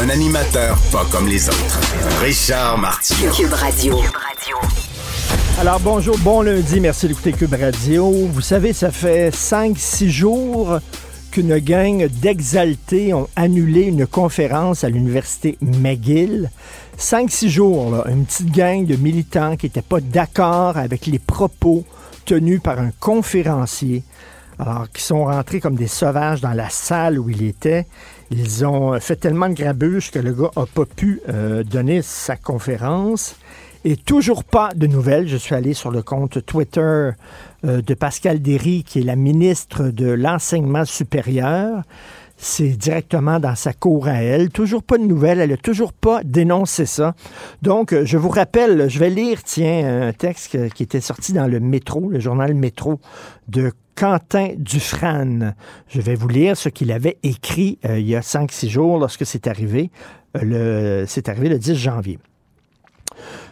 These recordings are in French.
Un animateur pas comme les autres. Richard Martineau. Cube Radio. Alors bonjour, bon lundi, merci d'écouter Cube Radio. Vous savez, ça fait 5-6 jours qu'une gang d'exaltés ont annulé une conférence à l'université McGill. 5-6 jours, là, une petite gang de militants qui n'étaient pas d'accord avec les propos tenus par un conférencier. Alors, qui sont rentrés comme des sauvages dans la salle où il était. Ils ont fait tellement de grabuge que le gars n'a pas pu euh, donner sa conférence. Et toujours pas de nouvelles. Je suis allé sur le compte Twitter euh, de Pascal Derry, qui est la ministre de l'Enseignement supérieur. C'est directement dans sa cour à elle. Toujours pas de nouvelles. Elle n'a toujours pas dénoncé ça. Donc, euh, je vous rappelle, je vais lire, tiens, un texte qui était sorti dans le métro, le journal Métro de Quentin Dufresne. Je vais vous lire ce qu'il avait écrit euh, il y a 5-6 jours lorsque c'est arrivé. Euh, c'est arrivé le 10 janvier.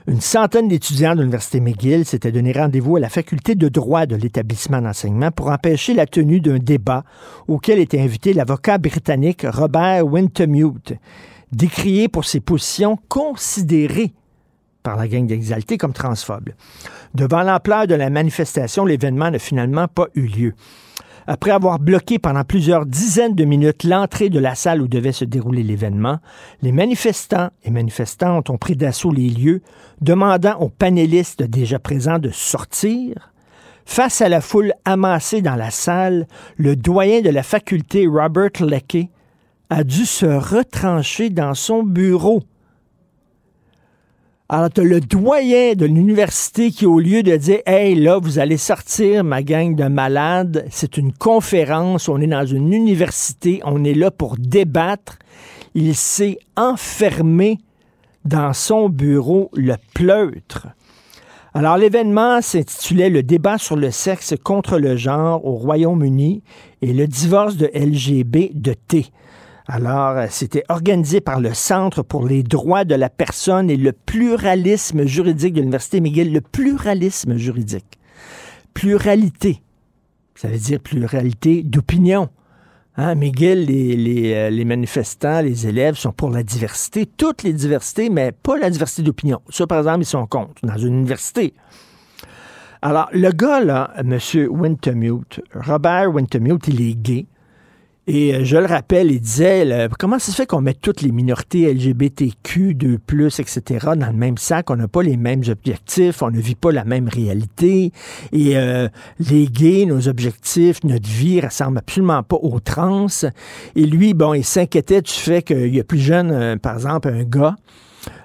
Une centaine d'étudiants de l'Université McGill s'étaient donné rendez-vous à la faculté de droit de l'établissement d'enseignement pour empêcher la tenue d'un débat auquel était invité l'avocat britannique Robert Wintermute, décrié pour ses positions considérées par la gang d'exaltés comme transphobes. Devant l'ampleur de la manifestation, l'événement n'a finalement pas eu lieu. Après avoir bloqué pendant plusieurs dizaines de minutes l'entrée de la salle où devait se dérouler l'événement, les manifestants et manifestantes ont pris d'assaut les lieux, demandant aux panélistes déjà présents de sortir. Face à la foule amassée dans la salle, le doyen de la faculté, Robert Leckie, a dû se retrancher dans son bureau. Alors, tu le doyen de l'université qui, au lieu de dire Hey, là, vous allez sortir, ma gang de malades, c'est une conférence, on est dans une université, on est là pour débattre, il s'est enfermé dans son bureau le pleutre. Alors, l'événement s'intitulait Le débat sur le sexe contre le genre au Royaume-Uni et le divorce de LGB de T. Alors, euh, c'était organisé par le Centre pour les droits de la personne et le pluralisme juridique de l'Université McGill. Le pluralisme juridique. Pluralité. Ça veut dire pluralité d'opinion. Hein, euh, les, manifestants, les élèves sont pour la diversité, toutes les diversités, mais pas la diversité d'opinion. Ça, par exemple, ils sont contre dans une université. Alors, le gars, là, M. Wintermute, Robert Wintermute, il est gay. Et euh, je le rappelle, il disait comment ça se fait qu'on met toutes les minorités LGBTQ, 2, etc., dans le même sac? On n'a pas les mêmes objectifs, on ne vit pas la même réalité. Et euh, les gays, nos objectifs, notre vie ressemble absolument pas aux trans. Et lui, bon, il s'inquiétait du fait qu'il y a plus jeune, euh, par exemple, un gars.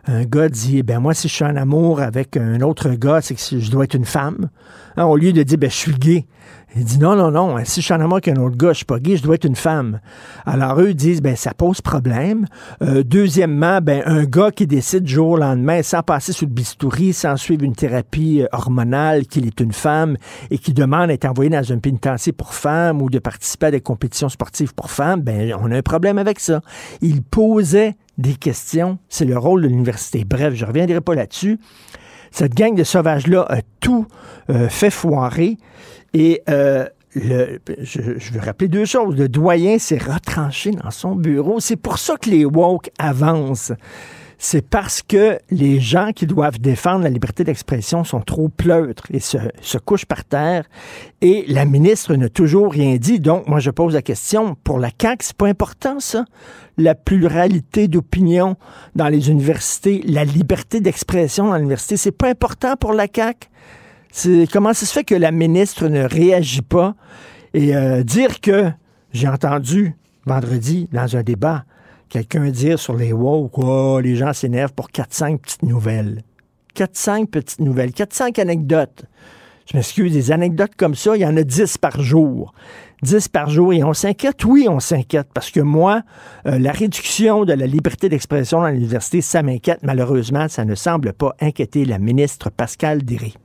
Un gars dit, ben moi, si je suis en amour avec un autre gars, c'est que je dois être une femme. Hein, au lieu de dire, ben je suis gay. Il dit non, non, non, si je suis en amour avec un autre gars, je suis pas gay, je dois être une femme. Alors eux disent, ben ça pose problème. Euh, deuxièmement, ben un gars qui décide jour au lendemain, sans passer sous le bistouri, sans suivre une thérapie euh, hormonale, qu'il est une femme et qui demande d'être envoyé dans un pénitencier pour femmes ou de participer à des compétitions sportives pour femmes, ben on a un problème avec ça. Il posait des questions. C'est le rôle de l'université. Bref, je reviendrai pas là-dessus. Cette gang de sauvages-là a tout euh, fait foirer. Et euh, le, je, veux rappeler deux choses. Le doyen s'est retranché dans son bureau. C'est pour ça que les woke avancent. C'est parce que les gens qui doivent défendre la liberté d'expression sont trop pleutres et se, se couchent par terre. Et la ministre n'a toujours rien dit. Donc, moi, je pose la question, pour la CAQ, c'est pas important, ça? La pluralité d'opinion dans les universités, la liberté d'expression dans l'université, c'est pas important pour la CAQ? Comment ça se fait que la ministre ne réagit pas? Et euh, dire que j'ai entendu vendredi dans un débat quelqu'un dire sur les woke, oh, les gens s'énervent pour 4-5 petites nouvelles. 4-5 petites nouvelles, 4-5 anecdotes. Je m'excuse, des anecdotes comme ça, il y en a 10 par jour. 10 par jour. Et on s'inquiète? Oui, on s'inquiète. Parce que moi, euh, la réduction de la liberté d'expression dans l'université, ça m'inquiète. Malheureusement, ça ne semble pas inquiéter la ministre Pascal Derry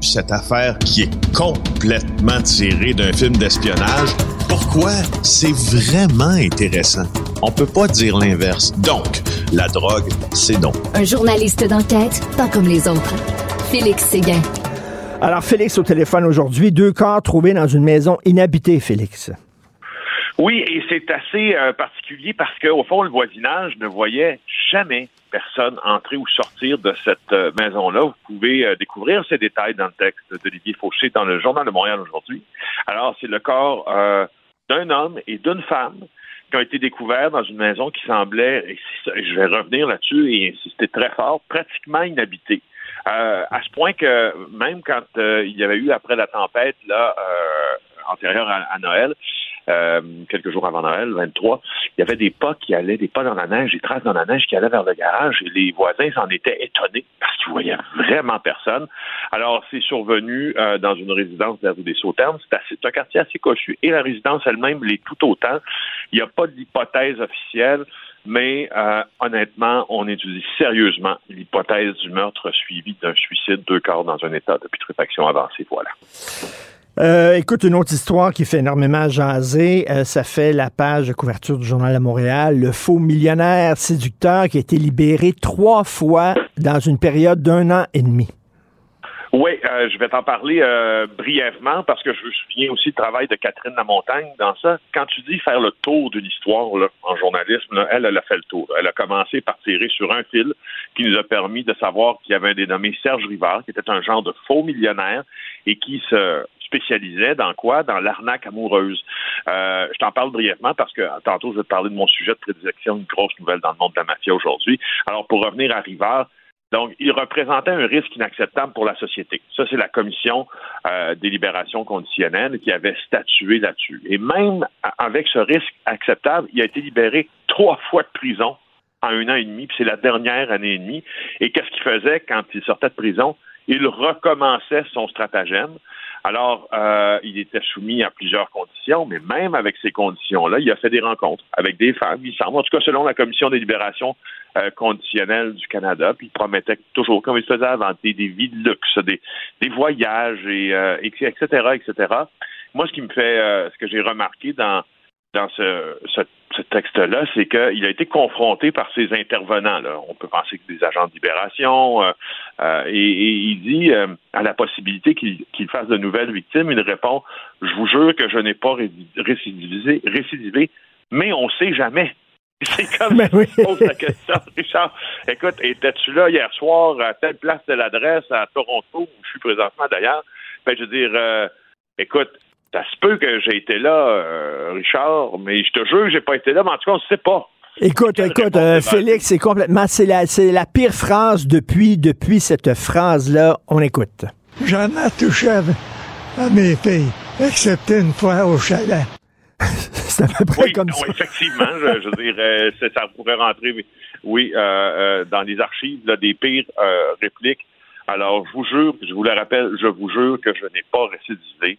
cette affaire qui est complètement tirée d'un film d'espionnage. Pourquoi? C'est vraiment intéressant? On peut pas dire l'inverse. Donc, la drogue, c'est donc. Un journaliste d'enquête, pas comme les autres. Félix Séguin. Alors, Félix au téléphone aujourd'hui, deux corps trouvés dans une maison inhabitée, Félix. Oui, et c'est assez euh, particulier parce qu'au fond, le voisinage ne voyait jamais personne entrer ou sortir de cette euh, maison-là. Vous pouvez euh, découvrir ces détails dans le texte d'Olivier Fauché dans le Journal de Montréal aujourd'hui. Alors, c'est le corps d'un homme et d'une femme qui ont été découverts dans une maison qui semblait, et je vais revenir là-dessus et insister très fort, pratiquement inhabitée. à ce point que même quand il y avait eu après la tempête là antérieure à Noël, euh, quelques jours avant Noël, 23, il y avait des pas qui allaient, des pas dans la neige, des traces dans la neige qui allaient vers le garage et les voisins s'en étaient étonnés parce qu'ils voyaient vraiment personne. Alors, c'est survenu euh, dans une résidence de la rue des Sauternes. C'est un quartier assez cochu et la résidence elle-même l'est tout autant. Il n'y a pas d'hypothèse officielle mais euh, honnêtement, on étudie sérieusement l'hypothèse du meurtre suivi d'un suicide, deux corps dans un état de putréfaction avancée. Voilà. Euh, écoute, une autre histoire qui fait énormément jaser, euh, ça fait la page de couverture du Journal de Montréal. Le faux millionnaire séducteur qui a été libéré trois fois dans une période d'un an et demi. Oui, euh, je vais t'en parler brièvement parce que je me souviens aussi du travail de Catherine Lamontagne dans ça. Quand tu dis faire le tour d'une histoire en journalisme, elle, elle a fait le tour. Elle a commencé par tirer sur un fil qui nous a permis de savoir qu'il y avait un dénommé Serge Rivard, qui était un genre de faux millionnaire et qui se spécialisait dans quoi? Dans l'arnaque amoureuse. Euh, je t'en parle brièvement parce que tantôt, je vais te parler de mon sujet de prédilection, une grosse nouvelle dans le monde de la mafia aujourd'hui. Alors, pour revenir à Rivard, donc, il représentait un risque inacceptable pour la société. Ça, c'est la commission euh, des libérations conditionnelles qui avait statué là-dessus. Et même avec ce risque acceptable, il a été libéré trois fois de prison en un an et demi, puis c'est la dernière année et demie. Et qu'est-ce qu'il faisait quand il sortait de prison? Il recommençait son stratagème. Alors, euh, il était soumis à plusieurs conditions, mais même avec ces conditions-là, il a fait des rencontres avec des femmes, il semble, en tout cas selon la Commission des libérations euh, conditionnelles du Canada, puis il promettait toujours, comme il faisait avant, des, vies de luxe, des, voyages, et, euh, etc., etc. Moi, ce qui me fait, ce que j'ai remarqué dans dans ce, ce, texte-là, c'est qu'il a été confronté par ses intervenants. Là. On peut penser que des agents de libération, euh, euh, et, il dit euh, à la possibilité qu'il fasse de nouvelles victimes, il répond Je vous jure que je n'ai pas récidivisé, récidivé, mais on ne sait jamais. C'est comme ben oui. pose la question, Richard. Écoute, étais-tu là hier soir à telle place de l'adresse à Toronto, où je suis présentement d'ailleurs? Ben, je veux dire, écoute, ça se peut que j'ai été là, euh, Richard, mais je te jure que j'ai pas été là, mais en tout cas, on ne sait pas. Écoute, écoute, euh, Félix, c'est complètement, c'est la, c'est la pire phrase depuis, depuis cette phrase-là. On écoute. J'en ai touché à, mes filles, excepté une fois au chalet. c'est à peu près comme ça. Effectivement, je, veux dire, euh, ça pourrait rentrer, oui, dans les archives des pires répliques. Alors, je vous jure, je vous le rappelle, je vous jure que je n'ai pas récidivé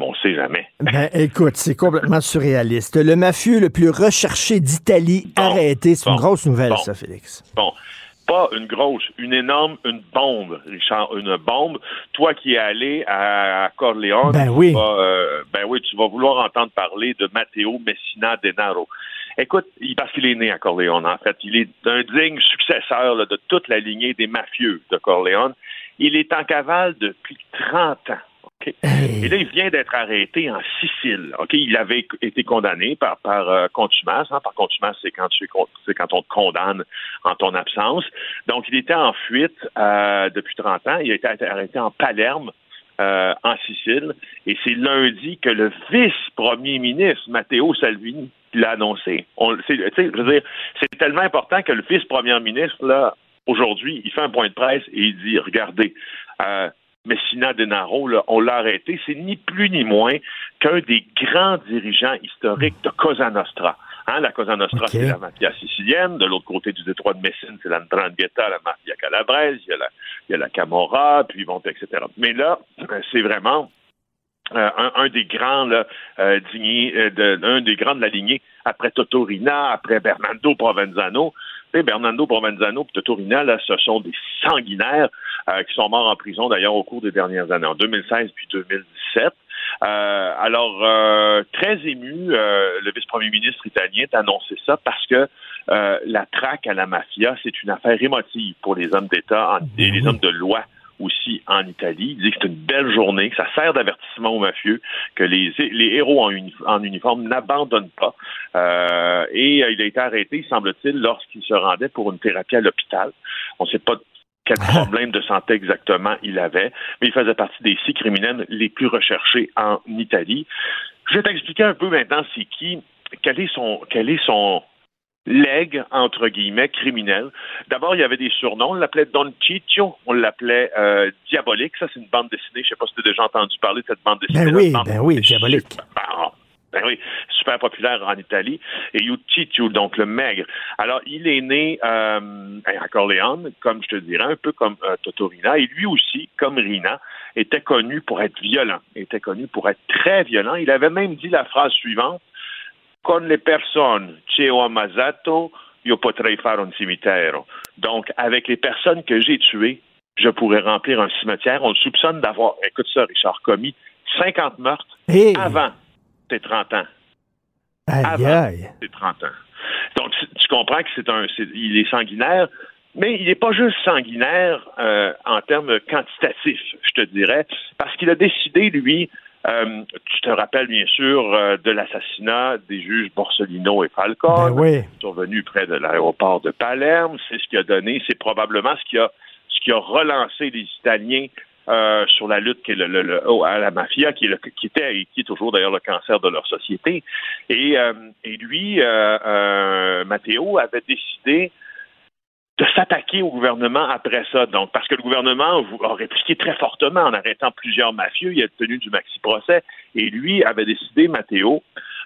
on ne sait jamais. Ben, écoute, c'est complètement surréaliste. Le mafieux le plus recherché d'Italie arrêté. C'est une grosse nouvelle, ça, Félix. Bon. Pas une grosse, une énorme, une bombe, Richard, une bombe. Toi qui es allé à Corleone, ben oui. Vas, euh, ben oui, tu vas vouloir entendre parler de Matteo Messina Denaro. Écoute, parce qu'il est né à Corleone, en fait. Il est un digne successeur de toute la lignée des mafieux de Corleone. Il est en cavale depuis 30 ans. Et là, il vient d'être arrêté en Sicile. Il avait été condamné par euh, contumace. Hein. Par contumace, c'est quand on te condamne en ton absence. Donc, il était en fuite euh, depuis 30 ans. Il a été arrêté en Palerme. Euh, en Sicile, et c'est lundi que le vice-premier ministre Matteo Salvini l'a annoncé. c'est tellement important que le vice-premier ministre là aujourd'hui, il fait un point de presse et il dit regardez, Messina Denaro, là, on l'a arrêté. C'est ni plus ni moins qu'un des grands dirigeants historiques de Cosa Nostra. Hein, la Cosa Nostra, c'est la mafia sicilienne. De l'autre côté du détroit de Messine, c'est la Ndrangheta, la mafia calabraise. Il y a la, il y a la Camorra, puis bon, etc. Mais là, c'est vraiment euh, un, des grands là, euh, euh, de, un des grands de la lignée après Totorina, après Bernardo Provenzano. Bernardo Provenzano et là, ce sont des sanguinaires qui sont morts en prison d'ailleurs au cours des dernières années, en 2016 puis 2017. alors, très ému, le vice-premier ministre italien a annoncé ça parce que la traque à la mafia, c'est une affaire émotive pour les hommes d'État et les hommes de loi aussi en Italie. Il dit que c'est une belle journée, que ça sert d'avertissement aux mafieux, que les, les héros en, uniforme n'abandonnent pas. Euh, et euh, il a été arrêté, semble-t-il, lorsqu'il se rendait pour une thérapie à l'hôpital. On ne sait pas quel problème de santé exactement il avait, mais il faisait partie des six criminels les plus recherchés en Italie. Je vais t'expliquer un peu maintenant c'est qui, quel est son, quel est son, legs, entre guillemets, criminel. D'abord, il y avait des surnoms. On l'appelait Don Ciccio, on l'appelait euh, Diabolique. Ça, c'est une bande dessinée. Je ne sais pas si tu as déjà entendu parler de cette bande dessinée. Ben oui, ben oui, Diabolique. Ben oui, super populaire en Italie. Et Ciccio, donc le maigre. Alors, il est né euh, à Corleone, comme je te dirais, un peu comme euh, Totorina. Et lui aussi, comme Rina, était connu pour être violent, était connu pour être très violent. Il avait même dit la phrase suivante con le che ho ammazzato, io potrei fare un cimitero. Donc, avec les personnes que j'ai tuées, je pourrais remplir un cimetière. On le soupçonne d'avoir, écoute ça, Richard, commis 50 meurtres avant tes 30 ans. avant tes 30 ans. Donc, tu comprends que c'est un, il est sanguinaire, mais il n'est pas juste sanguinaire euh, en termes quantitatifs, je te dirais, parce qu'il a décidé, lui, euh, tu te rappelles bien sûr euh, de l'assassinat des juges Borsellino et Falcone, ben survenu près de l'aéroport de Palerme. C'est ce qui a donné, c'est probablement ce qui a, ce qui a relancé les Italiens euh, sur la lutte qui est le, oh, à la mafia, qui, est le, qui était et qui est toujours d'ailleurs le cancer de leur société. Et, et lui, Matteo, avait décidé de s'attaquer au gouvernement après ça. Donc, parce que le gouvernement a répliqué très fortement en arrêtant plusieurs mafieux. Il a tenu du maxi-procès. Et lui avait décidé, Matteo,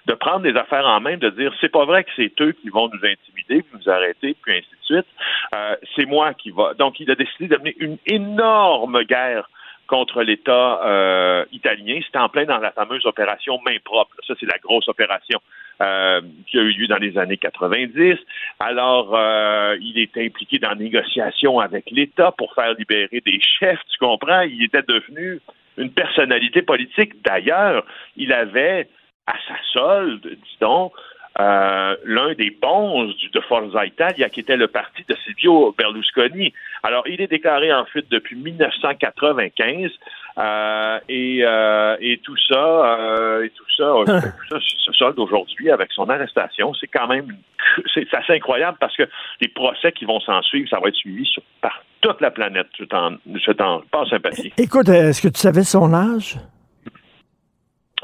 de prendre des affaires en main, de dire c'est pas vrai que c'est eux qui vont nous intimider, nous arrêter, puis ainsi de suite. Euh, c'est moi qui va. Donc, il a décidé d'amener une énorme guerre contre l'État euh, italien. C'était en plein dans la fameuse opération main propre. Ça, c'est la grosse opération euh, qui a eu lieu dans les années 90. Alors, euh, il était impliqué dans la négociation avec l'État pour faire libérer des chefs, tu comprends? Il était devenu une personnalité politique. D'ailleurs, il avait à sa solde, dis donc, euh, l'un des bons de Forza Italia, qui était le parti de Silvio Berlusconi. Alors, il est déclaré en fuite depuis 1995. Euh, et, euh, et, tout ça, et tout ça, hein. tout ça se solde aujourd'hui avec son arrestation. C'est quand même, c'est assez incroyable parce que les procès qui vont s'en suivre, ça va être suivi sur, par toute la planète. Je t'en, je t'en passe sympathie. Écoute, est-ce que tu savais son âge?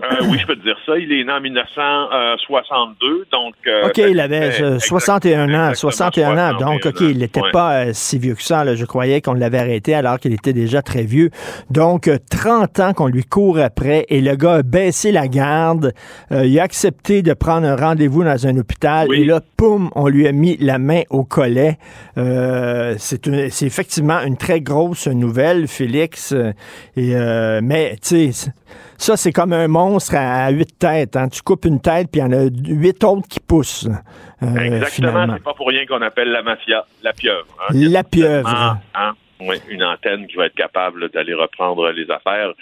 Euh, oui, je peux te dire ça. Il est né en 1962, donc... Euh, OK, il avait 61 ans. 61 ans, donc, OK, il n'était pas euh, si vieux que ça. Je croyais qu'on l'avait arrêté alors qu'il était déjà très vieux. Donc, 30 ans qu'on lui court après et le gars a baissé la garde. il a accepté de prendre un rendez-vous dans un hôpital et là, poum, on lui a mis la main au collet. c'est effectivement une très grosse nouvelle, Félix. Et, mais, tu sais ça, c'est comme un monstre à huit têtes. Hein. Tu coupes une tête, puis il y en a huit autres qui poussent. Euh, Exactement. C'est pas pour rien qu'on appelle la mafia la pieuvre. Hein. La pieuvre. Hein, une antenne qui va être capable d'aller reprendre les affaires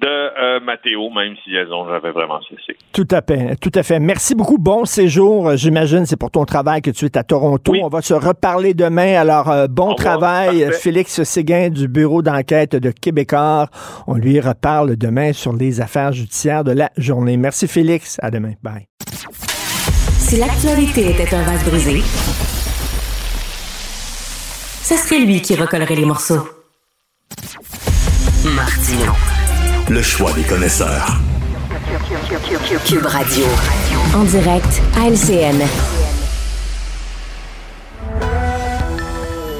de euh, Mathéo, même si elles ont j'avais vraiment cessé. Tout à fait, tout à fait. Merci beaucoup. Bon séjour. J'imagine c'est pour ton travail que tu es à Toronto. On va se reparler demain. Alors euh, bon travail, Félix Séguin du bureau d'enquête de Québécois. On lui reparle demain sur les affaires judiciaires de la journée. Merci Félix. À demain. Bye. Si l'actualité était un vase brisé, ce serait lui qui recollerait les morceaux. Martino le choix des connaisseurs. Cube Radio. En direct à LCN.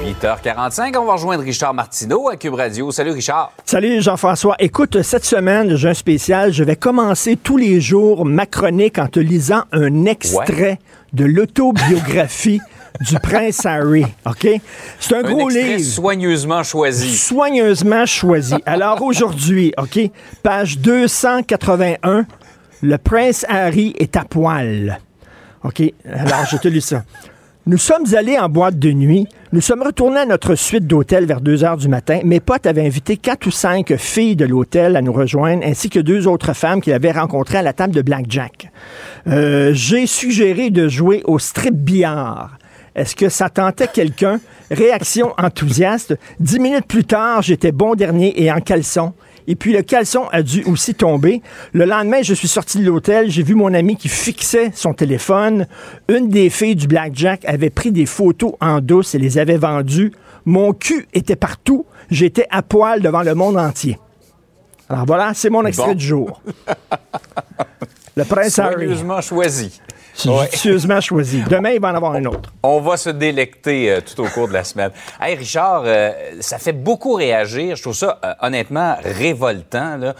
8h45, on va rejoindre Richard Martineau à Cube Radio. Salut Richard. Salut Jean-François. Écoute, cette semaine, j'ai un spécial. Je vais commencer tous les jours ma chronique en te lisant un extrait de l'autobiographie du prince Harry. OK? C'est un, Un gros livre. soigneusement choisi. Soigneusement choisi. Alors aujourd'hui, OK, page 281, le prince Harry est à poil. OK, alors je te lis ça. Nous sommes allés en boîte de nuit. Nous sommes retournés à notre suite d'hôtel vers 2 heures du matin. Mes potes avaient invité quatre ou cinq filles de l'hôtel à nous rejoindre, ainsi que deux autres femmes qu'ils avaient rencontrées à la table de Blackjack. Euh, J'ai suggéré de jouer au strip billard. Est-ce que ça tentait quelqu'un? Réaction enthousiaste. Dix minutes plus tard, j'étais bon dernier et en caleçon. Et puis le caleçon a dû aussi tomber. Le lendemain, je suis sorti de l'hôtel. J'ai vu mon ami qui fixait son téléphone. Une des filles du Blackjack avait pris des photos en douce et les avait vendues. Mon cul était partout. J'étais à poil devant le monde entier. Alors voilà, c'est mon extrait Bon. du jour. Le prince Harry. Soigneusement choisi. Judicieusement choisi. Demain, il va en avoir un autre. On va se délecter euh, tout au cours de la semaine. Hey Richard, euh, ça fait beaucoup réagir. Je trouve ça euh, honnêtement révoltant. Là.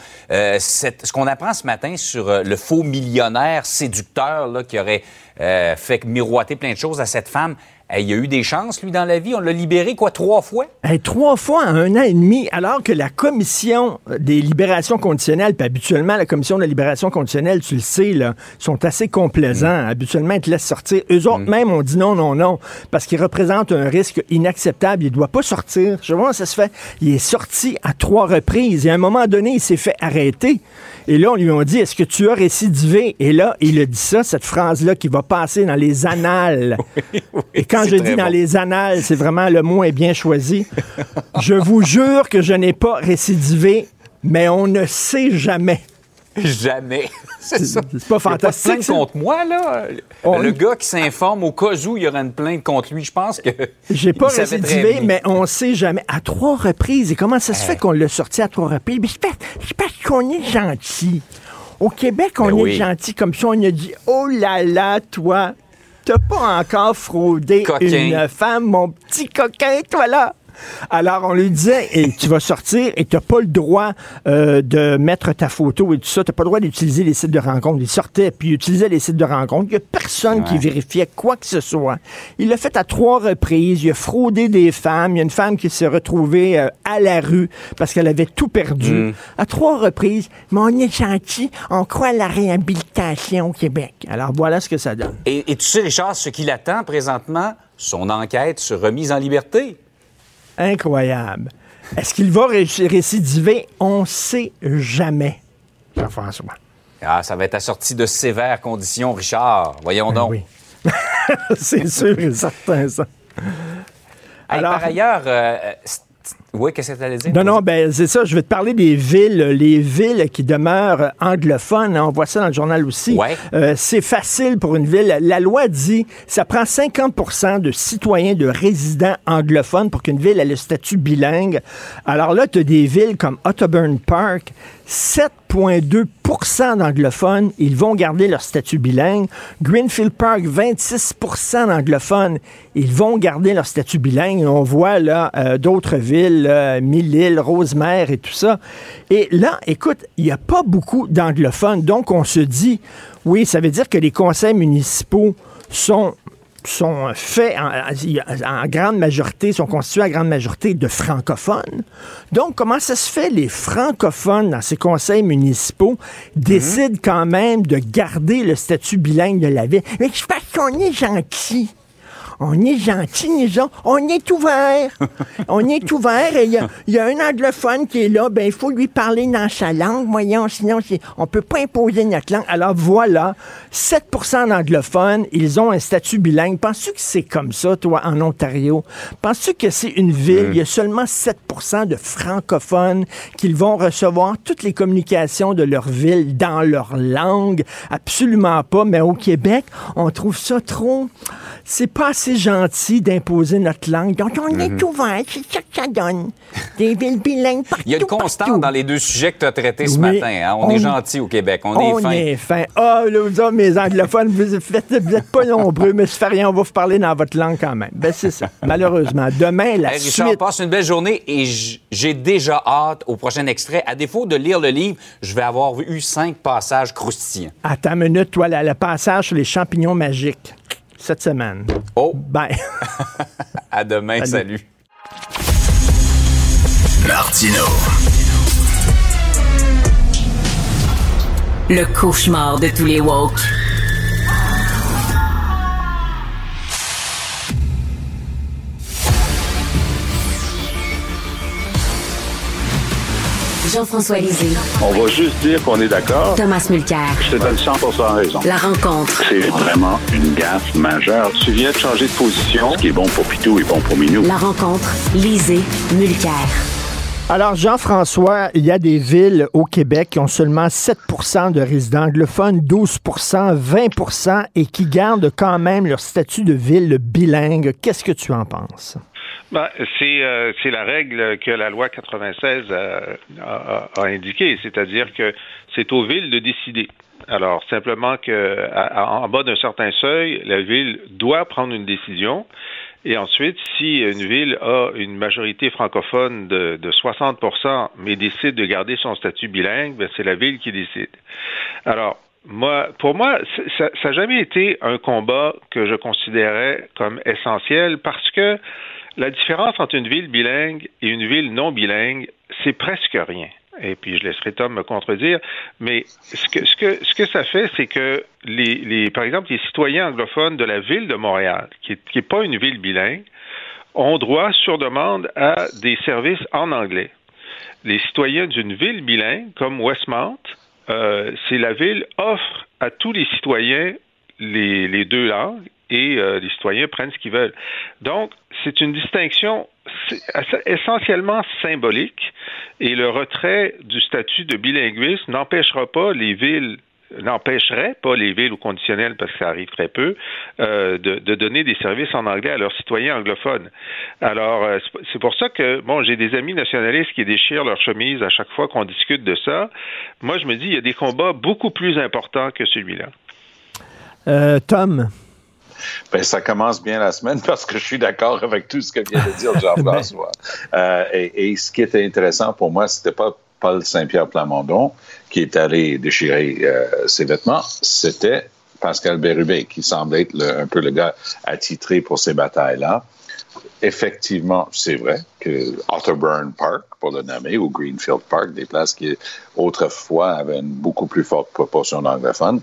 Ce qu'on apprend ce matin sur le faux millionnaire séducteur là, qui aurait fait miroiter plein de choses à cette femme. Hey, il a eu des chances, lui, dans la vie? On l'a libéré, quoi, trois fois? Hey, trois fois en un an et demi, alors que la commission des libérations conditionnelles, puis habituellement, la commission de la libération conditionnelle, tu le sais, là, sont assez complaisants. Habituellement, ils te laissent sortir. Eux autres, même, ont dit non, non, non, parce qu'ils représentent un risque inacceptable. Il ne doit pas sortir. Je comment ça se fait. Il est sorti à trois reprises. Et à un moment donné, il s'est fait arrêter. Et là, on lui a dit, est-ce que tu as récidivé? Et là, il a dit ça, cette phrase-là qui va passer dans les annales. Et quand je dis dans bon. les annales, c'est vraiment le mot est bien choisi. je vous jure que je n'ai pas récidivé, mais on ne sait jamais. Jamais. C'est ça. c'est pas Il y a fantastique, Pas de plainte ça? contre moi, là. On- Le gars qui s'informe au cas où il y aura une plainte contre lui, je pense que. J'ai pas récidivé, mais on sait jamais. À trois reprises. Et comment ça se fait qu'on l'a sorti à trois reprises? Mais c'est parce, qu'on est gentil. Au Québec, on Ben est gentil comme ça. On a dit, oh là là, toi, t'as pas encore fraudé Coquin. une femme, mon petit coquin, toi là. Alors, on lui disait, et tu vas sortir et tu n'as pas le droit euh, de mettre ta photo et tout ça. Tu n'as pas le droit d'utiliser les sites de rencontres. Il sortait puis il utilisait les sites de rencontres. Il n'y a personne qui vérifiait quoi que ce soit. Il l'a fait à trois reprises. Il a fraudé des femmes. Il y a une femme qui s'est retrouvée euh, à la rue parce qu'elle avait tout perdu. À trois reprises. Mais on est gentil. On croit à la réhabilitation au Québec. Alors, voilà ce que ça donne. Et, et tu sais, Richard, ce qu'il attend présentement, son enquête sur remise en liberté. Incroyable. Est-ce qu'il va ré- récidiver? On sait jamais. Jean-François. Ah, ça va être assorti de sévères conditions, Richard. Voyons donc. Ben Oui. C'est sûr et certain, ça. Hey, Alors- par ailleurs, euh, euh, oui, qu'est-ce que tu allais dire? Non, non, ben c'est ça. Je vais te parler des villes, les villes qui demeurent anglophones. hein. On voit ça dans le journal aussi. Ouais. Euh, c'est facile pour une ville. La loi dit ça prend 50% de citoyens, de résidents anglophones pour qu'une ville ait le statut bilingue. Alors là, tu as des villes comme Otterburn Park, 7,2% d'anglophones, ils vont garder leur statut bilingue. Greenfield Park, 26 d'anglophones, ils vont garder leur statut bilingue. Et on voit là euh, d'autres villes, euh, Mille-Îles, Rosemère et tout ça. Et là, écoute, il n'y a pas beaucoup d'anglophones. Donc, on se dit, oui, ça veut dire que les conseils municipaux sont sont faits en, en grande majorité, sont constitués en grande majorité de francophones. Donc, comment ça se fait, les francophones dans ces conseils municipaux décident quand même de garder le statut bilingue de la ville? Mais c'est parce qu'on est gentil. On est gentil, nous autres. On est ouvert. On est ouvert et il y a, il y a un anglophone qui est là. Ben, il faut lui parler dans sa langue, voyons. Sinon, on peut pas imposer notre langue. Alors voilà, 7% d'anglophones, ils ont un statut bilingue. Penses-tu que c'est comme ça, toi, en Ontario? Penses-tu que c'est une ville, il y a seulement 7% de francophones qu'ils vont recevoir toutes les communications de leur ville dans leur langue? Absolument pas. Mais au Québec, on trouve ça trop c'est pas assez gentil d'imposer notre langue. Donc, on est Mhm. ouvert, c'est ça que ça donne. Des villes bilingues partout, Il y a une constante dans les deux sujets que tu as traités ce Oui. matin. hein. On, On- est gentil au Québec. On, On est fin. est fin. Ah, là, vous autres, mes anglophones, vous n'êtes pas nombreux, mais fait rien, on va vous parler dans votre langue quand même. Ben, c'est ça, malheureusement. Demain, la Hey, Richard, suite. passe une belle journée et j'ai déjà hâte au prochain extrait. À défaut de lire le livre, je vais avoir eu cinq passages croustillants. Attends une minute, toi, le passage sur les champignons magiques, cette semaine. Oh, Ben, à demain, Salut. salut. Martino. Le cauchemar de tous les woke. Jean-François Lisée, On va juste dire qu'on est d'accord. Thomas Mulcair. Je te donne 100 raison. La rencontre. C'est vraiment une gaffe majeure. Tu viens de changer de position. Ce qui est bon pour Pitou est bon pour Minou. La rencontre. Lisée. Mulcair. alors, Jean-François, il y a des villes au Québec qui ont seulement 7% de résidents anglophones, 12% 20% et qui gardent quand même leur statut de ville bilingue. Qu'est-ce que tu en penses? Ben, c'est euh, c'est la règle que la loi 96 a, a, a indiquée, c'est-à-dire que c'est aux villes de décider. Alors simplement que à- en bas d'un certain seuil, la ville doit prendre une décision. Et ensuite, si une ville a une majorité francophone de, de 60% mais décide de garder son statut bilingue, ben, c'est la ville qui décide. Alors, moi, pour moi, ça n'a jamais été un combat que je considérais comme essentiel parce que la différence entre une ville bilingue et une ville non bilingue, c'est presque rien. Et puis je laisserai Tom me contredire, mais ce que ce que ce que ça fait, c'est que les, les par exemple les citoyens anglophones de la ville de Montréal, qui est, qui est pas une ville bilingue, ont droit sur demande à des services en anglais. Les citoyens d'une ville bilingue comme Westmount, euh, c'est la ville offre à tous les citoyens les, les deux langues et euh, les citoyens prennent ce qu'ils veulent. Donc, c'est une distinction essentiellement symbolique et le retrait du statut de bilinguisme n'empêchera pas les villes n'empêcherait pas les villes au conditionnel, parce que ça arrive très peu, euh, de, donner des services en anglais à leurs citoyens anglophones. Alors, euh, c'est pour ça que, bon, j'ai des amis nationalistes qui déchirent leur chemise à chaque fois qu'on discute de ça. Moi, je me dis, il y a des combats beaucoup plus importants que celui-là. Tom? Ben, ça commence bien la semaine parce que je suis d'accord avec tout ce que vient de dire Jean-François. euh, et, et, ce qui était intéressant pour moi, c'était pas Paul Saint-Pierre Plamondon qui est allé déchirer euh, ses vêtements, c'était Pascal Bérubé qui semble être le, un peu le gars attitré pour ces batailles-là. Effectivement, c'est vrai que Otterburn Park, pour le nommer, ou Greenfield Park, des places qui autrefois avaient une beaucoup plus forte proportion d'anglophones,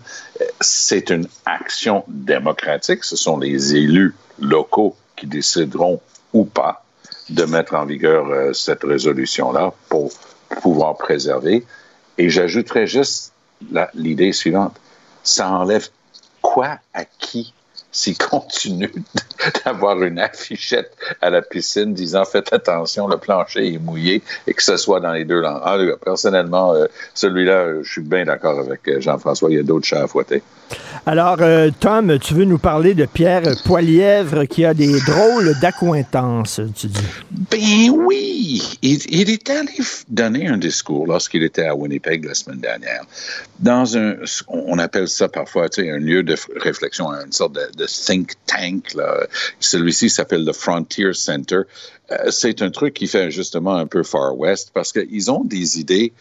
c'est une action démocratique. Ce sont les élus locaux qui décideront ou pas de mettre en vigueur euh, cette résolution-là pour pouvoir préserver. Et j'ajouterais juste l'idée suivante. Ça enlève quoi à qui s'il continue d'avoir une affichette à la piscine disant faites attention, le plancher est mouillé et que ce soit dans les deux langues. Ah, personnellement, euh, celui-là, je suis bien d'accord avec euh, Jean-François. Il y a d'autres chats à fouetter. Alors, euh, Tom, tu veux nous parler de Pierre Poilièvre qui a des drôles d'accointances, tu dis? Ben oui! Il, il est allé donner un discours lorsqu'il était à Winnipeg la semaine dernière. Dans un, on appelle ça parfois, tu sais, un lieu de réflexion, une sorte de, de think tank. Là. Celui-ci s'appelle le Frontier Center. Euh, c'est un truc qui fait justement un peu Far West parce qu'ils ont des idées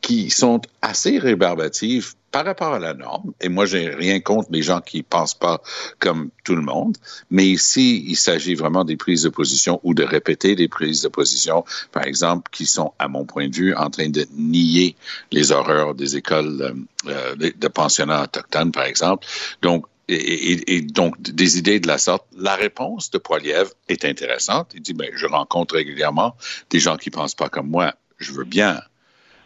qui sont assez rébarbatives par rapport à la norme. Et moi, j'ai rien contre les gens qui pensent pas comme tout le monde. Mais ici, il s'agit vraiment des prises de position ou de répéter des prises de position, par exemple, qui sont, à mon point de vue, en train de nier les horreurs des écoles euh, de pensionnats autochtones, par exemple. Donc, et, donc, des idées de la sorte. La réponse de Poilievre est intéressante. Il dit, ben, je rencontre régulièrement des gens qui pensent pas comme moi. Je veux bien.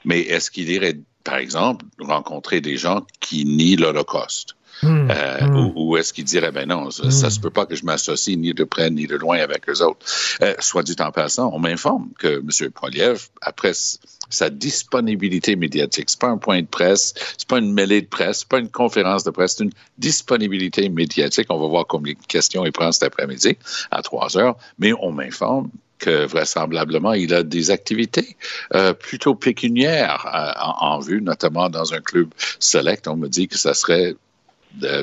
Mais est-ce qu'il irait, par exemple, rencontrer des gens qui nient l'Holocauste? Euh, ou, ou est-ce qu'il dirait, ben non, ça, ça se peut pas que je m'associe ni de près ni de loin avec eux autres. Euh, soit dit en passant, on m'informe que M. Poiliev, après sa disponibilité médiatique, c'est pas un point de presse, c'est pas une mêlée de presse, c'est pas une conférence de presse, c'est une disponibilité médiatique. On va voir combien de questions il prend cet après-midi à 3 heures, mais on m'informe que vraisemblablement, il a des activités euh, plutôt pécuniaires euh, en, en vue, notamment dans un club select. On me dit que ça serait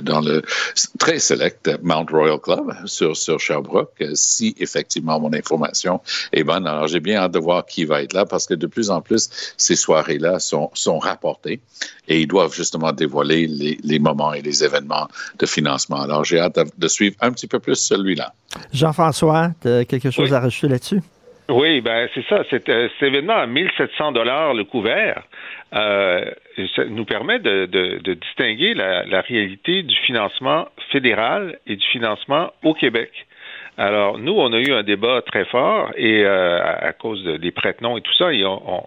dans le très select Mount Royal Club sur, sur Sherbrooke, euh, si effectivement mon information est bonne. Alors, j'ai bien hâte de voir qui va être là parce que de plus en plus, ces soirées-là sont, sont rapportées et ils doivent justement dévoiler les, les moments et les événements de financement. Alors, j'ai hâte de, de suivre un petit peu plus celui-là. Jean-François, tu as quelque chose à rajouter là-dessus? Oui, ben c'est ça. Cet, euh, cet événement à 1700 dollars le couvert euh, ça nous permet de, de- distinguer la, réalité du financement fédéral et du financement au Québec. Alors, nous, on a eu un débat très fort et euh, à, cause de- des prête-noms et tout ça,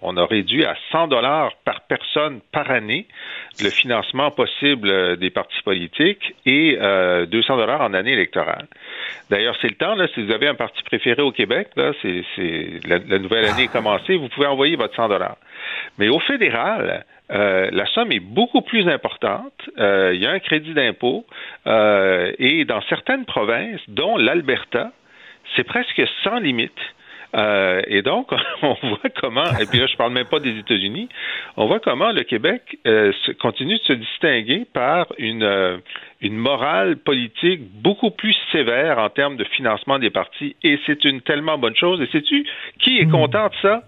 on, a réduit à 100 dollars par personne par année le financement possible euh, des partis politiques et euh, 200 dollars en année électorale. D'ailleurs, c'est le temps, là, si vous avez un parti préféré au Québec, là, c'est, c'est la, la nouvelle année est commencée, vous pouvez envoyer votre 100 dollars. Mais au fédéral, euh, la somme est beaucoup plus importante. Euh, il y a un crédit d'impôt euh, et dans certaines provinces, dont l'Alberta, c'est presque sans limite. Euh, et donc, on voit comment, et puis là, je parle même pas des États-Unis, on voit comment le Québec euh, continue de se distinguer par une, euh, une morale politique beaucoup plus sévère en termes de financement des partis. Et c'est une tellement bonne chose. Et sais-tu qui est content de ça?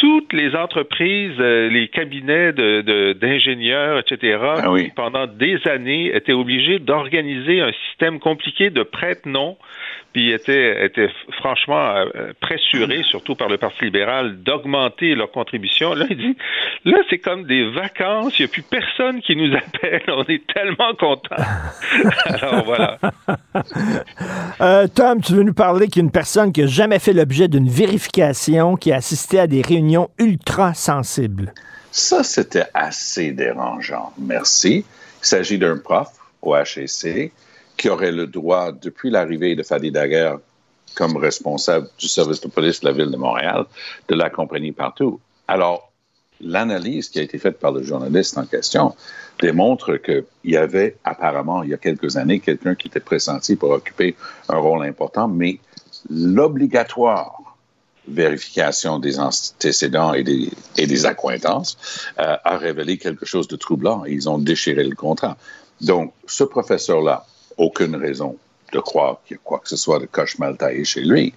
Toutes les entreprises, euh, les cabinets de- de- d'ingénieurs, etc., qui, pendant des années, étaient obligés d'organiser un système compliqué de prête-nom, puis étaient, étaient franchement euh, pressurés, surtout par le Parti libéral, d'augmenter leurs contributions. Là, il dit, là, c'est comme des vacances, il n'y a plus personne qui nous appelle, on est tellement contents. Alors voilà. Euh, Tom, tu veux nous parler qu'une personne qui n'a jamais fait l'objet d'une vérification, qui a assisté à des réunions ultra sensibles. Ça, c'était assez dérangeant. Merci. Il s'agit d'un prof au HEC qui aurait le droit, depuis l'arrivée de Fadi Daguerre comme responsable du service de police de la ville de Montréal, de l'accompagner partout. Alors, l'analyse qui a été faite par le journaliste en question démontre qu'il y avait apparemment, il y a quelques années, quelqu'un qui était pressenti pour occuper un rôle important, mais l'obligatoire vérification des antécédents et des, et des accointances euh, a révélé quelque chose de troublant ils ont déchiré le contrat. Donc, ce professeur-là, aucune raison de croire qu'il y a quoi que ce soit de coche mal taillé chez lui.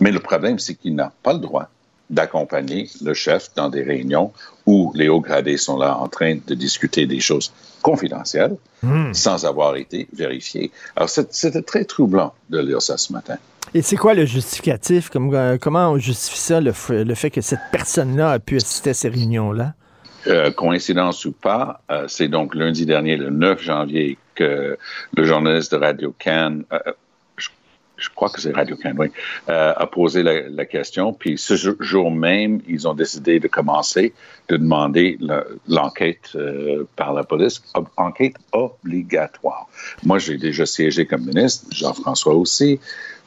Mais le problème, c'est qu'il n'a pas le droit d'accompagner le chef dans des réunions où les hauts gradés sont là en train de discuter des choses confidentielles sans avoir été vérifiées. Alors, c'était très troublant de lire ça ce matin. Et c'est quoi le justificatif? Comme, euh, comment on justifie ça, le fait que cette personne-là a pu assister à ces réunions-là? Euh, coïncidence ou pas, euh, c'est donc lundi dernier, le 9 janvier, que le journaliste de Radio Can, euh, je, je crois que c'est Radio Can, oui, euh, a posé la, question. Puis ce jour- même, ils ont décidé de commencer, de demander l'enquête euh, par la police, enquête obligatoire. Moi, j'ai déjà siégé comme ministre, Jean-François aussi.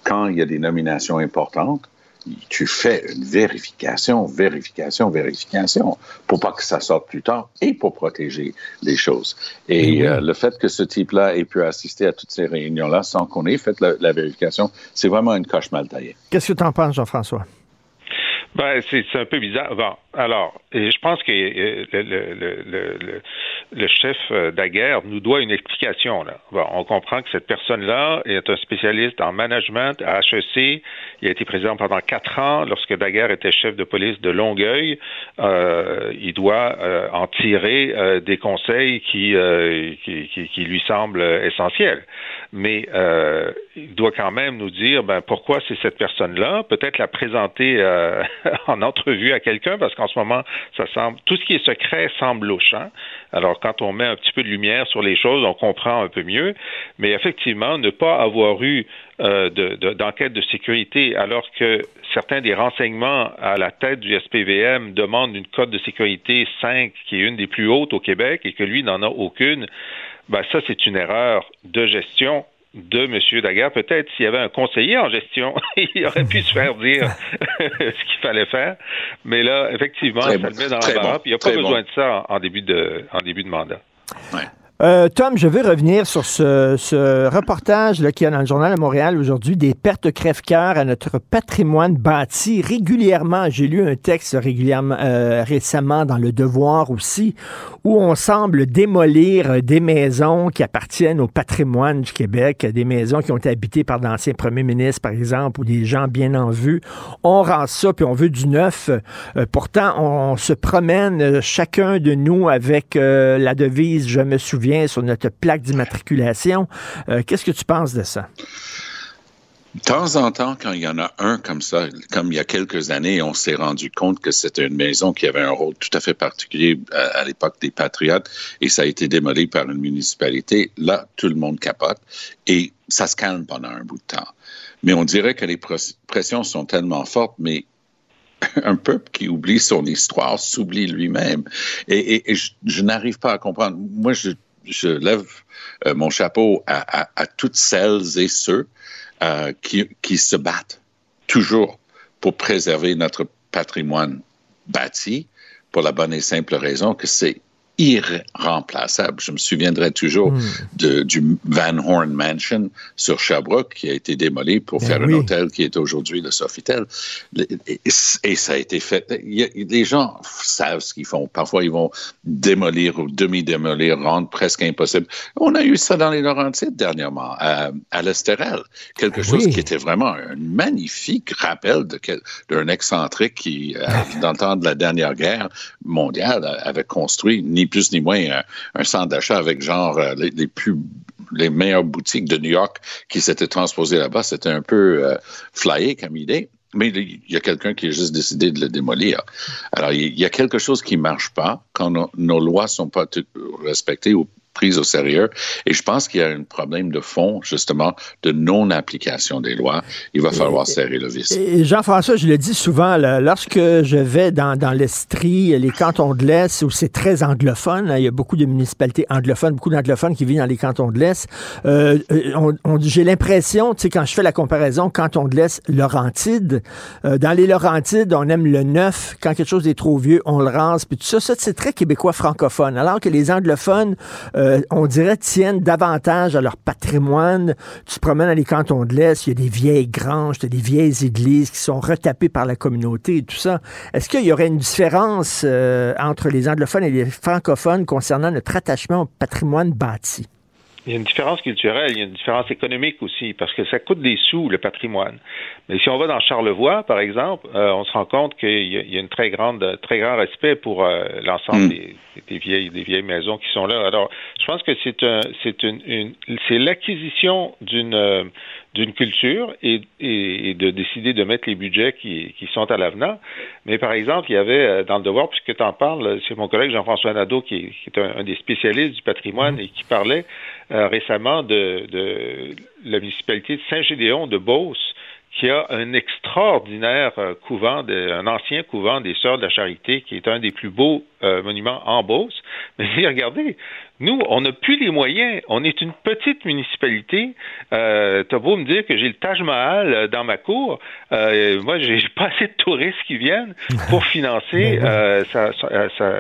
Quand il y a des nominations importantes, tu fais une vérification, vérification, vérification, pour pas que ça sorte plus tard et pour protéger les choses. Et euh, le fait que ce type-là ait pu assister à toutes ces réunions-là sans qu'on ait fait la, la vérification, c'est vraiment une coche mal taillée. Qu'est-ce que tu en penses, Jean-François? Ben, c'est c'est un peu bizarre. Bon, alors, je pense que euh, le, le, le, le, chef euh, Daguerre nous doit une explication. Là. On comprend que cette personne-là est un spécialiste en management à HEC. Il a été président pendant quatre ans. Lorsque Daguerre était chef de police de Longueuil, euh, il doit euh, en tirer euh, des conseils qui, euh, qui, qui, lui semblent essentiels. Mais il doit quand même nous dire ben, pourquoi c'est cette personne-là? Peut-être la présenter en entrevue à quelqu'un, parce qu'en ce moment, tout ce qui est secret semble louche. hein. Alors, quand on met un petit peu de lumière sur les choses, on comprend un peu mieux. Mais effectivement, ne pas avoir eu euh, de- de- d'enquête de, sécurité, alors que certains des renseignements à la tête du SPVM demandent une cote de sécurité 5, qui est une des plus hautes au Québec, et que lui n'en a aucune. ben ça, c'est une erreur de gestion de M. Daguerre. Peut-être s'il y avait un conseiller en gestion, il aurait pu se faire dire ce qu'il fallait faire. Mais là, effectivement, ça le met dans l'embarras. il n'y a pas besoin de ça en, début de, en début de mandat. Euh, Tom, je veux revenir sur ce, reportage qu'il y a dans le Journal de Montréal aujourd'hui, des pertes crève-cœur à notre patrimoine bâti. Régulièrement, j'ai lu un texte régulièrement euh, récemment dans Le Devoir aussi, où on semble démolir des maisons qui appartiennent au patrimoine du Québec, des maisons qui ont été habitées par d'anciens premiers ministres, par exemple, ou des gens bien en vue. On rend ça, puis on veut du neuf. Euh, pourtant, on, se promène, chacun de nous, avec la devise « Je me souviens » sur notre plaque d'immatriculation. Euh, qu'est-ce que tu penses de ça? De temps en temps, quand il y en a un comme ça, comme il y a quelques années, on s'est rendu compte que c'était une maison qui avait un rôle tout à fait particulier à, l'époque des Patriotes et ça a été démoli par une municipalité. Là, tout le monde capote et ça se calme pendant un bout de temps. Mais on dirait que les pressions sont tellement fortes, mais un peuple qui oublie son histoire s'oublie lui-même. Et, je n'arrive pas à comprendre. Moi, je, je lève euh, mon chapeau à, toutes celles et ceux euh, qui, qui se battent toujours pour préserver notre patrimoine bâti pour la bonne et simple raison que c'est irremplaçable. Je me souviendrai toujours hmm. de, du Van Horn Mansion sur Sherbrooke qui a été démoli pour ben faire un hôtel qui est aujourd'hui le Sofitel. Et, ça a été fait. les gens savent ce qu'ils font. Parfois, ils vont démolir ou demi-démolir, rendre presque impossible. On a eu ça dans les Laurentides dernièrement, à, à l'Estérel. Quelque chose qui était vraiment un magnifique rappel d'un excentrique qui, euh, dans le temps de la dernière guerre mondiale, avait construit ni plus ni moins un, centre d'achat avec genre euh, les, plus les meilleures boutiques de New York qui s'étaient transposées là-bas. C'était un peu euh, flyé comme idée. Mais il y a quelqu'un qui a juste décidé de le démolir. Alors, il y a quelque chose qui ne marche pas quand nos, lois ne sont pas respectées prise au sérieux. Et je pense qu'il y a un problème de fond, justement, de non-application des lois. Il va falloir serrer le vis. Et Jean-François, je le dis souvent, lorsque je vais dans, dans l'Estrie, les cantons de l'Est, où c'est très anglophone, il y a beaucoup de municipalités anglophones, beaucoup d'anglophones qui vivent dans les cantons de l'Est, euh, j'ai l'impression, tu sais, quand je fais la comparaison, canton de l'Est, Laurentide, euh, dans les Laurentides, on aime le neuf. Quand quelque chose est trop vieux, on le rase. Puis tout ça, ça c'est très québécois francophone. Alors que les anglophones, euh, euh, on dirait, tiennent davantage à leur patrimoine. Tu te promènes dans les cantons de l'Est, il y a des vieilles granges, des vieilles églises qui sont retapées par la communauté et tout ça. Est-ce qu'il y aurait une différence euh, entre les anglophones et les francophones concernant notre attachement au patrimoine bâti? Il y a une différence culturelle, il y a une différence économique aussi, parce que ça coûte des sous, le patrimoine. Mais si on va dans Charlevoix, par exemple, euh, on se rend compte qu'il y, a une très grande, très grand respect pour euh, l'ensemble mm. des, vieilles, des vieilles maisons qui sont là. Alors, je pense que c'est un, c'est une, c'est l'acquisition d'une euh, d'une culture et, et, de décider de mettre les budgets qui, qui sont à l'avenant. Mais par exemple, il y avait dans le devoir, puisque tu en parles, c'est mon collègue Jean-François Nadeau qui, est un, des spécialistes du patrimoine mm. et qui parlait récemment de, de la municipalité de Saint-Gédéon de Beauce qui a un extraordinaire euh, couvent, un ancien couvent des Sœurs de la Charité, qui est un des plus beaux euh, monuments en Beauce. Mais regardez, nous, on n'a plus les moyens. On est une petite municipalité. Euh, T'as beau me dire que j'ai le Taj Mahal euh, dans ma cour. Euh, moi, j'ai pas assez de touristes qui viennent pour financer ben euh, ça, ça,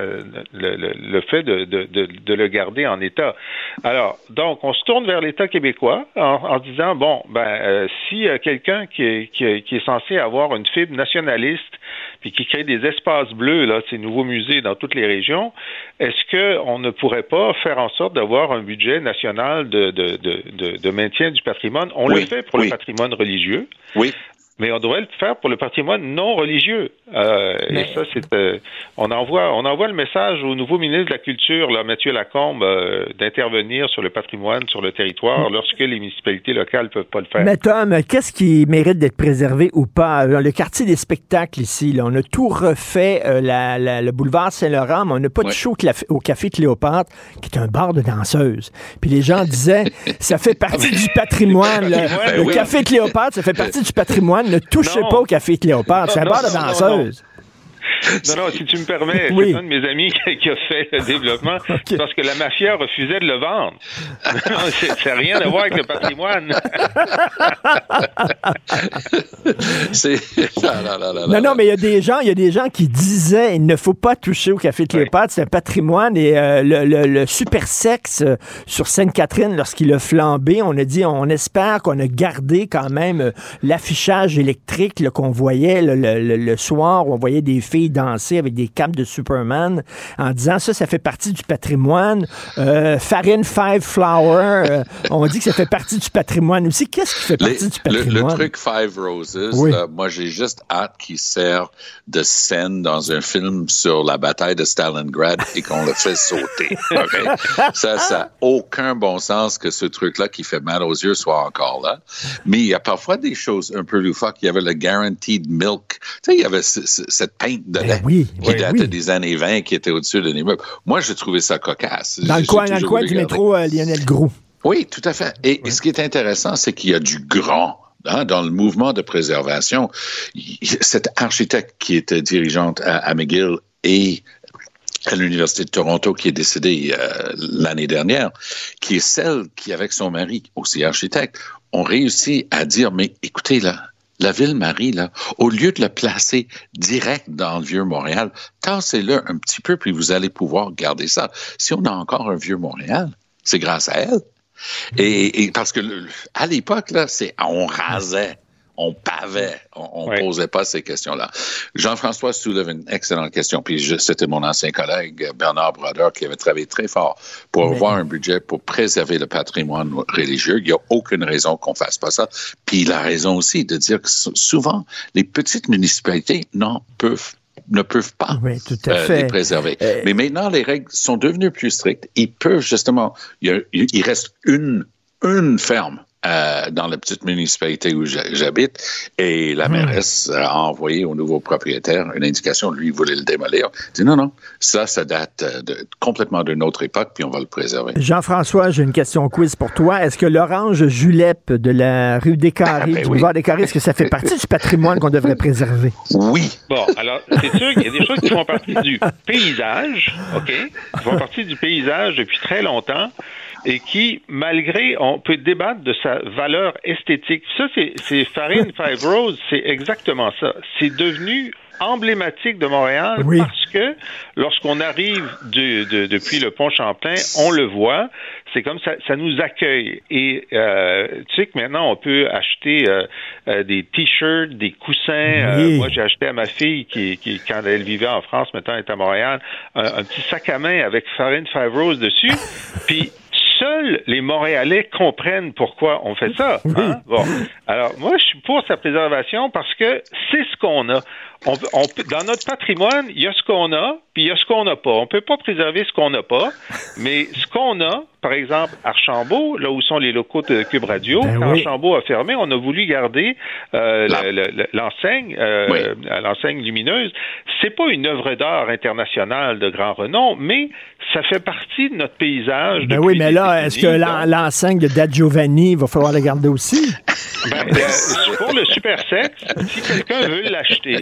le, le, fait de, de, de, de, le garder en état. Alors, donc, on se tourne vers l'État québécois en, en, disant, bon, ben, euh, si quelqu'un qui, qui, qui est censé avoir une fibre nationaliste puis qui crée des espaces bleus, là, ces nouveaux musées dans toutes les régions, est-ce qu'on ne pourrait pas faire en sorte d'avoir un budget national de, de, de, de, maintien du patrimoine? On le fait pour le patrimoine religieux. Oui mais on devrait le faire pour le patrimoine non religieux. Euh, et ça, c'est euh, on envoie on envoie le message au nouveau ministre de la Culture, là, Mathieu Lacombe, euh, d'intervenir sur le patrimoine sur le territoire lorsque les municipalités locales peuvent pas le faire. Mais Tom, qu'est-ce qui mérite d'être préservé ou pas? Le quartier des spectacles ici, là, on a tout refait la, le boulevard Saint-Laurent, mais on n'a pas de show au café Cléopâtre, qui est un bar de danseuses. Puis les gens disaient, ça fait partie du patrimoine. le café Cléopâtre, ça fait partie du patrimoine ne touchez pas au Café Cléopâtre. C'est un bar de danseuse. Non, non, si tu me permets, Oui. c'est un de mes amis qui, a fait le développement parce que la mafia refusait de le vendre. Non, Ça n'a rien à voir avec le patrimoine. C'est. Ah, là, là, là, là, Non, non, mais il y a des gens, il y a des gens qui disaient il ne faut pas toucher au café Cléopâtre, c'est un patrimoine et euh, le, le- le super sexe euh, sur Sainte-Catherine lorsqu'il a flambé, on a dit on espère qu'on a gardé quand même euh, l'affichage électrique là, qu'on voyait le, le- le- le soir où on voyait des filles danser avec des capes de Superman en disant ça, ça fait partie du patrimoine. Euh, Farine Five Flower, euh, on dit que ça fait partie du patrimoine aussi. Qu'est-ce qui fait Les- partie du patrimoine? le truc Five Roses, Oui. là, moi j'ai juste hâte qu'il sert de scène dans un film sur la bataille de Stalingrad et qu'on le fait sauter. Ça, ça n'a aucun bon sens que ce truc-là qui fait mal aux yeux soit encore là. Mais il y a parfois des choses un peu loufoques. Il y avait le Guaranteed Milk. Tu sais, il y avait ce- ce- cette pinte de Ben oui, qui ben datait oui. des années 20 qui était au-dessus d'un immeuble. Moi, j'ai trouvé ça cocasse. Dans le coin, dans le coin du métro euh, Lionel Groux. Oui, tout à fait. Et, et ce qui est intéressant, c'est qu'il y a du grand. hein, dans le mouvement de préservation, cette architecte qui était dirigeante à, à McGill et à l'Université de Toronto, qui est décédée euh, l'année dernière, qui est celle qui, avec son mari, aussi architecte, ont réussi à dire, mais écoutez, là, la ville Marie, là, au lieu de le placer direct dans le vieux Montréal, tassez-le un petit peu, puis vous allez pouvoir garder ça. Si on a encore un vieux Montréal, c'est grâce à elle. Et, parce que à l'époque, là, c'est on rasait, on pavait, on, Ouais. posait pas ces questions-là. Jean-François soulève une excellente question, puis c'était mon ancien collègue Bernard Brodeur qui avait travaillé très fort pour avoir un budget pour préserver le patrimoine religieux. Il n'y a aucune raison qu'on fasse pas ça. Puis il a raison aussi de dire que sou- souvent les petites municipalités n'en peuvent ne peuvent pas Oui, tout à euh, fait. les préserver. Euh, Mais maintenant, les règles sont devenues plus strictes. Ils peuvent justement, il, a- il reste une, une ferme euh, dans la petite municipalité où j'ha- j'habite et la Hmm. mairesse a envoyé au nouveau propriétaire une indication. Lui, il voulait le démolir. Il dit non, non, ça, ça date euh, de, complètement d'une autre époque, puis on va le préserver. Jean-François, j'ai une question quiz pour toi. Est-ce que l'orange julep de la rue des Carrés, Ah, ben du oui. boulevard des Carrés, est-ce que ça fait partie du patrimoine qu'on devrait préserver? Oui, Bon, alors, c'est sûr qu'il y a des choses qui font partie du paysage, OK? Qui font partie du paysage depuis très longtemps et qui, malgré, on peut débattre de sa valeur esthétique. Ça, c'est, Farine Five Rose, c'est exactement ça. C'est devenu emblématique de Montréal Oui. parce que lorsqu'on arrive de- de- depuis le pont Champlain, on le voit, c'est comme ça, ça nous accueille. Et euh, tu sais que maintenant, on peut acheter euh, euh, des t-shirts, des coussins. Euh, Oui. moi, j'ai acheté à ma fille, qui, qui, quand elle vivait en France, maintenant elle est à Montréal, un, un petit sac à main avec Farine Five Rose dessus. Puis seuls les Montréalais comprennent pourquoi on fait ça. hein? Bon, alors moi, je suis pour sa préservation parce que c'est ce qu'on a. On, on peut- dans notre patrimoine, il y a ce qu'on a, puis il y a ce qu'on n'a pas. On peut pas préserver ce qu'on n'a pas, mais ce qu'on a, par exemple, Archambault, là où sont les locaux de Cube Radio, Ben quand oui. Archambault a fermé, on a voulu garder euh, l'enseigne, euh, Oui. l'enseigne lumineuse. C'est pas une œuvre d'art internationale de grand renom, mais ça fait partie de notre paysage. Ben oui, mais là, est-ce que l'enseigne de Da Giovanni, il va falloir la garder aussi? Ben, euh, pour le super sexe, si quelqu'un veut l'acheter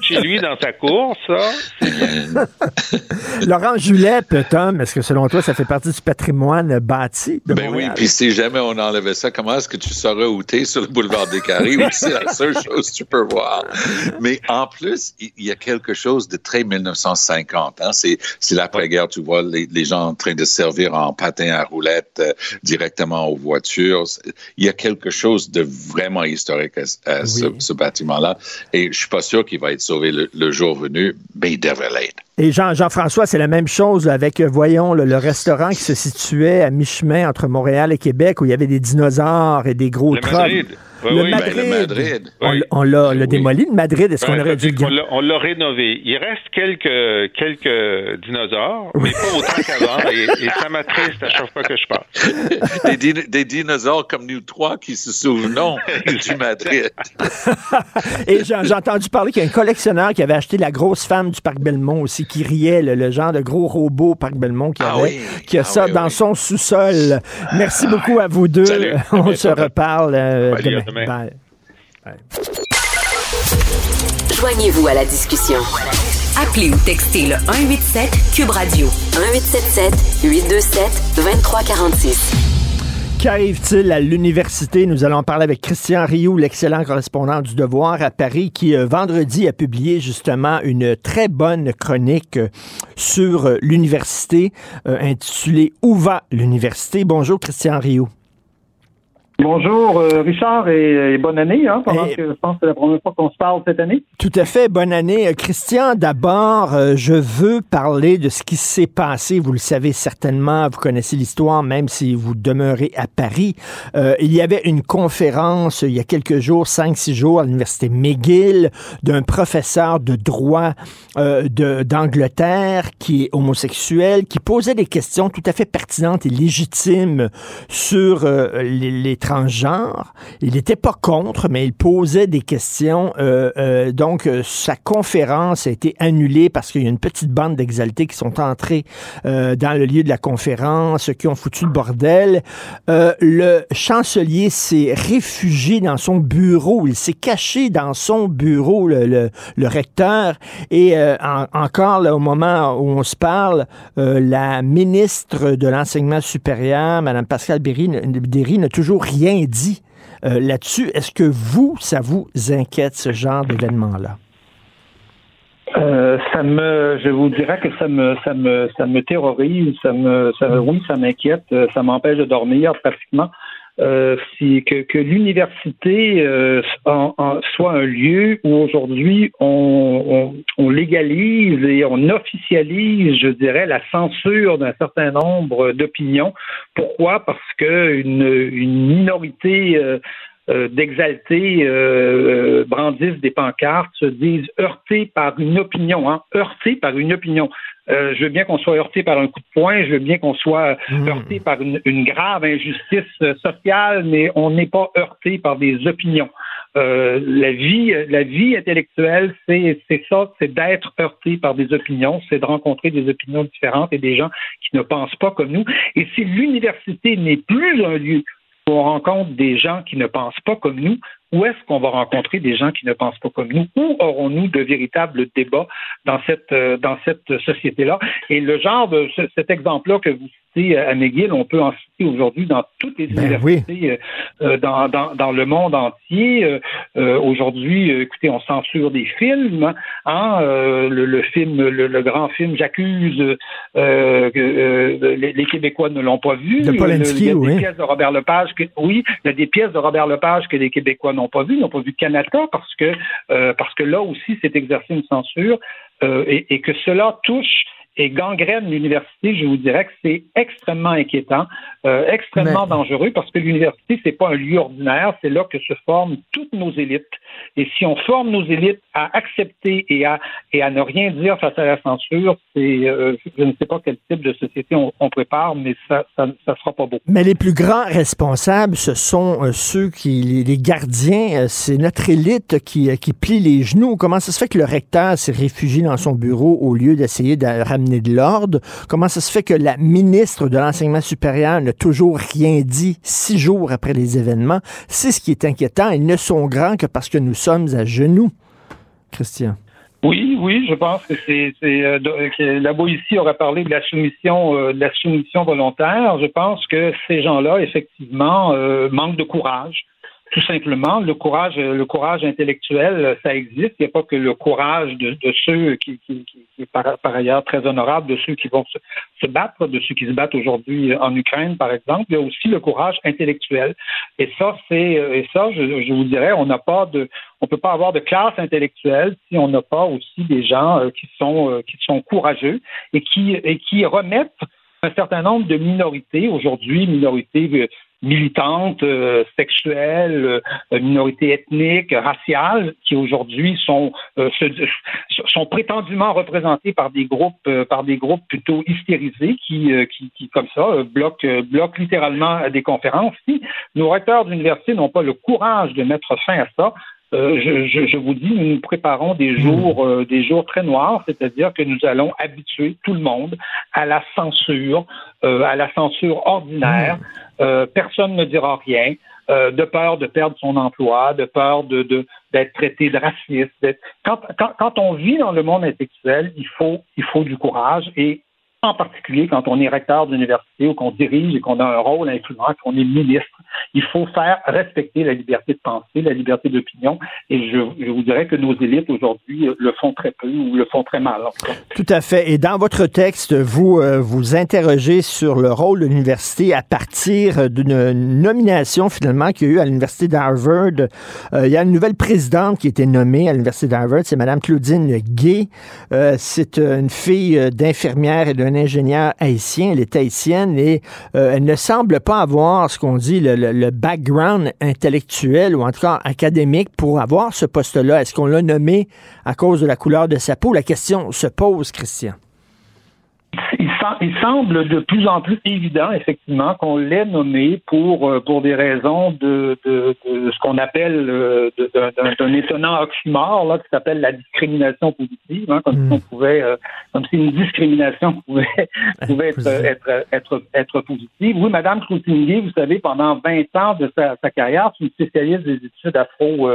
chez lui dans sa cour, ça, L'orange julep, Tom, est-ce que selon toi, ça fait partie du patrimoine bâti de Ben oui, Montréal? puis si jamais on enlevait ça, comment est-ce que tu saurais où t'es sur le boulevard des Carrés? Oui, c'est la seule chose que tu peux voir. Mais en plus, il y a quelque chose de très 1950. Hein? C'est, c'est l'après-guerre, tu vois, les, les gens en train de servir en patin à roulettes euh, directement aux voitures. Il y a quelque chose de vraiment historique à, à ce, ce bâtiment-là. Et je suis pas sûr qu'il va être sauvé le, le jour venu, mais il devrait l'être. Et Jean, Jean-François, c'est la même chose avec, euh, voyons, le, le restaurant qui se situait à mi-chemin entre Montréal et Québec où il y avait des dinosaures et des gros. Madrid. Oui, Le oui. Madrid. Ben, le Madrid. On, Oui. on l'a l'a Oui. démoli, le Madrid. Est-ce qu'on Ben, aurait dû le on l'a- rénové. Il reste quelques, quelques dinosaures, mais pas autant qu'avant, et, et ça m'attriste à chaque fois que je parle. Des, din- des dinosaures comme nous trois qui se souvenons du Madrid. Et j'ai entendu parler qu'il y a un collectionneur qui avait acheté la grosse femme du Parc Belmont aussi, qui riait, le, le genre de gros robot Parc Belmont qui, Ah avait, oui. qui a Ah ça oui, dans oui. son sous-sol. Merci beaucoup à vous deux. Salut. On se reparle euh, demain. Demain. Bye. Joignez-vous à la discussion. Appelez ou textez le 187 Cube Radio 1877 827 2346. Qu'arrive-t-il à l'université? Nous allons parler avec Christian Rioux, l'excellent correspondant du Devoir à Paris, qui euh, vendredi a publié justement une très bonne chronique euh, sur euh, l'université intitulée Où va l'université? Bonjour Christian Rioux. Bonjour euh, Richard et, bonne année, hein, pendant que je pense que c'est la première fois qu'on se parle cette année. Tout à fait, bonne année. Euh, Christian, d'abord, euh, je veux parler de ce qui s'est passé. Vous le savez certainement, vous connaissez l'histoire, même si vous demeurez à Paris. il y avait une conférence il y a quelques jours, cinq, six jours, à l'université McGill, d'un professeur de droit d'Angleterre qui est homosexuel, qui posait des questions tout à fait pertinentes et légitimes sur les, les Il n'était pas contre, mais il posait des questions. Euh, euh, donc, euh, sa conférence a été annulée parce qu'il y a une petite bande d'exaltés qui sont entrés dans le lieu de la conférence, qui ont foutu le bordel. le chancelier s'est réfugié dans son bureau. Il s'est caché dans son bureau, le, recteur. Et encore, là, au moment où on se parle, la ministre de l'Enseignement supérieur, Mme Pascal Berry, n'a toujours rien dit euh, là-dessus. Est-ce que vous, ça vous inquiète, ce genre d'événement-là? Euh, ça me, je vous dirais que ça me, ça me, ça me terrorise, ça me, ça, oui, ça m'inquiète, euh, ça m'empêche de dormir pratiquement euh, que, que l'université euh, soit un lieu où aujourd'hui on, on, on, légalise et on officialise, je dirais, la censure d'un certain nombre d'opinions. Pourquoi? Parce que une, une minorité euh, euh d'exaltés euh, brandissent des pancartes, se disent heurtés par une opinion, hein, heurtés par une opinion. Euh, je veux bien qu'on soit heurté par un coup de poing, je veux bien qu'on soit mmh. heurté par une, grave injustice euh, sociale, mais on n'est pas heurté par des opinions. Euh, la vie, la vie intellectuelle, c'est ça, c'est d'être heurté par des opinions, c'est de rencontrer des opinions différentes et des gens qui ne pensent pas comme nous. Et si l'université n'est plus un lieu on rencontre des gens qui ne pensent pas comme nous, où est-ce qu'on va rencontrer des gens qui ne pensent pas comme nous? Où aurons-nous de véritables débats dans cette, euh, dans cette société-là? Et le genre de cet exemple-là que vous citez à McGill, on peut en citer aujourd'hui dans toutes les ben universités euh, euh, dans, dans, dans, le monde entier. aujourd'hui, écoutez, on censure des films. Hein, le, film, le, grand film J'accuse, les, les, Québécois ne l'ont pas vu. De il y a des pièces de Robert Lepage que, oui, il y a des pièces de Robert Lepage que les Québécois n'ont pas vu, n'ont pas vu Canada parce que euh, parce que là aussi c'est exercé une censure euh, et, et, que cela touche et gangrène l'université, je vous dirais que c'est extrêmement inquiétant, euh, extrêmement dangereux parce que l'université, c'est pas un lieu ordinaire, c'est là que se forment toutes nos élites. Et si on forme nos élites à accepter et à, et à ne rien dire face à la censure, c'est, euh, je ne sais pas quel type de société on, prépare, mais ça, ça, ça, sera pas beau. Mais les plus grands responsables, ce sont euh, ceux qui, les gardiens, c'est notre élite qui, qui plie les genoux. Comment ça se fait que le recteur s'est réfugié dans son bureau au lieu d'essayer de ramener Comment ça se fait que la ministre de l'Enseignement supérieur n'a toujours rien dit six jours après les événements? C'est ce qui est inquiétant. Ils ne sont grands que parce que nous sommes à genoux. Christian. Oui, oui, je pense que c'est euh, la ici aurait parlé de la soumission, euh, de la soumission volontaire. Je pense que ces gens-là, effectivement, euh, manquent de courage tout simplement, le courage, le courage intellectuel, ça existe. Il n'y a pas que le courage de, ceux qui, qui, qui, est par, ailleurs très honorable, de ceux qui vont se, battre, de ceux qui se battent aujourd'hui en Ukraine, par exemple. Il y a aussi le courage intellectuel. Et ça, c'est, et ça, je, vous dirais, on n'a pas de, on peut pas avoir de classe intellectuelle si on n'a pas aussi des gens euh, qui sont, euh, qui sont courageux et qui, et qui remettent un certain nombre de minorités aujourd'hui, minorités euh, militantes, euh, sexuelles, euh, minorités ethniques, raciales, qui aujourd'hui sont euh, prétendument représentées par des groupes par des groupes plutôt hystérisés qui qui, qui comme ça bloquent bloquent littéralement des conférences. Si nos recteurs d'université n'ont pas le courage de mettre fin à ça, euh, je, je, vous dis, nous nous préparons des hmm. jours, euh, des jours très noirs, c'est-à-dire que nous allons habituer tout le monde à la censure, euh, à la censure ordinaire. Hmm. personne ne dira rien. de peur de perdre son emploi, de peur de, d'être traité de raciste. Quand, quand, quand on vit dans le monde intellectuel, il faut, il faut du courage et en particulier quand on est recteur d'université ou qu'on dirige et qu'on a un rôle influent, qu'on est ministre. Il faut faire respecter la liberté de penser, la liberté d'opinion. Et je, vous dirais que nos élites aujourd'hui le font très peu ou le font très mal. Tout à fait. Et dans votre texte, vous euh, vous interrogez sur le rôle de l'université à partir d'une nomination finalement qu'il y a eu à l'université d'Harvard. Euh, il y a une nouvelle présidente qui a été nommée à l'université d'Harvard, c'est Mme Claudine Gay. Euh, c'est une fille d'infirmière et d'un ingénieur haïtien, elle est haïtienne et euh, elle ne semble pas avoir ce qu'on dit le, background intellectuel ou en tout cas académique pour avoir ce poste-là. Est-ce qu'on l'a nommé à cause de la couleur de sa peau? La question se pose, Christian il, semble de plus en plus évident, effectivement, qu'on l'ait nommé pour euh, pour des raisons de, de, de ce qu'on appelle euh, d'un étonnant oxymore là qui s'appelle la discrimination positive, hein, comme si on hmm. pouvait, euh, comme si une discrimination pouvait pouvait être, être, être être positive. Oui, Madame Cloutinier, vous savez, pendant 20 ans de sa, sa carrière, c'est une spécialiste des études afro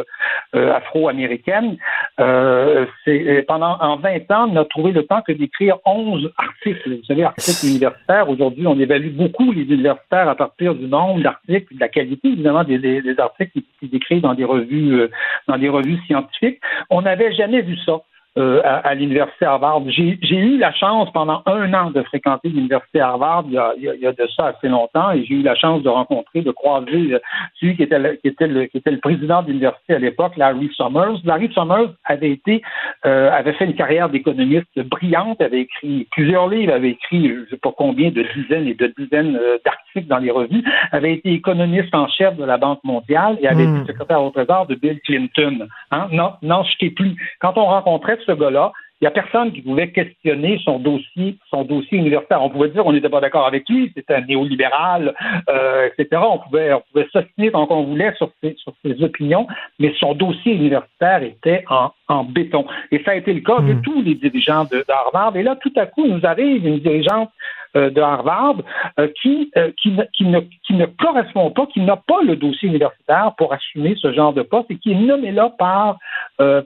afro-américaines. pendant en 20 ans, on a trouvé le temps que d'écrire 11 articles. Vous savez, articles universitaires. Aujourd'hui, on évalue beaucoup les universitaires à partir du nombre d'articles, de la qualité, évidemment, des, articles qui, écrivent dans des revues, euh, dans des revues scientifiques. On n'avait jamais vu ça. Euh, à, l'université Harvard. J'ai eu la chance pendant un an de fréquenter l'université Harvard il y, a, il y, a, de ça assez longtemps et j'ai eu la chance de rencontrer, de croiser euh, celui qui était le, qui était le, qui était le président de l'université à l'époque, Larry Summers. Larry Summers avait été euh, avait fait une carrière d'économiste brillante, avait écrit plusieurs livres, avait écrit je ne sais pas combien de dizaines et de dizaines d'articles dans les revues, avait été économiste en chef de la Banque mondiale et avait été hmm. secrétaire au trésor de Bill Clinton. Hein? Non, non, je t'ai plus. Quand on rencontrait ce gars-là, il n'y a personne qui pouvait questionner son dossier, son dossier universitaire. On pouvait dire qu'on n'était pas d'accord avec lui, c'était un néolibéral, euh, etc. On pouvait, on pouvait tant qu'on voulait sur ses opinions, mais son dossier universitaire était en, en béton. Et ça a été le cas de hmm. tous les dirigeants de, Harvard. Et là, tout à coup, nous arrive une dirigeante euh, de Harvard euh, qui, euh, qui, ne, qui, ne, qui ne correspond pas, qui n'a pas le dossier universitaire pour assumer ce genre de poste et qui est nommé là par,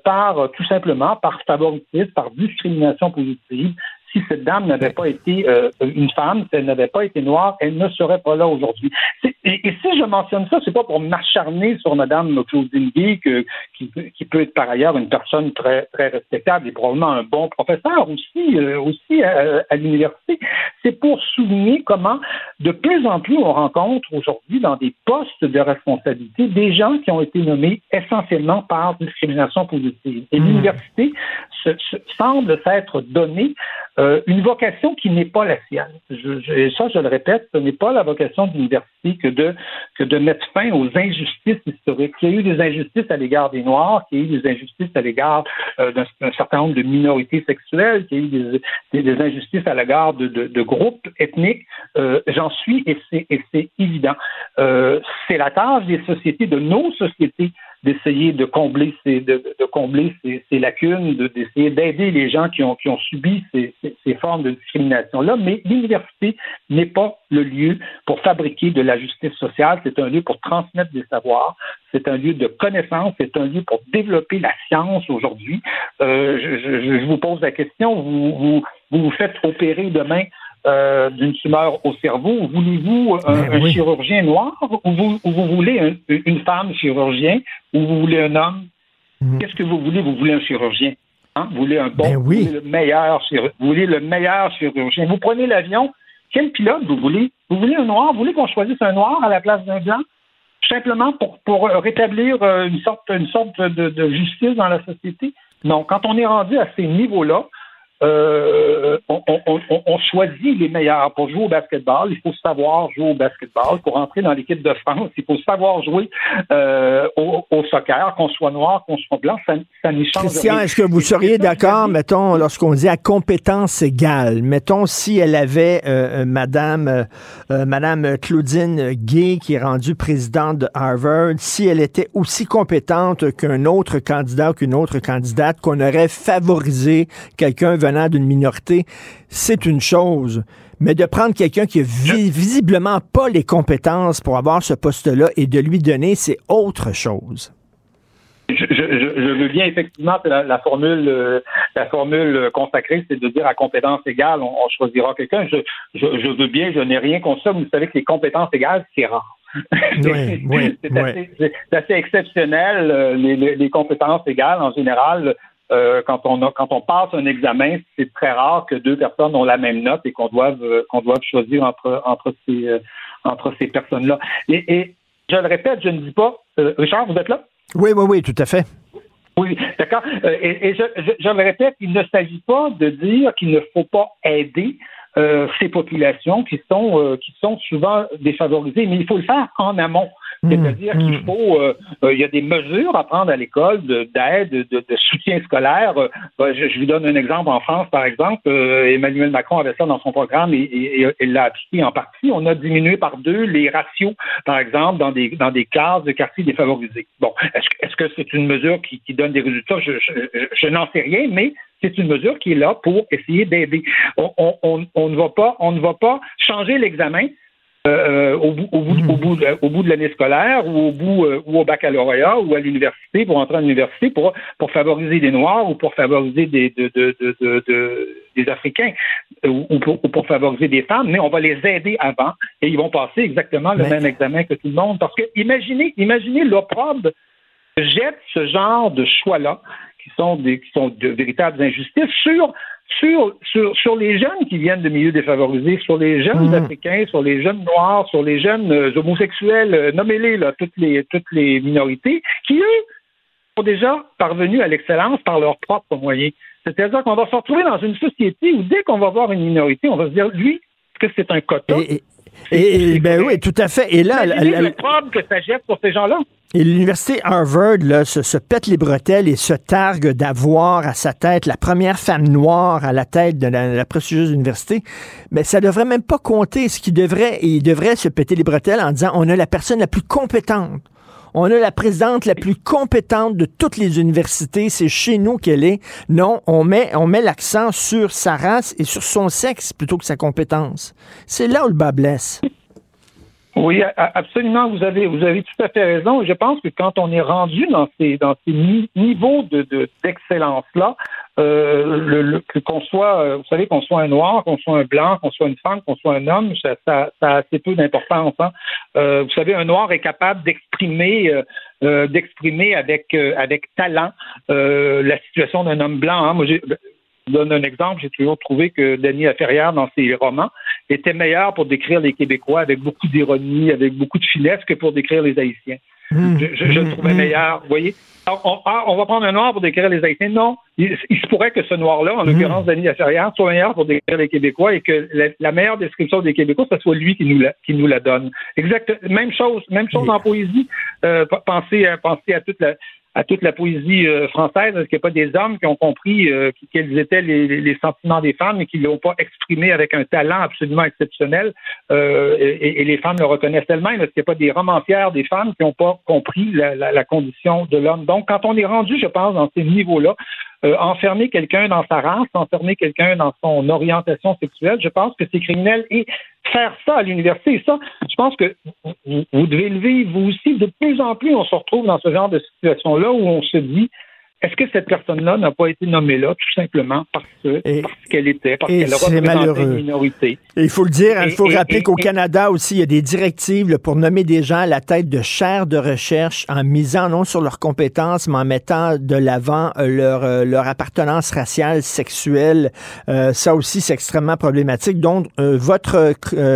par tout simplement par favoritisme, par discrimination positive, si cette dame n'avait pas été euh, une femme, si elle n'avait pas été noire, elle ne serait pas là aujourd'hui. Et, et, si je mentionne ça, c'est pas pour m'acharner sur Madame Claudine Guy, qui, qui, peut être par ailleurs une personne très très respectable et probablement un bon professeur aussi euh, aussi à, à l'université. C'est pour souligner comment de plus en plus on rencontre aujourd'hui dans des postes de responsabilité des gens qui ont été nommés essentiellement par discrimination positive. Et mmh. l'université se, semble s'être donnée euh, une vocation qui n'est pas la sienne. Je, et ça, je le répète, ce n'est pas la vocation de l'université que de, que de mettre fin aux injustices historiques. Il y a eu des injustices à l'égard des Noirs, il y a eu des injustices à l'égard euh, d'un certain nombre de minorités sexuelles, il y a eu des, des, injustices à l'égard de, de, de, groupes ethniques. Euh, J'en suis et c'est évident. Euh, c'est la tâche des sociétés, de nos sociétés, d'essayer de combler ces, de, de combler ces, ces lacunes, d'essayer d'aider les gens qui ont, qui ont subi ces, ces, formes de discrimination-là. Mais l'université n'est pas le lieu pour fabriquer de la justice sociale. C'est un lieu pour transmettre des savoirs. C'est un lieu de connaissance. C'est un lieu pour développer la science aujourd'hui. Euh, je, je, vous pose la question. Vous vous, vous, vous faites opérer demain euh, d'une tumeur au cerveau. Voulez-vous un, ben chirurgien noir ou vous, vous voulez une femme chirurgien ou vous voulez un homme? Mhm. Qu'est-ce que vous voulez? Vous voulez un chirurgien? Hein? Vous voulez un bon, ben vous voulez le meilleur, vous voulez le meilleur chirurgien. Vous prenez l'avion, quel pilote vous voulez? Vous voulez un noir? Vous voulez qu'on choisisse un noir à la place d'un blanc? Simplement pour, pour rétablir euh, une sorte, une sorte de, de justice dans la société? Non, quand on est rendu à ces niveaux-là, euh, on, choisit les meilleurs. Pour jouer au basketball, il faut savoir jouer au basketball. Pour entrer dans l'équipe de France, il faut savoir jouer euh, au, soccer, qu'on soit noir, qu'on soit blanc, ça, ça n'y change Christian, est-ce que vous seriez d'accord, mettons, lorsqu'on dit à compétence égale, mettons si elle avait euh, Madame, Madame Claudine Gay, qui est rendue présidente de Harvard, si elle était aussi compétente qu'un autre candidat ou qu'une autre candidate, qu'on aurait favorisé quelqu'un venant d'une minorité, c'est une chose. Mais de prendre quelqu'un qui a visiblement pas les compétences pour avoir ce poste-là et de lui donner, c'est autre chose. Je, veux bien effectivement la, formule euh, la formule consacrée, c'est de dire à compétences égales, on, choisira quelqu'un. Je, je, veux bien, je n'ai rien contre ça, vous savez que les compétences égales, c'est rare. c'est assez, exceptionnel, euh, les, compétences égales en général. Euh, quand on quand on passe un examen, c'est très rare que deux personnes ont la même note et qu'on doive qu'on doive choisir entre entre ces entre ces personnes-là. Et, et, je le répète, je ne dis pas. Richard, vous êtes là? Oui, oui, oui, tout à fait. Oui, d'accord. Euh, et, je, je, le répète, il ne s'agit pas de dire qu'il ne faut pas aider euh, ces populations qui sont euh, qui sont souvent défavorisées, mais il faut le faire en amont. Mmh. C'est-à-dire qu'il mmh. faut, euh, il y a des mesures à prendre à l'école d'aide, de, de, soutien scolaire. je, je, vous donne un exemple en France, par exemple. Emmanuel Macron avait ça dans son programme et, il l'a appliqué en partie. On a diminué par deux les ratios, par exemple, dans des dans des cases de quartiers défavorisés. Bon, est-ce est-ce que c'est une mesure qui, qui donne des résultats? Je, je, je n'en sais rien, mais c'est une mesure qui est là pour essayer d'aider. On, ne va pas, on ne va pas changer l'examen. Euh, au, bout, au, bout, au, bout, de l'année scolaire ou au bout euh, ou au baccalauréat ou à l'université pour entrer à l'université pour pour favoriser des noirs ou pour favoriser des des Africains ou pour, pour, favoriser des femmes mais on va les aider avant et ils vont passer exactement le même examen que tout le monde. Parce que imaginez imaginez l'opprobre jette ce genre de choix là qui sont des qui sont de véritables injustices sur sur, sur, sur les jeunes qui viennent de milieux défavorisés, sur les jeunes mmh. africains, sur les jeunes noirs, sur les jeunes euh, homosexuels, euh, nommez-les là, toutes les toutes les minorités, qui eux sont déjà parvenus à l'excellence par leurs propres moyens. C'est-à-dire qu'on va se retrouver dans une société où dès qu'on va voir une minorité, on va se dire lui, est-ce que c'est un quota? Et, ben oui, tout à fait. Et là, le problème que ça jette pour ces gens-là. Et l'université Harvard là, se, pète les bretelles et se targue d'avoir à sa tête la première femme noire à la tête de la, prestigieuse université. Mais ça devrait même pas compter. Ce qui devrait, il devrait se péter les bretelles en disant on a la personne la plus compétente on a la présidente la plus compétente de toutes les universités. C'est chez nous qu'elle est. Non, on met, on met l'accent sur sa race et sur son sexe plutôt que sa compétence. C'est là où le bas blesse. Oui, absolument. Vous avez, vous avez tout à fait raison. Je pense que quand on est rendu dans ces, dans ces niveaux de, d'excellence euh, le, qu'on soit, euh, vous savez, qu'on soit un noir, qu'on soit un blanc, qu'on soit une femme, qu'on soit un homme, ça, ça, a assez peu d'importance. Hein. Euh, vous savez, un noir est capable d'exprimer, d'exprimer avec avec talent la situation d'un homme blanc. Hein. Moi, je donne un exemple. J'ai toujours trouvé que Denis Laferrière, dans ses romans, était meilleur pour décrire les Québécois avec beaucoup d'ironie, avec beaucoup de finesse que pour décrire les Haïtiens. Mmh. je, le trouvais mmh. meilleur. Vous voyez? on, ah, on, va prendre un noir pour décrire les Haïtiens. Non. Il, se pourrait que ce noir-là, en mmh. l'occurrence Denis Laferrière, soit meilleur pour décrire les Québécois et que la, meilleure description des Québécois, ce soit lui qui nous la, qui nous la donne. Exact. Même chose. Même chose en poésie. Euh, pensez, pensez à toute la, à toute la poésie euh, française, est-ce qu'il n'y a pas des hommes qui ont compris euh, quels étaient les, sentiments des femmes et qui ne l'ont pas exprimé avec un talent absolument exceptionnel euh, et, les femmes le reconnaissent elles-mêmes? Est-ce qu'il n'y a pas des romancières, des femmes qui n'ont pas compris la, la condition de l'homme? Donc, quand on est rendu, je pense, dans ces niveaux-là, euh, enfermer quelqu'un dans sa race, enfermer quelqu'un dans son orientation sexuelle, je pense que c'est criminel. Et faire ça à l'université, ça, je pense que vous devez le vivre vous aussi. De plus en plus, on se retrouve dans ce genre de situation-là où on se dit, est-ce que cette personne-là n'a pas été nommée là tout simplement parce qu'elle était, parce qu'elle représentait une minorité? il faut le dire, hein, il faut rappeler qu'au Canada aussi, il y a des directives pour nommer des gens à la tête de chaires de recherche en misant non sur leurs compétences, mais en mettant de l'avant euh, leur, euh, leur appartenance raciale, sexuelle. Euh, ça aussi, c'est extrêmement problématique. Donc, votre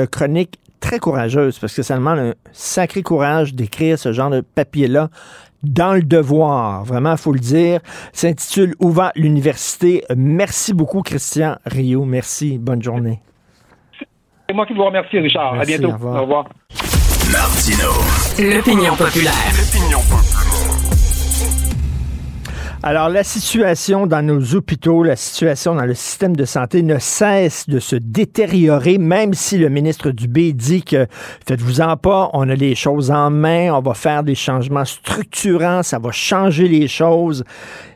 chronique très courageuse parce que ça demande un sacré courage d'écrire ce genre de papier-là dans le devoir. Vraiment, il faut le dire. S'intitule Où va l'université? Merci beaucoup, Christian Rio. Merci. Bonne journée. C'est moi qui vous remercie, Richard. à bientôt. Au revoir. L'opinion populaire. Alors, la situation dans nos hôpitaux, la situation dans le système de santé ne cesse de se détériorer, même si le ministre Dubé dit que faites-vous-en pas, on a les choses en main, on va faire des changements structurants, ça va changer les choses.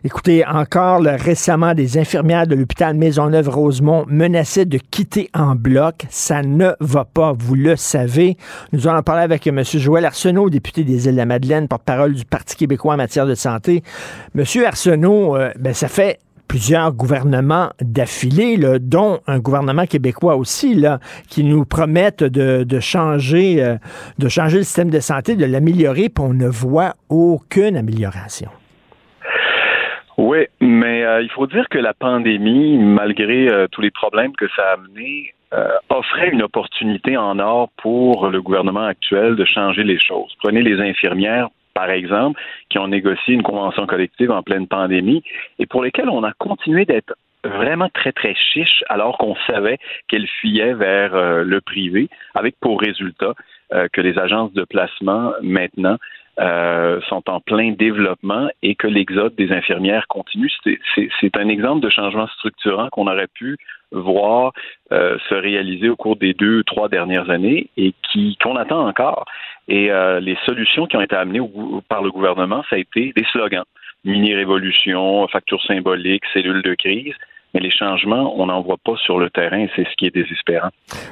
Écoutez, encore récemment, des infirmières de l'hôpital Maisonneuve-Rosemont menaçaient de quitter en bloc. Ça ne va pas, vous le savez. Nous allons parler avec M. Joël Arsenault, député des Îles-de-la-Madeleine, porte-parole du Parti québécois en matière de santé. Monsieur Arsenault, euh, ben, ça fait plusieurs gouvernements d'affilée, dont un gouvernement québécois aussi, là, qui nous promettent de, changer, euh, de changer le système de santé, de l'améliorer, puis on ne voit aucune amélioration. Oui, mais euh, il faut dire que la pandémie, malgré tous les problèmes que ça a amené, offrait une opportunité en or pour le gouvernement actuel de changer les choses. Prenez les infirmières par exemple, qui ont négocié une convention collective en pleine pandémie et pour lesquelles on a continué d'être vraiment très, très chiche alors qu'on savait qu'elles fuyaient vers euh, le privé, avec pour résultat euh, que les agences de placement, maintenant, euh, sont en plein développement et que l'exode des infirmières continue. C'est un exemple de changement structurant qu'on aurait pu voir se réaliser au cours des deux, trois dernières années et qui qu'on attend encore. Et euh, les solutions qui ont été amenées par le gouvernement, ça a été des slogans. Mini-révolution, facture symbolique, cellule de crise mais les changements, on n'en voit pas sur le terrain, c'est ce qui est désespérant.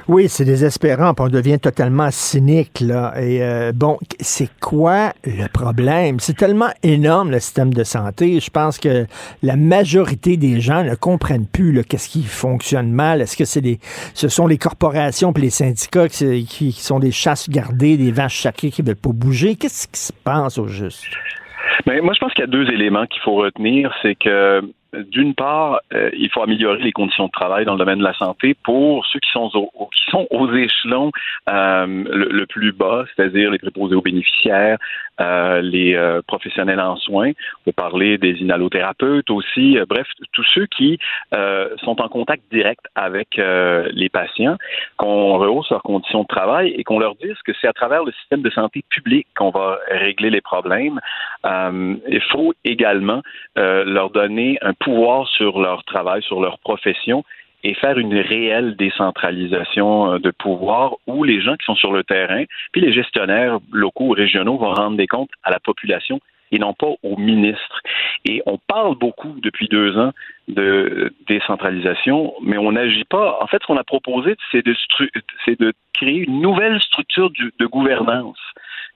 Oui, c'est désespérant, puis on devient totalement cynique, là. Et euh, bon, c'est quoi le problème? C'est tellement énorme, le système de santé. Je pense que la majorité des gens ne comprennent plus qu'est-ce qui fonctionne mal. Est-ce que c'est des, ce sont les corporations et les syndicats qui, qui, sont des chasses gardées, des vaches sacrées qui ne veulent pas bouger? Qu'est-ce qui se passe au juste? Mais moi, je pense qu'il y a deux éléments qu'il faut retenir. C'est que d'une part, euh, il faut améliorer les conditions de travail dans le domaine de la santé pour ceux qui sont, qui sont aux échelons euh, le, plus bas, c'est-à-dire les préposés aux bénéficiaires, euh, les professionnels en soins. On peut parler des inhalothérapeutes aussi. bref, tous ceux qui sont en contact direct avec les patients, qu'on rehausse leurs conditions de travail et qu'on leur dise que c'est à travers le système de santé public qu'on va régler les problèmes. il faut également leur donner un pouvoir sur leur travail, sur leur profession et faire une réelle décentralisation euh, de pouvoir où les gens qui sont sur le terrain, puis les gestionnaires locaux ou régionaux vont rendre des comptes à la population et non pas aux ministres. Et on parle beaucoup depuis deux ans de décentralisation, mais on n'agit pas. En fait, ce qu'on a proposé, c'est de, de, créer une nouvelle structure de gouvernance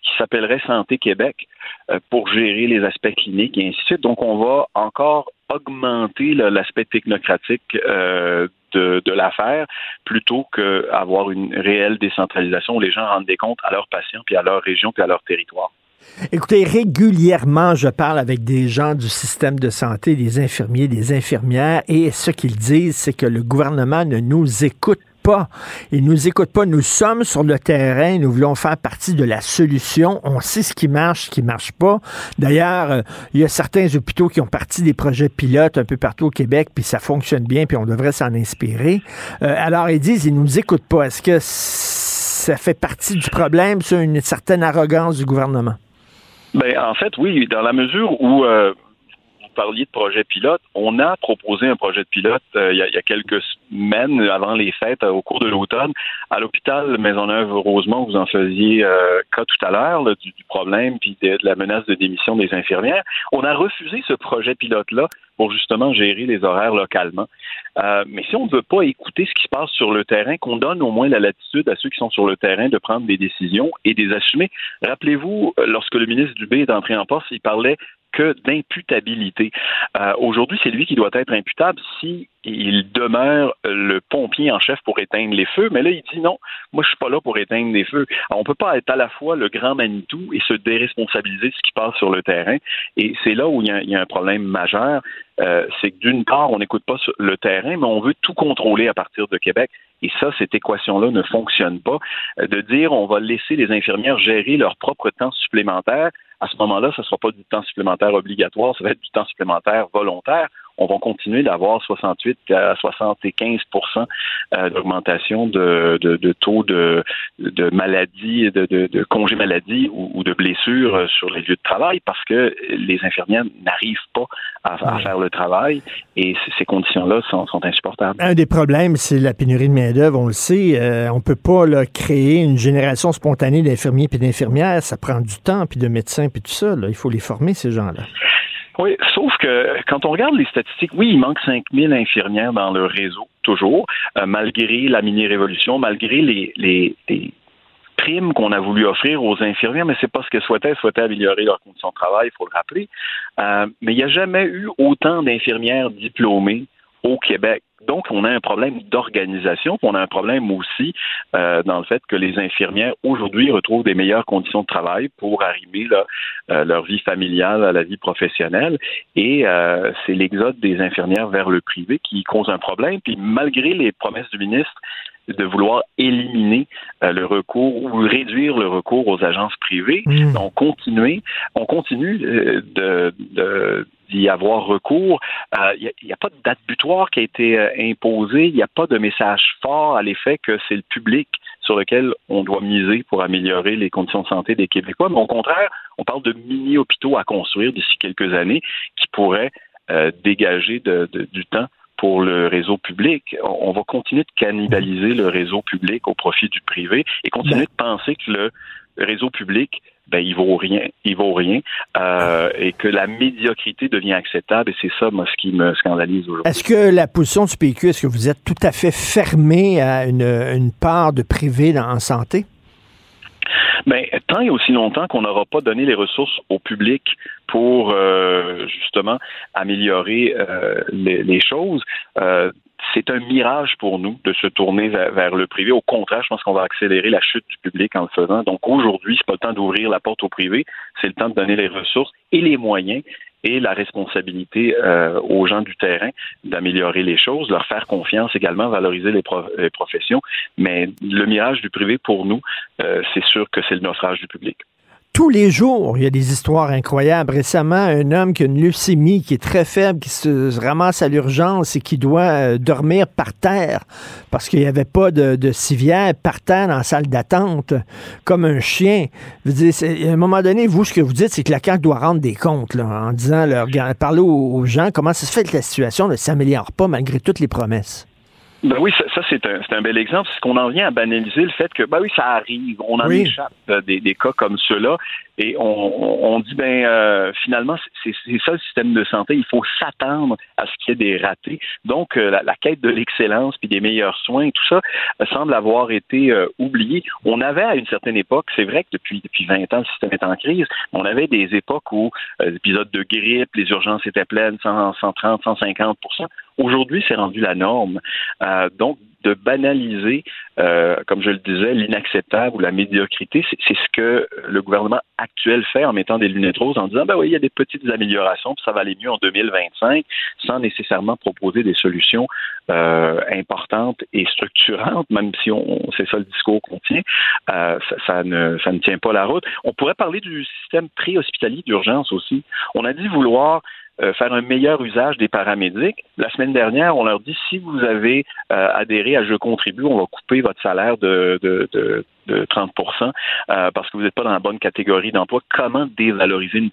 qui s'appellerait Santé Québec euh, pour gérer les aspects cliniques et ainsi de suite. Donc, on va encore augmenter l'aspect technocratique euh, de, l'affaire plutôt qu'avoir une réelle décentralisation où les gens rendent des comptes à leurs patients, puis à leur région, puis à leur territoire. Écoutez, régulièrement, je parle avec des gens du système de santé, des infirmiers, des infirmières, et ce qu'ils disent, c'est que le gouvernement ne nous écoute pas. Ils nous écoutent pas. Nous sommes sur le terrain. Nous voulons faire partie de la solution. On sait ce qui marche, ce qui marche pas. D'ailleurs, euh, il y a certains hôpitaux qui ont parti des projets pilotes un peu partout au Québec, puis ça fonctionne bien, puis on devrait s'en inspirer. Euh, alors, ils disent, ils nous écoutent pas. Est-ce que ça fait partie du problème, sur une certaine arrogance du gouvernement? Ben, en fait, oui, dans la mesure où euh, parliez de projet pilote. On a proposé un projet de pilote euh, il, y a, quelques semaines avant les fêtes, euh, au cours de l'automne, à l'hôpital Maisonneuve-Rosemont. Vous en faisiez euh, cas tout à l'heure du, problème puis de, la menace de démission des infirmières. On a refusé ce projet pilote-là pour justement gérer les horaires localement. mais si on ne veut pas écouter ce qui se passe sur le terrain, qu'on donne au moins la latitude à ceux qui sont sur le terrain de prendre des décisions et des assumer. Rappelez-vous, lorsque le ministre Dubé est entré en poste, il parlait que d'imputabilité. Euh, aujourd'hui, c'est lui qui doit être imputable si il demeure le pompier en chef pour éteindre les feux, mais là, il dit non, moi, je suis pas là pour éteindre les feux. On on peut pas être à la fois le grand Manitou et se déresponsabiliser de ce qui passe sur le terrain. Et c'est là où il y, a, un problème majeur. Euh, c'est que d'une part, on n'écoute pas le terrain, mais on veut tout contrôler à partir de Québec. Et ça, cette équation-là ne fonctionne pas. Euh, de dire on va laisser les infirmières gérer leur propre temps supplémentaire, à ce moment-là, ce ne sera pas du temps supplémentaire obligatoire, ça va être du temps supplémentaire volontaire. On va continuer d'avoir 68 à 75% euh, d'augmentation de, de, taux de, de maladie, de, de, de congés maladie ou, de blessures sur les lieux de travail parce que les infirmières n'arrivent pas à, faire le travail et ces conditions-là sont, sont, insupportables. Un des problèmes, c'est la pénurie de main-d'œuvre, on le sait. Euh, on peut pas créer une génération spontanée d'infirmiers et d'infirmières. Ça prend du temps, puis de médecins, puis tout ça. Il faut les former, ces gens-là. Oui, sauf que quand on regarde les statistiques, oui, il manque 5000 infirmières dans le réseau, toujours, euh, malgré la mini-révolution, malgré les, les, primes qu'on a voulu offrir aux infirmières, mais c'est pas ce qu'elles souhaitaient. Elles souhaitaient améliorer leurs conditions de travail, il faut le rappeler. Euh, mais il n'y a jamais eu autant d'infirmières diplômées au Québec. Donc, on a un problème d'organisation, on a un problème aussi euh, dans le fait que les infirmières aujourd'hui retrouvent des meilleures conditions de travail pour arriver là, euh, leur vie familiale à la vie professionnelle. Et euh, c'est l'exode des infirmières vers le privé qui cause un problème. Puis malgré les promesses du ministre de vouloir éliminer le recours ou réduire le recours aux agences privées, mmh. on continue, on continue de, de d'y avoir recours. Il euh, n'y a, pas de date butoir qui a été euh, imposée. Il n'y a pas de message fort à l'effet que c'est le public sur lequel on doit miser pour améliorer les conditions de santé des Québécois. Mais au contraire, on parle de mini-hôpitaux à construire d'ici quelques années qui pourraient euh, dégager du temps pour le réseau public. On va continuer de cannibaliser le réseau public au profit du privé et continuer de penser que le réseau public ben il vaut rien, il vaut rien, euh, et que la médiocrité devient acceptable, et c'est ça, moi, ce qui me scandalise aujourd'hui. Est-ce que la position du PQ, est-ce que vous êtes tout à fait fermé à une, part de privé en santé? Bien, tant et aussi longtemps qu'on n'aura pas donné les ressources au public pour euh, justement améliorer euh, les, choses, c'est un mirage pour nous de se tourner vers, le privé. Au contraire, je pense qu'on va accélérer la chute du public en le faisant. Donc aujourd'hui, c'est pas le temps d'ouvrir la porte au privé, c'est le temps de donner les ressources et les moyens et la responsabilité euh, aux gens du terrain d'améliorer les choses, leur faire confiance également, valoriser les, professions. Mais le mirage du privé, pour nous, euh, c'est sûr que c'est le naufrage du public tous les jours, il y a des histoires incroyables. Récemment, un homme qui a une leucémie, qui est très faible, qui se ramasse à l'urgence et qui doit euh, dormir par terre parce qu'il n'y avait pas de, civière par terre dans la salle d'attente, comme un chien. Vous à un moment donné, vous, ce que vous dites, c'est que la CAQ doit rendre des comptes en disant, là, parler aux, gens comment ça se fait que la situation ne s'améliore pas malgré toutes les promesses. Ben oui, ça, c'est un, un, bel exemple. C'est qu'on en vient à banaliser le fait que, ben oui, ça arrive. On en échappe euh, des, des, cas comme ceux-là. Et on, on dit, ben euh, finalement, c'est ça le système de santé. Il faut s'attendre à ce qu'il y ait des ratés. Donc, euh, la, quête de l'excellence puis des meilleurs soins, tout ça semble avoir été oublié. On avait à une certaine époque, c'est vrai que depuis depuis 20 ans, le système est en crise. On avait des époques où l'épisode de grippe, les urgences étaient pleines, 100, 130, 150 Aujourd'hui, c'est rendu la norme. Euh, donc, de banaliser, euh, comme je le disais, l'inacceptable ou la médiocrité, c'est ce que le gouvernement actuel fait en mettant des lunettes roses, en disant, ben oui, il y a des petites améliorations, puis ça va aller mieux en 2025, sans nécessairement proposer des solutions euh, importantes et structurantes, même si on, c'est ça le discours qu'on tient, ça, ne, ça ne tient pas la route. On pourrait parler du système pré-hospitalier d'urgence aussi. On a dit vouloir euh, faire un meilleur usage des paramédics. La semaine dernière, on leur dit si vous avez euh, adhéré à Je contribue, on va couper votre salaire de, de, de, de 30 euh, parce que vous n'êtes pas dans la bonne catégorie d'emploi. Comment dévaloriser une,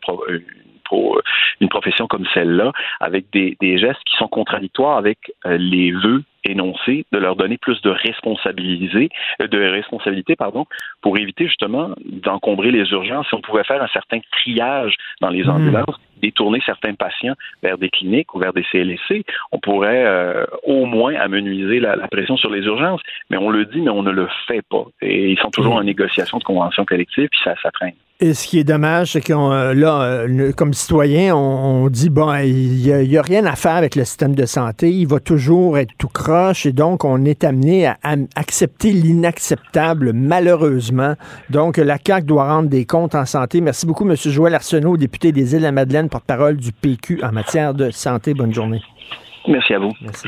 une profession comme celle-là avec des, des, gestes qui sont contradictoires avec les vœux énoncés, de leur donner plus de responsabilité, de responsabilité pardon, pour éviter justement d'encombrer les urgences. Si on pouvait faire un certain triage dans les mmh. ambulances, détourner certains patients vers des cliniques ou vers des CLSC, on pourrait euh, au moins amenuiser la, pression sur les urgences. Mais on le dit, mais on ne le fait pas. Et ils sont toujours en négociation de convention collective, puis ça, ça traîne. Et ce qui est dommage, c'est qu'on euh, là, euh, comme citoyen, on, dit bon, il n'y a, rien à faire avec le système de santé, il va toujours être tout croche, et donc on est amené à, accepter l'inacceptable, malheureusement. Donc la CAQ doit rendre des comptes en santé. Merci beaucoup, M. Joël Arsenault, député des Îles-de-la-Madeleine, porte-parole du PQ en matière de santé. Bonne journée. Merci à vous. Merci.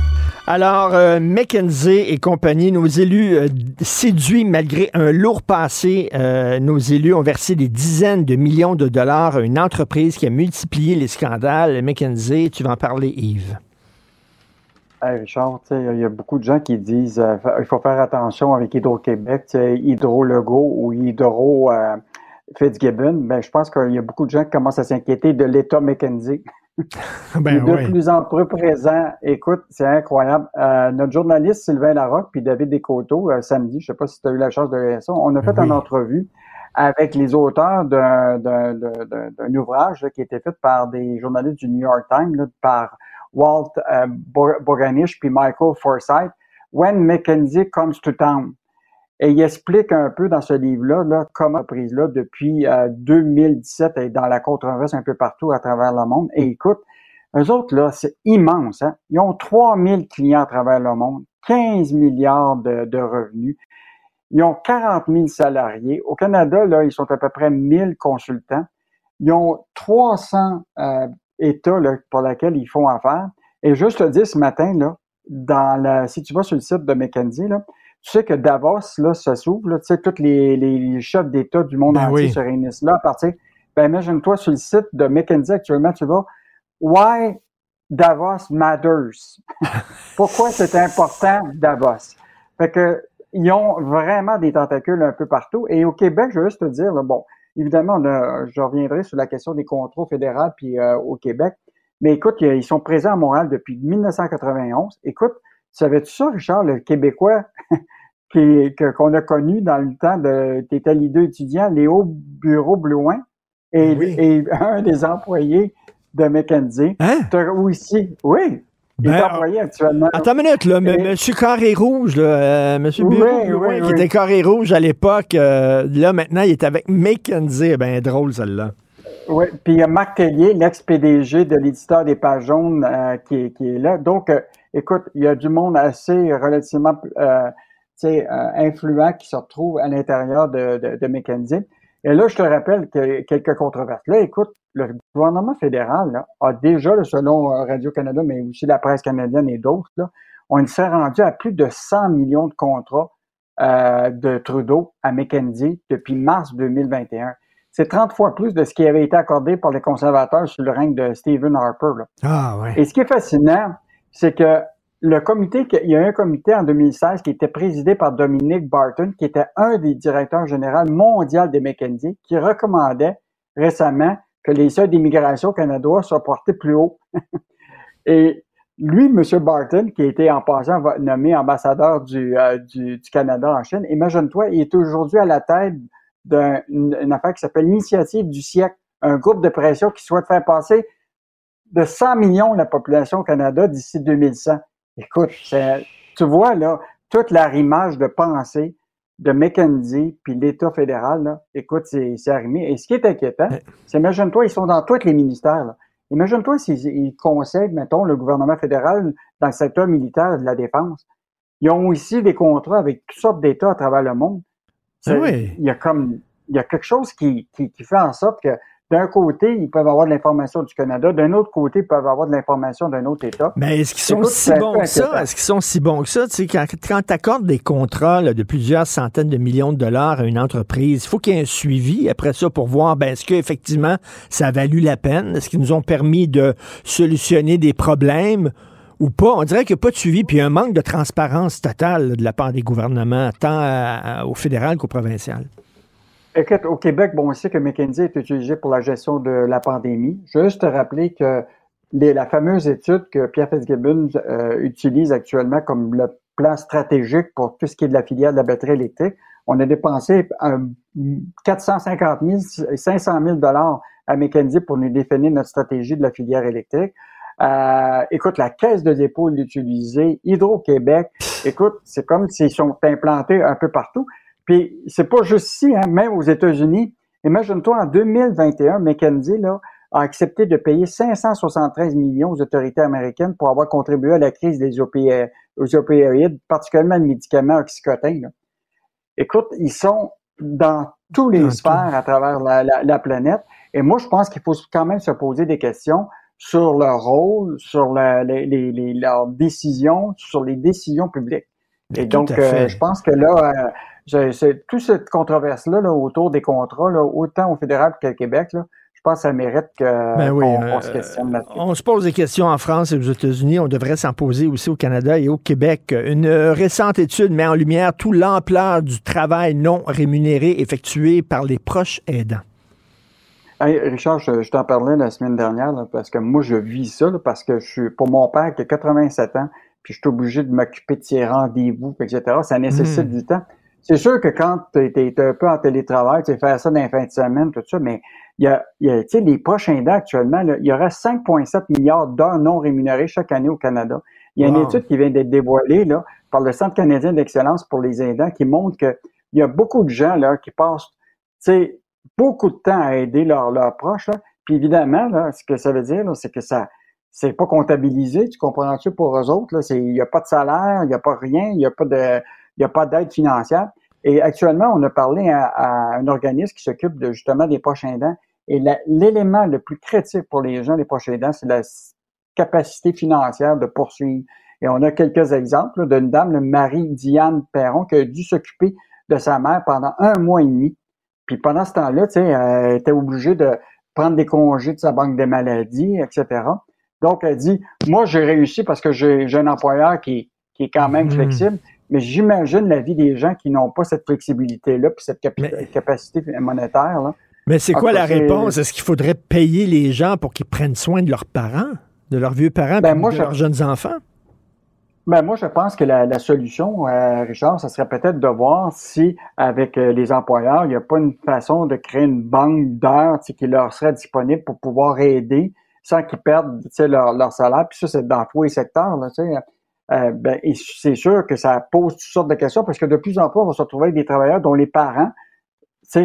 Alors, euh, McKenzie et compagnie, nos élus euh, séduits malgré un lourd passé, euh, nos élus ont versé des dizaines de millions de dollars à une entreprise qui a multiplié les scandales. McKenzie, tu vas en parler, Yves. Hey Richard, il y a beaucoup de gens qui disent euh, il faut faire attention avec Hydro-Québec, Hydro-Lego ou Hydro-Fitzgibbon. ben, je pense qu'il y a beaucoup de gens qui commencent à s'inquiéter de l'État McKenzie. Ben de plus en plus présent. Écoute, c'est incroyable. Euh, notre journaliste Sylvain Larocque puis David Descoteaux, euh, samedi, je sais pas si tu as eu la chance de voir ça, on a fait Oui. une entrevue avec les auteurs d'un, d'un, d'un- d'un- d'un ouvrage là, qui a été fait par des journalistes du New York Times, là, par Walt euh, Bo- Boganish puis Michael Forsyth, When Mackenzie Comes to Town. Et il explique un peu dans ce livre-là là, comment l'entreprise-là, depuis euh, 2017, est dans la controverse un peu partout à travers le monde. Et écoute, eux autres, là, c'est immense. Hein? Ils ont 3000 clients à travers le monde, 15 milliards de, de revenus. Ils ont 40 000 salariés. Au Canada, là, ils sont à peu près 1000 consultants. Ils ont 300 euh, États là, pour lesquels ils font affaire. Et juste te dire ce matin, là, dans la, si tu vas sur le site de McKenzie, là, tu sais que Davos, là, ça s'ouvre, là, tu sais, tous les, les chefs d'État du monde Ben entier oui. se réunissent là à partir. Ben, imagine-toi sur le site de McKenzie actuellement, tu vas, Why Davos matters? Pourquoi c'est important Davos? Fait que, ils ont vraiment des tentacules un peu partout. Et au Québec, je veux juste te dire, là, bon, évidemment, je reviendrai sur la question des contrôles fédéraux puis euh, au Québec. Mais écoute, ils sont présents à Montréal depuis 1991. Écoute, savais-tu ça, Richard, le Québécois qui- que- qu'on a connu dans le temps de, t'étais leader étudiant, Léo Bureau-Blouin, et, et un des employés de McKenzie. T'as- aussi, oui, il est Ben, employé actuellement. Attends une minute, là. M- Et- Monsieur Carré Rouge, là, euh, Monsieur Oui, Bureau, oui, Blouin, oui. qui était Carré Rouge à l'époque, euh, là, maintenant, il est avec McKenzie. Ben, drôle, celle-là. Oui, puis il y a Marc Tellier, l'ex-PDG de l'éditeur des pages jaunes, euh, qui, est, qui est là. Donc, écoute, il y a du monde assez relativement euh, euh, influent qui se retrouve à l'intérieur de, de, de McKenzie. Et là, je te rappelle que quelques controverses. Là, écoute, le gouvernement fédéral là, a déjà, selon euh, Radio-Canada, mais aussi la presse canadienne et d'autres, on s'est rendu à plus de 100 millions de contrats euh, de Trudeau à McKenzie depuis mars 2021. C'est 30 fois plus de ce qui avait été accordé par les conservateurs sous le règne de Stephen Harper. là. Ah, ouais. Et ce qui est fascinant, c'est que le comité, il y a un comité en 2016 qui était présidé par Dominique Barton, qui était un des directeurs généraux mondiaux des McKenzie, qui recommandait récemment que les seuils d'immigration au soient portés plus haut. Et lui, M. Barton, qui a été en passant nommé ambassadeur du, euh, du, du Canada en Chine, imagine-toi, il est aujourd'hui à la tête d'une une affaire qui s'appelle l'Initiative du siècle, un groupe de pression qui souhaite faire passer de 100 millions la population au Canada d'ici 2100. Écoute, tu vois là, toute l'arrimage de pensée de McKenzie puis l'État fédéral, là, écoute, c'est arrimé. Et ce qui est inquiétant, c'est, imagine-toi, ils sont dans tous les ministères. là. Imagine-toi s'ils ils conseillent, mettons, le gouvernement fédéral dans le secteur militaire de la défense. Ils ont aussi des contrats avec toutes sortes d'États à travers le monde. C'est- Ah oui. Il y a comme, il y a quelque chose qui, qui, qui fait en sorte que d'un côté, ils peuvent avoir de l'information du Canada, d'un autre côté, ils peuvent avoir de l'information d'un autre État. Mais est-ce qu'ils sont si bons que ça? Est-ce qu'ils sont si bons que ça? Tu sais, quand quand tu accordes des contrats là, de plusieurs centaines de millions de dollars à une entreprise, il faut qu'il y ait un suivi après ça pour voir ben, est-ce qu'effectivement ça a valu la peine? Est-ce qu'ils nous ont permis de solutionner des problèmes ou pas? On dirait qu'il n'y a pas de suivi, puis il y a un manque de transparence totale là, de la part des gouvernements, tant à- à- au fédéral qu'au provincial. Écoute, au Québec, bon, on sait que McKinsey est utilisé pour la gestion de la pandémie. Juste te rappeler que les- la fameuse étude que Pierre Fitzgibbon euh, utilise actuellement comme le plan stratégique pour tout ce qui est de la filière de la batterie électrique, on a dépensé euh, 450 000, 500 000 dollars à McKinsey pour nous définir notre stratégie de la filière électrique. Euh, écoute, la caisse de dépôt l'utiliser, Hydro-Québec, écoute, c'est comme s'ils sont implantés un peu partout. Puis c'est pas juste ici, hein, même aux États-Unis. Imagine-toi, en 2021, McKenzie là, a accepté de payer 573 millions aux autorités américaines pour avoir contribué à la crise des aux opioïdes, particulièrement le médicament oxycotin. là. Écoute, ils sont dans tous les sphères à travers la, la, la planète. Et moi, je pense qu'il faut quand même se poser des questions sur leur rôle, sur la, les, les, les, leurs décisions, sur les décisions publiques. Et tout donc, euh, je pense que là, euh, toute cette controverse-là là, autour des contrats, là, autant au fédéral qu'au Québec, là, je pense que ça mérite Ben oui, euh, qu'on se questionne là-dessus. On se pose des questions en France et aux États-Unis. On devrait s'en poser aussi au Canada et au Québec. Une récente étude met en lumière toute l'ampleur du travail non rémunéré effectué par les proches aidants. Hey, Richard, je, je t'en parlais la semaine dernière là, parce que moi, je vis ça là, parce que je suis pour mon père qui a 87 ans, puis je suis obligé de m'occuper de ses rendez-vous, etc. Ça nécessite Mm. du temps. C'est sûr que quand tu es, un peu en télétravail, tu sais, faire ça dans les fins de semaine, tout ça, mais il y a, y a tu sais, les prochains aidants actuellement, il y aura 5,7 milliards d'heures non rémunérées chaque année au Canada. Il y a une étude qui vient d'être dévoilée là, par le Centre canadien d'excellence pour les aidants qui montre que il y a beaucoup de gens là, qui passent tu sais, beaucoup de temps à aider leurs proches. Puis évidemment, là, ce que ça veut dire, c'est que ça c'est pas comptabilisé, tu comprends-tu, pour eux autres. Il n'y a pas de salaire, il n'y a pas rien, il n'y a pas de y a pas d'aide financière. Et actuellement, on a parlé à, à un organisme qui s'occupe de justement des proches aidants. Et l'élément le plus critique pour les gens, les proches aidants, c'est la capacité financière de poursuivre. Et on a quelques exemples d'une dame, le Marie-Diane Perron, qui a dû s'occuper de sa mère pendant un mois et demi. Puis pendant ce temps-là, tu sais, elle était obligée de prendre des congés de sa banque de maladies, etc. Donc, elle dit, moi, j'ai réussi parce que j'ai un employeur qui, qui est quand même Mhm. flexible, mais j'imagine la vie des gens qui n'ont pas cette flexibilité-là, puis cette capi- capacité monétaire. Là. Mais c'est quoi la réponse? Est-ce qu'il faudrait payer les gens pour qu'ils prennent soin de leurs parents, de leurs vieux parents, Ben, moi, de je- leurs jeunes enfants? Ben moi, je pense que la, la solution, euh, Richard, ça serait peut-être de voir si, avec euh, les employeurs, il n'y a pas une façon de créer une banque d'heures qui leur serait disponible pour pouvoir aider sans qu'ils perdent leur, leur salaire. Puis ça, c'est dans tous les secteurs. Là. Euh, ben, et c'est sûr que ça pose toutes sortes de questions parce que de plus en plus, on va se retrouver avec des travailleurs dont les parents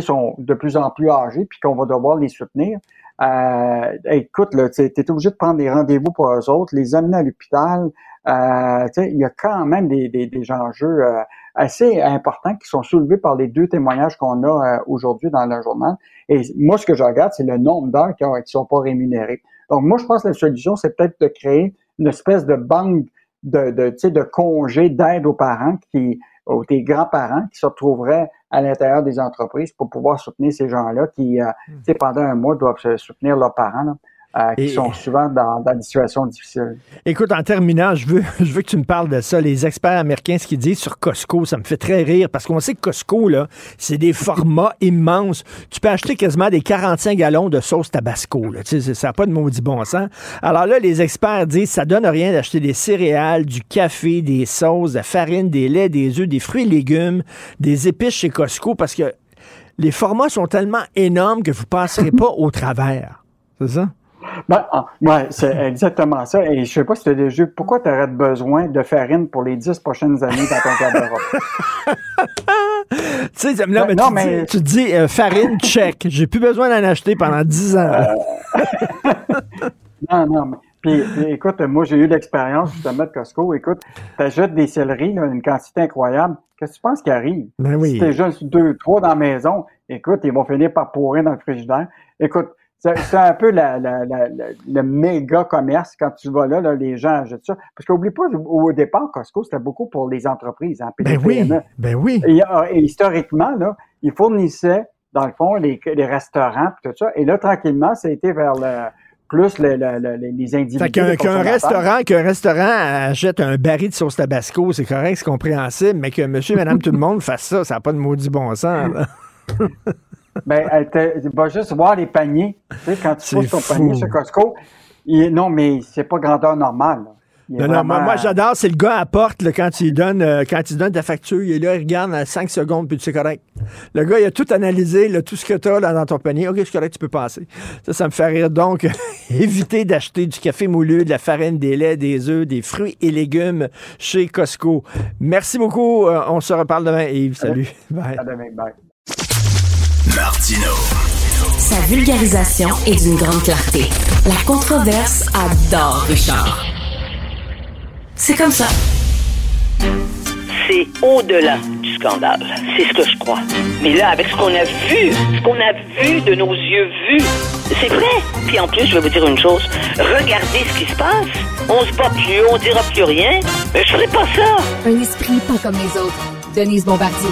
sont de plus en plus âgés puis qu'on va devoir les soutenir. Euh, écoute, tu es obligé de prendre des rendez-vous pour eux autres, les amener à l'hôpital. Euh, il y a quand même des, des, des enjeux euh, assez importants qui sont soulevés par les deux témoignages qu'on a euh, aujourd'hui dans le journal. Et moi, ce que je regarde, c'est le nombre d'heures qui ne sont pas rémunérées. Donc, moi, je pense que la solution, c'est peut-être de créer une espèce de banque de, de, tu sais, de congés d'aide aux parents qui, aux tes grands-parents qui se retrouveraient à l'intérieur des entreprises pour pouvoir soutenir ces gens-là qui, euh, tu sais, pendant un mois, doivent se soutenir leurs parents, là, euh, qui Et- sont souvent dans, dans des situations difficiles. Écoute, en terminant, je veux, je veux que tu me parles de ça. Les experts américains, ce qu'ils disent sur Costco, ça me fait très rire parce qu'on sait que Costco, là, c'est des formats immenses. Tu peux acheter quasiment des 45 gallons de sauce Tabasco. Là. Tu sais, ça n'a pas de maudit bon sens. Alors là, les experts disent ça donne rien d'acheter des céréales, du café, des sauces, de la farine, des laits, des œufs, des fruits et légumes, des épices chez Costco parce que les formats sont tellement énormes que vous ne passerez pas au travers. C'est ça? Ben, ah, ouais, c'est exactement ça. Et je sais pas si tu as déjà pourquoi tu aurais besoin de farine pour les dix prochaines années dans ton garde-robe? Tu sais, non, mais, non, tu, mais- Dis, tu dis euh, farine, check. J'ai plus besoin d'en acheter pendant 10 ans. Non, non, mais puis, écoute, moi j'ai eu l'expérience justement de Costco. Écoute, tu achètes des céleris, là, une quantité incroyable. Qu'est-ce que tu penses qui arrive? Ben oui. Si t'es juste deux, trois dans la maison, écoute, ils vont finir par pourrir dans le frigidaire. Écoute, c'est un peu la, la, la, la- le méga commerce quand tu vas là, là les gens achètent ça. Parce qu'oublie pas, au départ, Costco, c'était beaucoup pour les entreprises, hein, Ben oui, PME. ben oui. Et, euh, et historiquement, là, ils fournissaient, dans le fond, les, les restaurants puis tout ça. Et là, tranquillement, ça a été vers le, plus le- le- le- les- individus. Fait qu'un restaurant, qu'un restaurant achète un baril de sauce Tabasco, c'est correct, c'est compréhensible, mais que monsieur, madame, tout le monde fasse ça, ça n'a pas de maudit bon sens. là. Ben, elle te- va juste voir les paniers. Tu sais, quand tu poses ton fou. panier sur Costco, il- non, mais c'est pas grandeur normale. là. Non, moi, vraiment- moi, j'adore, c'est le gars à la porte, là, quand il donne euh, quand il donne ta facture, il est là, il regarde à 5 secondes, puis c'est correct. Le gars, il a tout analysé, là, tout ce que tu as dans ton panier. OK, c'est correct, tu peux passer. Ça, ça me fait rire. Donc, évitez d'acheter du café moulu, de la farine, des laits, des œufs, des fruits et légumes chez Costco. Merci beaucoup. Euh, on se reparle demain, Yves. Salut. Bye. À demain, bye. Martino. Sa vulgarisation est d'une grande clarté. La controverse adore Richard. C'est comme ça. c'est au-delà du scandale. C'est ce que je crois. Mais là, avec ce qu'on a vu, ce qu'on a vu de nos yeux vus, c'est vrai. Puis en plus, je vais vous dire une chose. Regardez ce qui se passe. On se bat plus, on dira plus rien. Mais je ferai pas ça. Un esprit pas comme les autres. Denise Bombardier.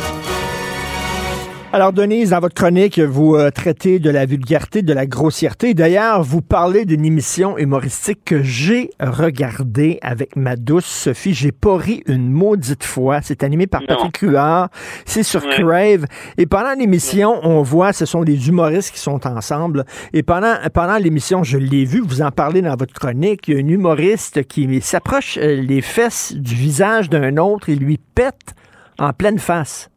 Alors, Denise, dans votre chronique, vous euh, traitez de la vulgarité, de la grossièreté. D'ailleurs, vous parlez d'une émission humoristique que j'ai regardée avec ma douce Sophie. J'ai pas ri une maudite fois. C'est animé par Patrick Huard. C'est sur Crave. Et pendant l'émission, on voit, ce sont des humoristes qui sont ensemble. Et pendant, pendant l'émission, je l'ai vu, vous en parlez dans votre chronique, il y a un humoriste qui s'approche euh, les fesses du visage d'un autre et lui pète en pleine face.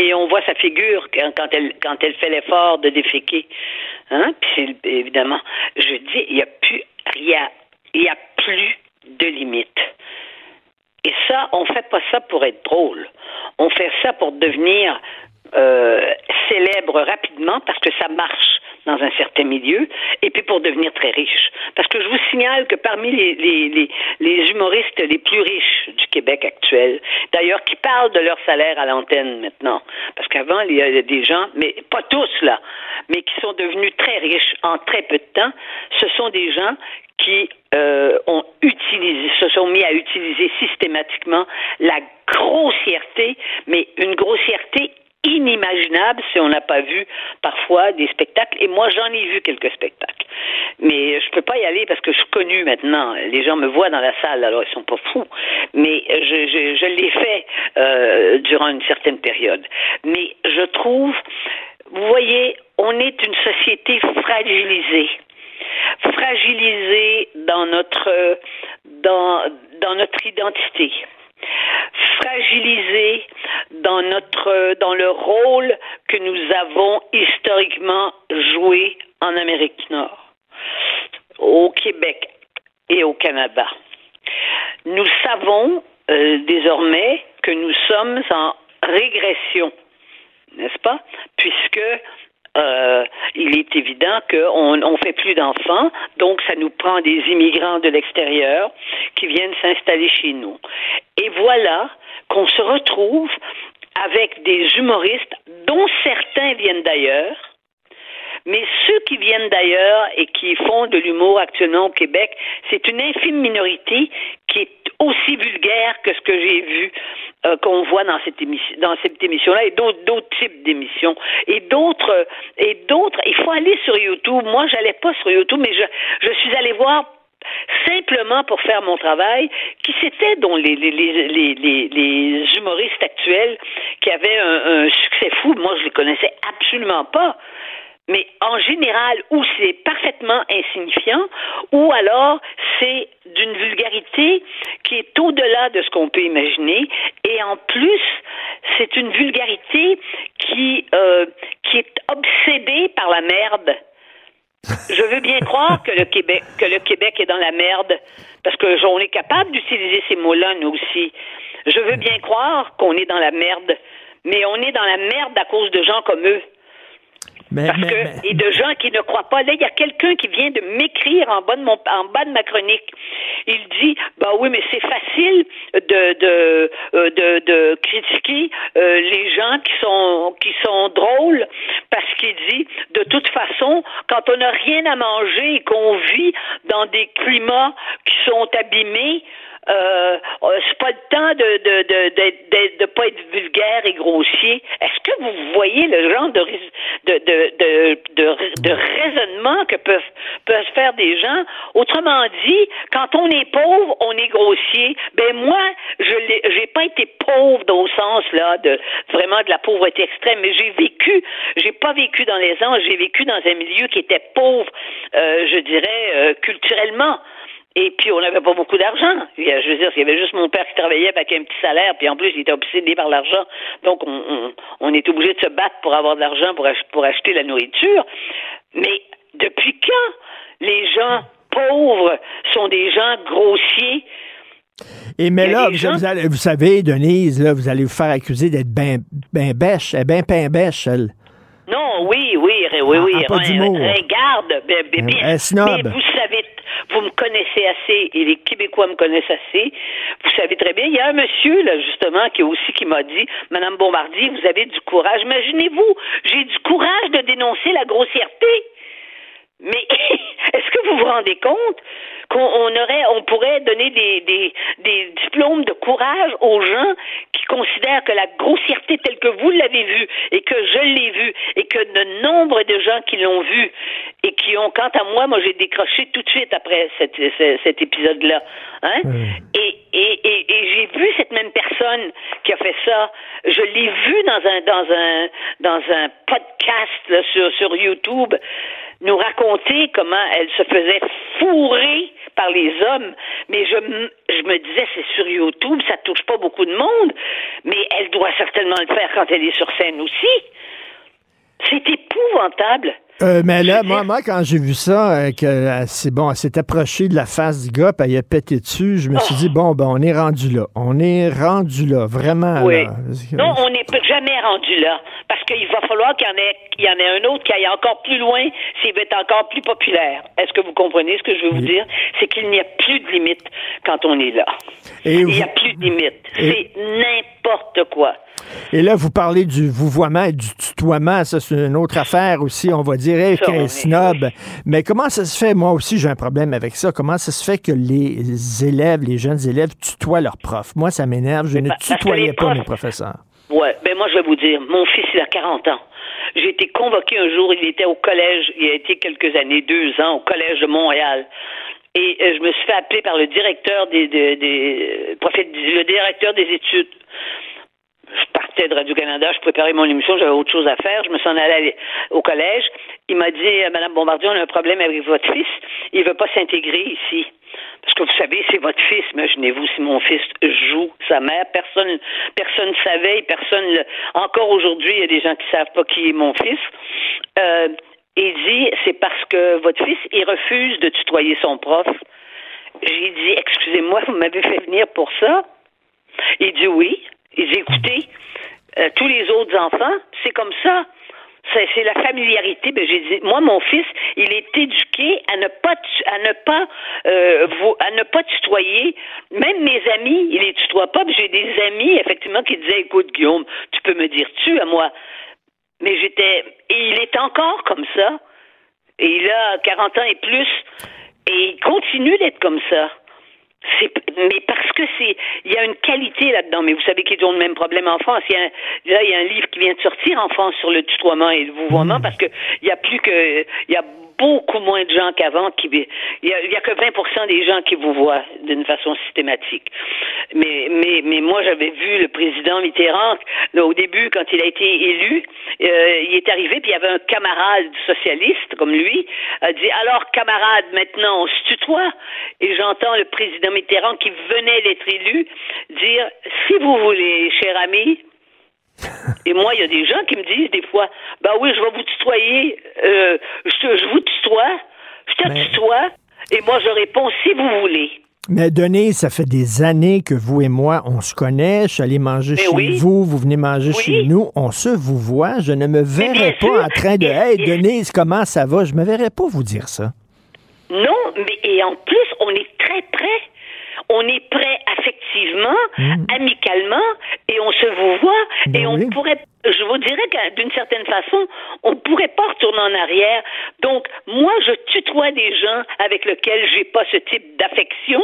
Et on voit sa figure quand elle quand elle fait l'effort de déféquer. Hein? Puis évidemment, je dis, il y a plus rien, il y a plus de limites. Et ça, on fait pas ça pour être drôle. On fait ça pour devenir euh, célèbre rapidement parce que ça marche dans un certain milieu, et puis pour devenir très riche. Parce que je vous signale que parmi les, les, humoristes les plus riches du Québec actuel, d'ailleurs qui parlent de leur salaire à l'antenne maintenant, parce qu'avant il y a des gens, mais pas tous là, mais qui sont devenus très riches en très peu de temps, ce sont des gens qui euh, ont utilisé, se sont mis à utiliser systématiquement la grossièreté, mais une grossièreté inimaginable si on n'a pas vu parfois des spectacles. Et moi, j'en ai vu quelques spectacles. Mais je peux pas y aller parce que je suis connu maintenant. Les gens me voient dans la salle, alors ils sont pas fous. Mais je, je, je l'ai fait euh, durant une certaine période. Mais je trouve, vous voyez, on est une société fragilisée fragilisée dans notre dans dans notre identité fragilisée dans notre dans le rôle que nous avons historiquement joué en Amérique du Nord, au Québec et au Canada. Nous savons euh, désormais que nous sommes en régression, n'est-ce pas? Puisque euh, il est évident qu'on ne fait plus d'enfants, donc ça nous prend des immigrants de l'extérieur qui viennent s'installer chez nous. Et voilà qu'on se retrouve avec des humoristes dont certains viennent d'ailleurs, mais ceux qui viennent d'ailleurs et qui font de l'humour actuellement au Québec, c'est une infime minorité qui est aussi vulgaire que ce que j'ai vu euh, qu'on voit dans cette émission dans cette émission là et d'autres types d'émissions. Et d'autres et d'autres il faut aller sur YouTube. Moi j'allais pas sur YouTube mais je je suis allé voir simplement pour faire mon travail, qui c'était dont les, les, les, les humoristes actuels qui avaient un, un succès fou. Moi, je les connaissais absolument pas mais en général, ou c'est parfaitement insignifiant, ou alors c'est d'une vulgarité qui est au-delà de ce qu'on peut imaginer, et en plus, c'est une vulgarité qui, euh, qui est obsédée par la merde. Je veux bien croire que le Québec que le Québec est dans la merde parce que on est capable d'utiliser ces mots-là nous aussi. Je veux bien croire qu'on est dans la merde, mais on est dans la merde à cause de gens comme eux. Mais, Parce que, mais- et de gens qui ne croient pas. Là, il y a quelqu'un qui vient de m'écrire en bas de mon, en bas de ma chronique. Il dit, bah oui, mais c'est facile de, de, euh, de, de critiquer euh, les gens qui sont, qui sont drôles parce qu'il dit, de toute façon, quand on n'a rien à manger et qu'on vit dans des climats qui sont abîmés, euh, euh, c'est pas le temps de de de de, de, pas être vulgaire et grossier. Est-ce que vous voyez le genre de de de de, de, raisonnement que peuvent peuvent faire des gens? Autrement dit, quand on est pauvre, on est grossier. Ben moi, je j'ai pas été pauvre dans le sens là de vraiment de la pauvreté extrême, mais j'ai vécu, j'ai pas vécu dans les anges, j'ai vécu dans un milieu qui était pauvre, euh, je dirais euh, culturellement. Et puis, on n'avait pas beaucoup d'argent. Je veux dire, il y avait juste mon père qui travaillait avec un petit salaire, puis en plus, il était obsédé par l'argent. Donc, on, on, on est obligé de se battre pour avoir de l'argent pour, ach- pour acheter la nourriture. Mais depuis quand les gens pauvres sont des gens grossiers? Et mais là, vous, gens- vous allez- vous savez, Denise, là, vous allez vous faire accuser d'être ben, ben bêche, elle est ben pain bêche, elle. Non, oui, oui, oui, oui, Ah, pas Rin- d'humour. ringarde, ben, ben. Mais vous savez, vous me connaissez assez et les Québécois me connaissent assez. Vous savez très bien, il y a un monsieur, là, justement, qui aussi qui m'a dit, Madame Bombardier, vous avez du courage. Imaginez-vous, j'ai du courage de dénoncer la grossièreté. Mais est-ce que vous vous rendez compte qu'on aurait, on pourrait donner des, des, des diplômes de courage aux gens qui considèrent que la grossièreté telle que vous l'avez vue et que je l'ai vue et que de nombre de gens qui l'ont vue et qui ont, quant à moi, moi j'ai décroché tout de suite après cet, cet épisode-là. Hein? Et, et, et, et j'ai vu cette même personne qui a fait ça. Je l'ai vu dans un dans un dans un podcast là, sur sur YouTube nous raconter comment elle se faisait fourrer par les hommes. Mais je, je me disais, c'est sur YouTube, ça touche pas beaucoup de monde, mais elle doit certainement le faire quand elle est sur scène aussi. C'est épouvantable. Euh, mais là, moi, moi, quand j'ai vu ça, euh, que euh, c'est bon, elle s'est approchée de la face du gars, puis elle a pété dessus, je me suis dit, bon, ben, on est rendu là. On est rendu là, vraiment. Oui. là. Non, on n'est jamais rendu là. Parce qu'il va falloir qu'il y, en ait, qu'il y en ait un autre qui aille encore plus loin s'il veut être encore plus populaire. Est-ce que vous comprenez ce que je veux vous dire? C'est qu'il n'y a plus de limite quand on est là. Et Il vous- n'y a plus de limite. Et- C'est n'importe quoi. Et là, vous parlez du vouvoiement et du tutoiement. Ça, c'est une autre affaire aussi. On va dire, hey, est est- snob. Mais comment ça se fait? Moi aussi, j'ai un problème avec ça. Comment ça se fait que les élèves, les jeunes élèves, tutoient leurs profs? Moi, ça m'énerve. Je ne tutoyais pas profs- mes professeurs. Ouais, ben moi je vais vous dire, mon fils il a 40 ans. J'ai été convoqué un jour, il était au collège, il a été quelques années, deux ans au collège de Montréal. Et euh, je me suis fait appeler par le directeur des, des, des prophètes- le directeur des études. De Radio-Canada, je préparais mon émission, j'avais autre chose à faire. Je me suis en allé aller au collège. Il m'a dit, euh, Madame Bombardier, on a un problème avec votre fils. Il veut pas s'intégrer ici. Parce que vous savez, c'est votre fils. Imaginez-vous si mon fils joue sa mère. Personne, personne savait. Personne. Encore aujourd'hui, il y a des gens qui savent pas qui est mon fils. Euh, il dit, c'est parce que votre fils, il refuse de tutoyer son prof. J'ai dit, excusez-moi, vous m'avez fait venir pour ça? Il dit oui. Il dit, écoutez, euh, tous les autres enfants, c'est comme ça. C'est la familiarité. Ben, j'ai dit, moi, mon fils, il est éduqué à ne pas, à ne pas, euh, à ne pas tutoyer. Même mes amis, il les tutoie pas. J'ai des amis, effectivement, qui disaient, écoute, Guillaume, tu peux me dire tu à moi? Mais j'étais, et il est encore comme ça. Et il a 40 ans et plus. Et il continue d'être comme ça. C'est, mais parce que c'est, il y a une qualité là-dedans. Mais vous savez qu'ils ont le même problème en France. Il y a un- là, il y a un livre qui vient de sortir en France sur le tutoiement et le vouvoiement parce que il y a plus que, il y a beaucoup moins de gens qu'avant qui, il y a, y a que 20% des gens qui vous voient d'une façon systématique. Mais, mais, mais moi, j'avais vu le président Mitterrand, là, au début, quand il a été élu, euh, il est arrivé, puis il y avait un camarade socialiste, comme lui, a dit, alors, camarade, maintenant, on se tutoie. Et j'entends le président Mitterrand, qui venait d'être élu, dire, si vous voulez, cher ami, et moi, il y a des gens qui me disent des fois, bah oui, je vais vous tutoyer, euh, je, vous tutoie, je te tutoie, et moi, je réponds, si vous voulez. Mais Denis, ça fait des années que vous et moi, on se connaît. Je suis allé manger Mais chez oui. vous, vous venez manger Oui. chez nous. On se vous voit. Je ne me verrais pas sûr. en train de Hey, Denise, comment ça va? Je me verrais pas vous dire ça. Non, mais et en plus, on est très près. On est prêt affectivement, Mm. amicalement, et on se vous voit, et on pourrait, je vous dirais que d'une certaine façon, on pourrait pas retourner en arrière. Donc, moi, je tutoie des gens avec lesquels j'ai pas ce type d'affection.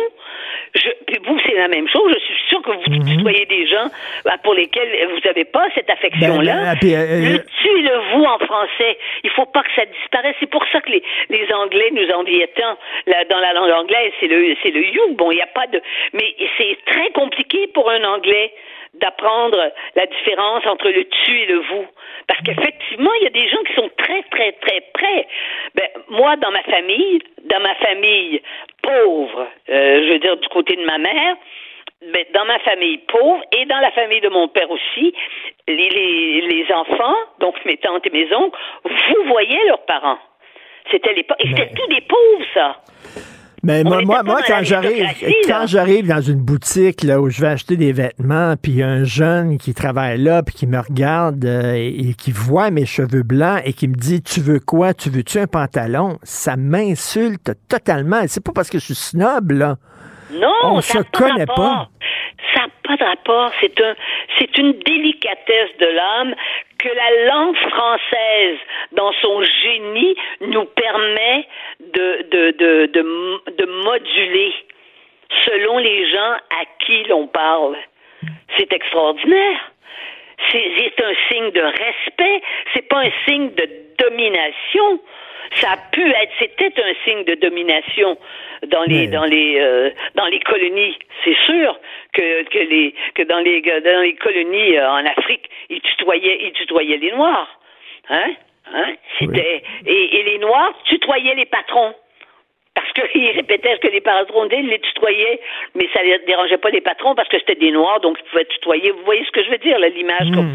Je, puis vous, c'est la même chose. Je suis sûr que vous tutoyez des gens bah, pour lesquels vous n'avez pas cette affection-là. Ben, ben, euh, le tu et le vous en français, il faut pas que ça disparaisse. C'est pour ça que les, les Anglais nous enviaient tant. Là, dans la langue anglaise, c'est le, c'est le you. Bon, il n'y a pas de. Mais c'est très compliqué pour un Anglais d'apprendre la différence entre le tu et le vous. Parce qu'effectivement, il y a des gens qui sont très, très, très près. Ben, moi, dans ma famille, dans ma famille pauvre, euh, je veux dire du côté de ma mère, ben, dans ma famille pauvre et dans la famille de mon père aussi, les, les, les enfants, donc mes tantes et mes oncles, vous voyez leurs parents. C'était les pa- et c'était tous des pauvres, ça. Mais moi, moi, moi, quand j'arrive, quand j'arrive dans une boutique là, où je vais acheter des vêtements, puis il y a un jeune qui travaille là, puis qui me regarde euh, et, et qui voit mes cheveux blancs et qui me dit Tu veux quoi? Tu veux-tu un pantalon Ça m'insulte totalement. Et C'est pas parce que je suis snob, là. Non, On ça se connaît pas. Ça n'a pas de rapport. C'est un, c'est une délicatesse de l'âme que la langue française, dans son génie, nous permet de, de, de, de, de moduler selon les gens à qui l'on parle. C'est extraordinaire. C'est un signe de respect. C'est pas un signe de domination. Ça a pu être, c'était un signe de domination dans les Mais- dans les euh, dans les colonies. C'est sûr que que les que dans les dans les colonies euh, en Afrique, ils tutoyaient ils tutoyaient les noirs, hein? Hein? C'était et, et les noirs tutoyaient les patrons. Parce qu'ils répétaient ce que les patrons disaient, ils les tutoyaient, mais ça ne dérangeait pas les patrons parce que c'était des noirs, donc ils pouvaient tutoyer. Vous voyez ce que je veux dire, là, l'image comme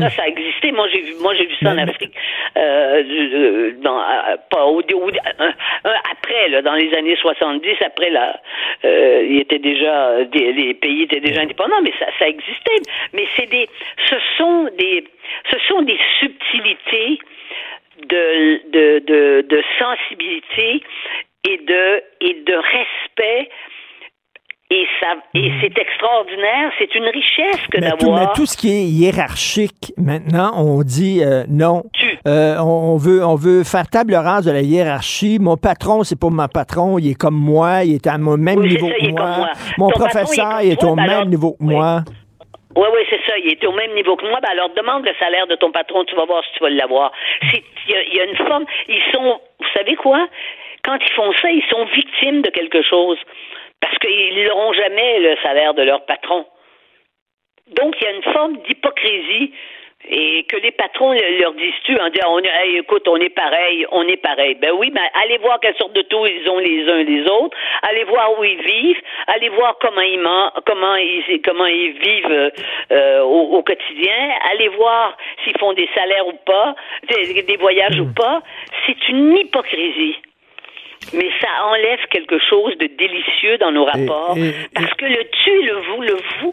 ça, ça a existé. Moi, j'ai vu, moi, j'ai vu ça en Afrique, euh, dans, pas au, au- après, là, dans les années 70, après la, euh, il était déjà, des- les pays étaient déjà indépendants, mais ça, ça existait. Mais c'est des, ce sont des, ce sont des subtilités de, de, de, de sensibilité et de, et de respect. Et, ça, et c'est extraordinaire, c'est une richesse que Mhm. D'avoir. mais tout ce qui est hiérarchique, maintenant, on dit euh, non. Euh, on, veut, on veut faire table rase de la hiérarchie. Mon patron, c'est pas mon patron, il est comme moi, il est à mon même Oui, niveau ça, que moi. moi. Mon Ton patron, professeur, il est il est, au ben même alors- niveau que moi. Oui, oui, c'est ça. Il est au même niveau que moi. Ben alors, demande le salaire de ton patron. Tu vas voir si tu vas l'avoir. Il y, y a une forme. Ils sont. Vous savez quoi? Quand ils font ça, ils sont victimes de quelque chose. Parce qu'ils n'auront jamais le salaire de leur patron. Donc, il y a une forme d'hypocrisie et que les patrons le- leur disent-tu en disant, on Hey, écoute, on est pareil, on est pareil. Ben oui, mais allez voir quelle sorte de taux ils ont les uns les autres, allez voir où ils vivent, allez voir comment ils comment ils, comment ils vivent euh, au, au quotidien, allez voir s'ils font des salaires ou pas, des, des voyages ou pas. C'est une hypocrisie. Mais ça enlève quelque chose de délicieux dans nos rapports. parce que le tu et le vous, le vous,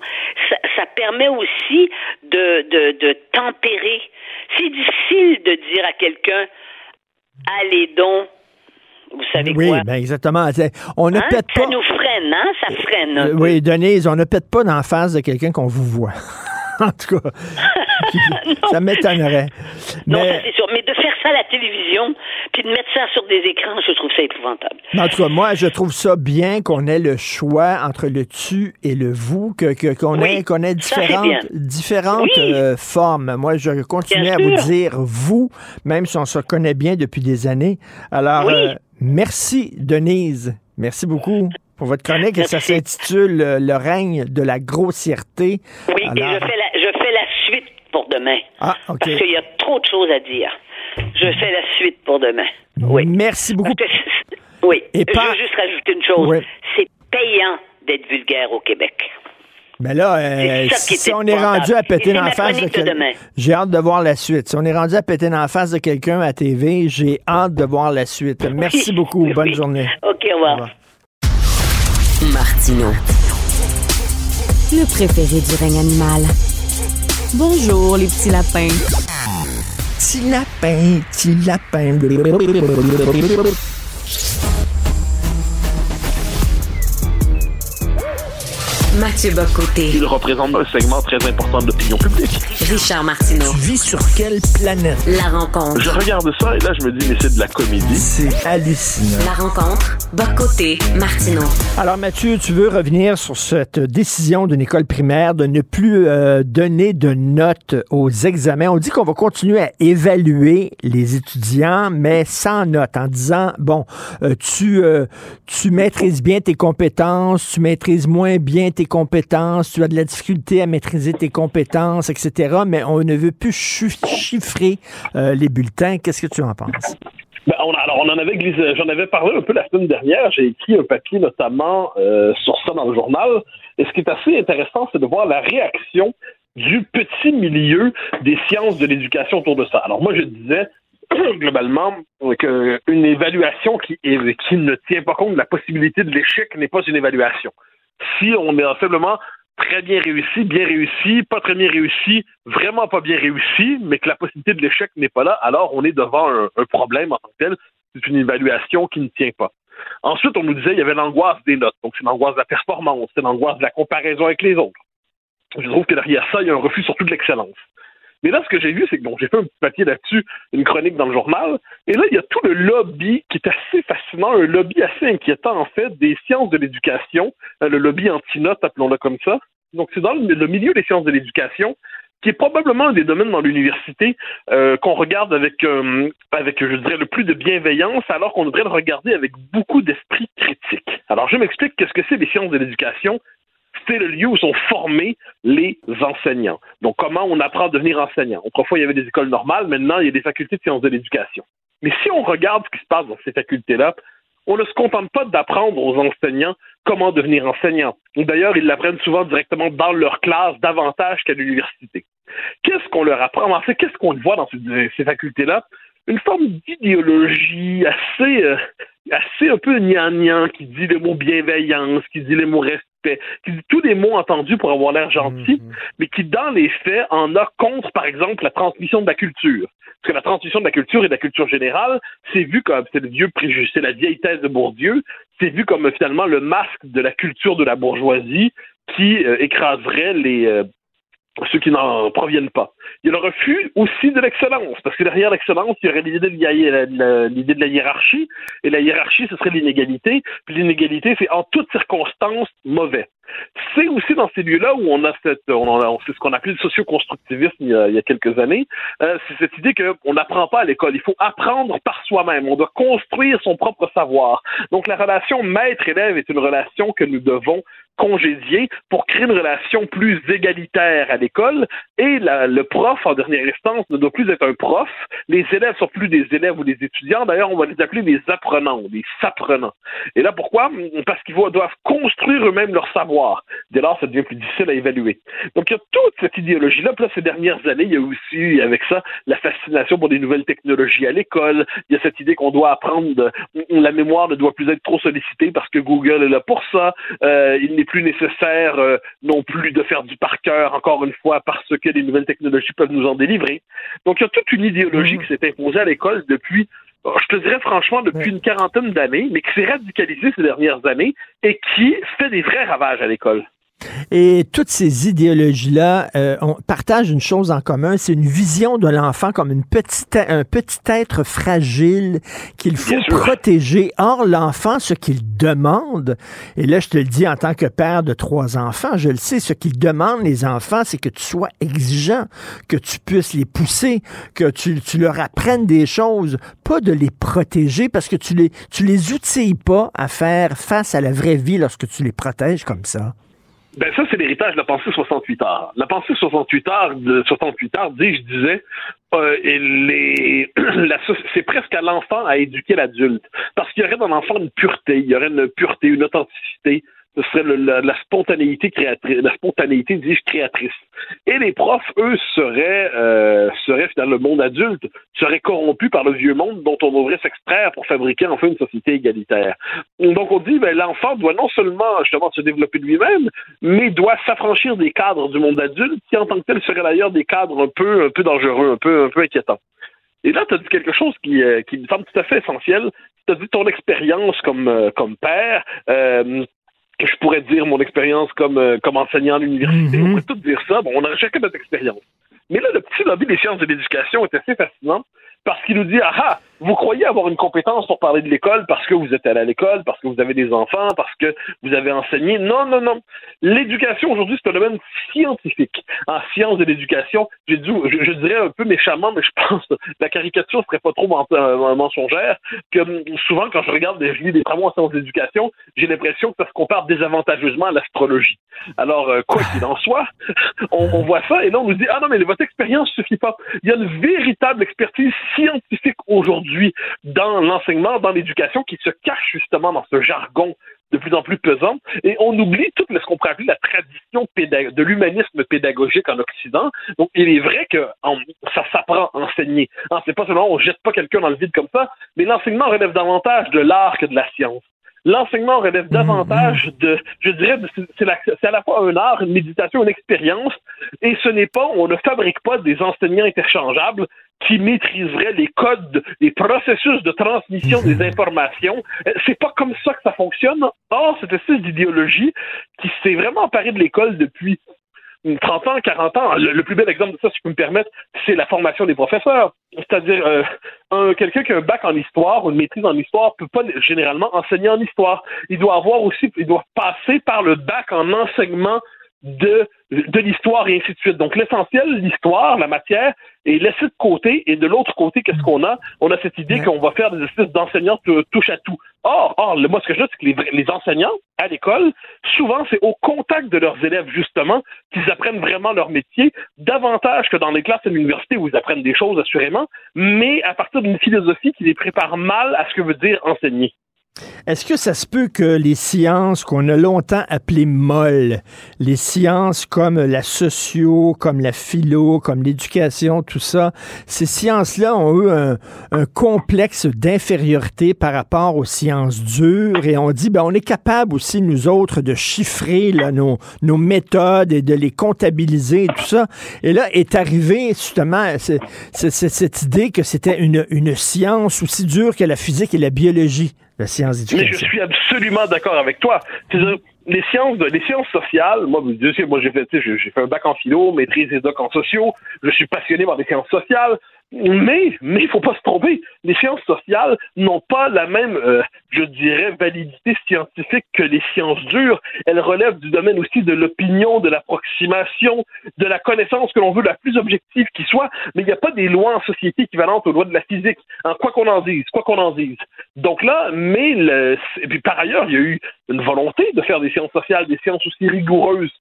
ça, ça permet aussi de, de, de tempérer. C'est difficile de dire à quelqu'un, allez donc, vous savez Oui, quoi? ben exactement. On ne Hein? pète Ça pas. nous freine, hein? Ça freine. Euh, oui, Denise, on ne pète pas dans la face de quelqu'un qu'on vous voit. en tout cas, ça m'étonnerait. Non, Mais- ça c'est sûr. Mais de ça à la télévision, puis de mettre ça sur des écrans, je trouve ça épouvantable. En tout cas, moi, je trouve ça bien qu'on ait le choix entre le tu et le vous, que que- qu'on ait, qu'on ait différentes, différentes Oui. euh, formes. Moi, je continue Bien à vous dire vous, même si on se connaît bien depuis des années. Alors, Oui. euh, merci, Denise. Merci beaucoup pour votre chronique. Ça s'intitule euh, Le règne de la grossièreté. Oui, et je fais, la, je fais la suite pour demain. Ah, OK. Parce qu'il y a trop de choses à dire. Je fais la suite pour demain. Oui. Merci beaucoup. Que oui. Et je pas- veux juste rajouter une chose. Oui. C'est payant d'être vulgaire au Québec. Mais là, euh, si on est rendu à péter dans la face de quelqu'un, j'ai hâte de voir la suite. Si on est rendu à péter dans la face de quelqu'un à TV, j'ai hâte de voir la suite. Merci beaucoup. Bonne journée. OK, au revoir. Martino. Le préféré du règne animal. Bonjour, les petits lapins. Petit lapin, petit lapin. Mathieu Bocoté. Il représente un segment très important de l'opinion publique. Richard Martineau. Tu vis sur quelle planète? La rencontre. Je regarde ça et là, je me dis, mais c'est de la comédie. C'est hallucinant. La rencontre. Bocoté. Martineau. Alors Mathieu, tu veux revenir sur cette décision d'une école primaire de ne plus euh, donner de notes aux examens. On dit qu'on va continuer à évaluer les étudiants, mais sans notes, en disant, bon, euh, tu, euh, tu maîtrises bien tes compétences, tu maîtrises moins bien tes compétences, tu as de la difficulté à maîtriser tes compétences, etc., mais on ne veut plus chiffrer euh, les bulletins. Qu'est-ce que tu en penses? Ben, alors, on en avait j'en avais parlé un peu la semaine dernière. J'ai écrit un papier notamment euh, sur ça dans le journal. Et ce qui est assez intéressant, c'est de voir la réaction du petit milieu des sciences de l'éducation autour de ça. Alors moi, je disais, globalement, que une évaluation qui ne tient pas compte de la possibilité de l'échec n'est pas une évaluation. Si on est simplement très bien réussi, bien réussi, pas très bien réussi, vraiment pas bien réussi, mais que la possibilité de l'échec n'est pas là, alors on est devant un, problème en tant que tel. C'est une évaluation qui ne tient pas. Ensuite, on nous disait qu'il y avait l'angoisse des notes. Donc, c'est l'angoisse de la performance, c'est l'angoisse de la comparaison avec les autres. Je trouve que derrière ça, il y a un refus surtout de l'excellence. Mais là, ce que j'ai vu, c'est que bon, j'ai fait un petit papier là-dessus, une chronique dans le journal, et là, il y a tout le lobby qui est assez fascinant, un lobby assez inquiétant, en fait, des sciences de l'éducation, euh, le lobby anti-notes, appelons-le comme ça. Donc, c'est dans le, le milieu des sciences de l'éducation, qui est probablement un des domaines dans l'université euh, qu'on regarde avec, euh, avec, je dirais, le plus de bienveillance, alors qu'on devrait le regarder avec beaucoup d'esprit critique. Alors, je m'explique qu'est-ce que c'est les sciences de l'éducation c'est le lieu où sont formés les enseignants. Donc, comment on apprend à devenir enseignant? Autrefois, il y avait des écoles normales, maintenant, il y a des facultés de sciences de l'éducation. Mais si on regarde ce qui se passe dans ces facultés-là, on ne se contente pas d'apprendre aux enseignants comment devenir enseignant. D'ailleurs, ils l'apprennent souvent directement dans leur classe davantage qu'à l'université. Qu'est-ce qu'on leur apprend? En fait, qu'est-ce qu'on voit dans ces, facultés-là? Une forme d'idéologie assez, euh, assez un peu gnangnan qui dit les mots bienveillance, qui dit les mots respect, qui dit tous les mots entendus pour avoir l'air gentil, mais qui, dans les faits, en a contre, par exemple, la transmission de la culture. Parce que la transmission de la culture et de la culture générale, c'est vu comme, c'est le vieux préjugé, c'est la vieille thèse de Bourdieu, c'est vu comme finalement le masque de la culture de la bourgeoisie qui euh, écraserait les, euh, ceux qui n'en proviennent pas. Il y a le refus aussi de l'excellence, parce que derrière l'excellence, il y aurait l'idée de, la- hiérarchie, et la hiérarchie, ce serait l'inégalité, puis l'inégalité, c'est en toutes circonstances mauvais. C'est aussi dans ces lieux-là où on a cette, on a- c'est ce qu'on appelait le socio-constructivisme il y a, il y a quelques années, euh, c'est cette idée qu'on n'apprend pas à l'école, il faut apprendre par soi-même, on doit construire son propre savoir. Donc la relation maître-élève est une relation que nous devons congédier pour créer une relation plus égalitaire à l'école. Et le prof en dernière instance ne doit plus être un prof, les élèves sont plus des élèves ou des étudiants, d'ailleurs on va les appeler des apprenants, des s'apprenants. Et là pourquoi? Parce qu'ils doivent construire eux-mêmes leur savoir. Dès lors ça devient plus difficile à évaluer. Donc il y a toute cette idéologie-là, puis là ces dernières années il y a aussi avec ça la fascination pour des nouvelles technologies à l'école, il y a cette idée qu'on doit apprendre, la mémoire ne doit plus être trop sollicitée parce que Google est là pour ça, Euh, il n'est plus nécessaire euh, non plus de faire du par cœur, encore une fois, parce que les nouvelles technologies peuvent nous en délivrer. Donc, il y a toute une idéologie qui s'est imposée à l'école depuis, euh, je te dirais franchement, depuis une quarantaine d'années, mais qui s'est radicalisée ces dernières années et qui fait des vrais ravages à l'école. Et toutes ces idéologies-là euh, on partage une chose en commun, c'est une vision de l'enfant comme une petite, un petit être fragile qu'il faut protéger. Or, l'enfant, ce qu'il demande, et là, je te le dis en tant que père de trois enfants, je le sais, ce qu'ils demandent, les enfants, c'est que tu sois exigeant, que tu puisses les pousser, que tu, tu leur apprennes des choses, pas de les protéger parce que tu les, tu les outilles pas à faire face à la vraie vie lorsque tu les protèges comme ça. Ben ça, c'est l'héritage de la pensée 68 heures. La pensée 68 heures, de 68 heures, dis, je disais, euh, c'est presque à l'enfant à éduquer l'adulte. Parce qu'il y aurait dans l'enfant une pureté, il y aurait une pureté, une authenticité. Ce serait la, spontanéité créatrice, la spontanéité, dis-je, créatrice. Et les profs, eux, seraient, euh, seraient dans le monde adulte, seraient corrompus par le vieux monde dont on devrait s'extraire pour fabriquer enfin une société égalitaire. Donc on dit, ben, l'enfant doit non seulement justement se développer lui-même, mais doit s'affranchir des cadres du monde adulte, qui en tant que tel seraient d'ailleurs des cadres un peu, un peu dangereux, un peu, un peu inquiétants. Et là, tu as dit quelque chose qui, euh, qui me semble tout à fait essentiel. Tu as dit ton expérience comme, euh, comme père. euh, je pourrais dire mon expérience comme, euh, comme enseignant à l'université. On pourrait tout dire ça. Bon, on a chacun notre expérience. Mais là, le petit lobby des sciences de l'éducation est assez fascinant parce qu'il nous dit Ah ah, vous croyez avoir une compétence pour parler de l'école parce que vous êtes allé à l'école, parce que vous avez des enfants, parce que vous avez enseigné? Non, non, non. L'éducation aujourd'hui, c'est un domaine scientifique. En sciences de l'éducation, j'ai dû, je, dirais un peu méchamment, mais je pense que la caricature serait pas trop euh, mensongère, que hum, souvent, quand je regarde des, des travaux en sciences de j'ai l'impression que ça se compare désavantageusement à l'astrologie. Alors, euh, quoi qu'il en soit, on, on voit ça, et là, on nous dit, ah non, mais votre expérience suffit pas. Il y a une véritable expertise scientifique aujourd'hui aujourd'hui dans l'enseignement, dans l'éducation, qui se cache justement dans ce jargon de plus en plus pesant, et on oublie tout ce qu'on pourrait appeler la tradition de l'humanisme pédagogique en Occident. Donc, il est vrai que ça s'apprend à enseigner. Hein, c'est pas seulement on jette pas quelqu'un dans le vide comme ça, mais l'enseignement relève davantage de l'art que de la science l'enseignement relève davantage de, je dirais, c'est à la fois un art, une méditation, une expérience, et ce n'est pas, on ne fabrique pas des enseignants interchangeables qui maîtriseraient les codes, les processus de transmission des informations. Euh, c'est pas comme ça que ça fonctionne. Or, cette espèce d'idéologie qui s'est vraiment emparée de l'école depuis 30 ans, 40 ans. Le, plus bel exemple de ça, si je peux me permettre, c'est la formation des professeurs. C'est-à-dire, euh, un, quelqu'un qui a un bac en histoire ou une maîtrise en histoire peut pas généralement enseigner en histoire. Il doit avoir aussi, il doit passer par le bac en enseignement de, de l'histoire et ainsi de suite. Donc l'essentiel, l'histoire, la matière, est laissée de côté. Et de l'autre côté, qu'est-ce qu'on a? On a cette idée qu'on va faire des espèces d'enseignants touche à tout. Or, or, moi, ce que je dis, c'est que les, les enseignants à l'école, souvent, c'est au contact de leurs élèves, justement, qu'ils apprennent vraiment leur métier, davantage que dans les classes à l'université où ils apprennent des choses, assurément, mais à partir d'une philosophie qui les prépare mal à ce que veut dire enseigner. Est-ce que ça se peut que les sciences qu'on a longtemps appelées molles, les sciences comme la socio, comme la philo, comme l'éducation, tout ça, ces sciences-là ont eu un, complexe d'infériorité par rapport aux sciences dures et on dit, ben, on est capable aussi, nous autres, de chiffrer là, nos, méthodes et de les comptabiliser et tout ça. Et là est arrivé justement cette idée que c'était une science aussi dure que la physique et la biologie. Mais je suis absolument d'accord avec toi. les sciences, les sciences sociales, moi, moi j'ai fait, j'ai fait un bac en philo, maîtrise et doc en sociaux. Je suis passionné par les sciences sociales. Mais, mais il faut pas se tromper. Les sciences sociales n'ont pas la même, euh, je dirais, validité scientifique que les sciences dures. Elles relèvent du domaine aussi de l'opinion, de l'approximation, de la connaissance que l'on veut la plus objective qui soit. Mais il n'y a pas des lois en société équivalentes aux lois de la physique. Hein, quoi qu'on en dise, quoi qu'on en dise. Donc là, mais puis par ailleurs, il y a eu une volonté de faire des sciences sociales, des sciences aussi rigoureuses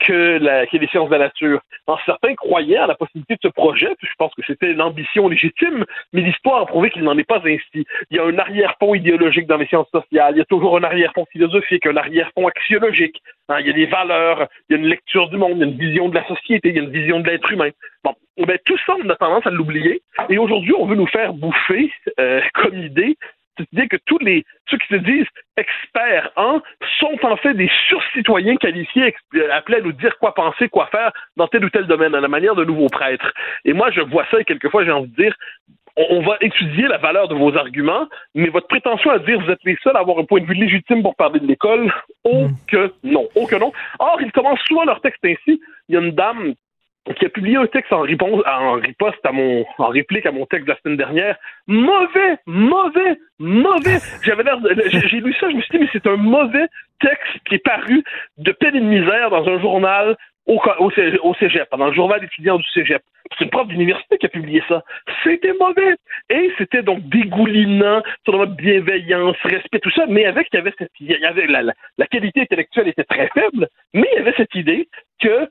que, la, que les sciences de la nature. En certains croyaient à la possibilité de ce projet, puis je pense que c'était l'ambition légitime, mais l'histoire a prouvé qu'il n'en est pas ainsi. Il y a un arrière-fond idéologique dans les sciences sociales, il y a toujours un arrière-fond philosophique, un arrière-fond axiologique. Hein, il y a des valeurs, il y a une lecture du monde, il y a une vision de la société, il y a une vision de l'être humain. Bon, ben, tout ça, on a tendance à l'oublier. Et aujourd'hui, on veut nous faire bouffer euh, comme idée c'est-à-dire que tous les ceux qui se disent experts en sont en fait des surcitoyens qualifiés appelés à nous dire quoi penser, quoi faire dans tel ou tel domaine, à la manière de nouveaux prêtres. Et moi, je vois ça et quelquefois j'ai envie de dire on va étudier la valeur de vos arguments, mais votre prétention à dire vous êtes les seuls à avoir un point de vue légitime pour parler de l'école, oh mm. que non, oh que non. Or, ils commencent souvent leur texte ainsi. Il y a une dame qui a publié un texte en, réponse, en riposte à mon, en réplique à mon texte de la semaine dernière. Mauvais, mauvais, mauvais. J'avais l'air, j'ai lu ça, je me suis dit, mais c'est un mauvais texte qui est paru de peine et de misère dans un journal au, au, cégep, dans le journal étudiant du cégep. C'est une prof d'université qui a publié ça. C'était mauvais. Et c'était donc dégoulinant sur notre bienveillance, respect, tout ça, mais avec, il y avait cette, il y avait la, la qualité intellectuelle était très faible, mais il y avait cette idée que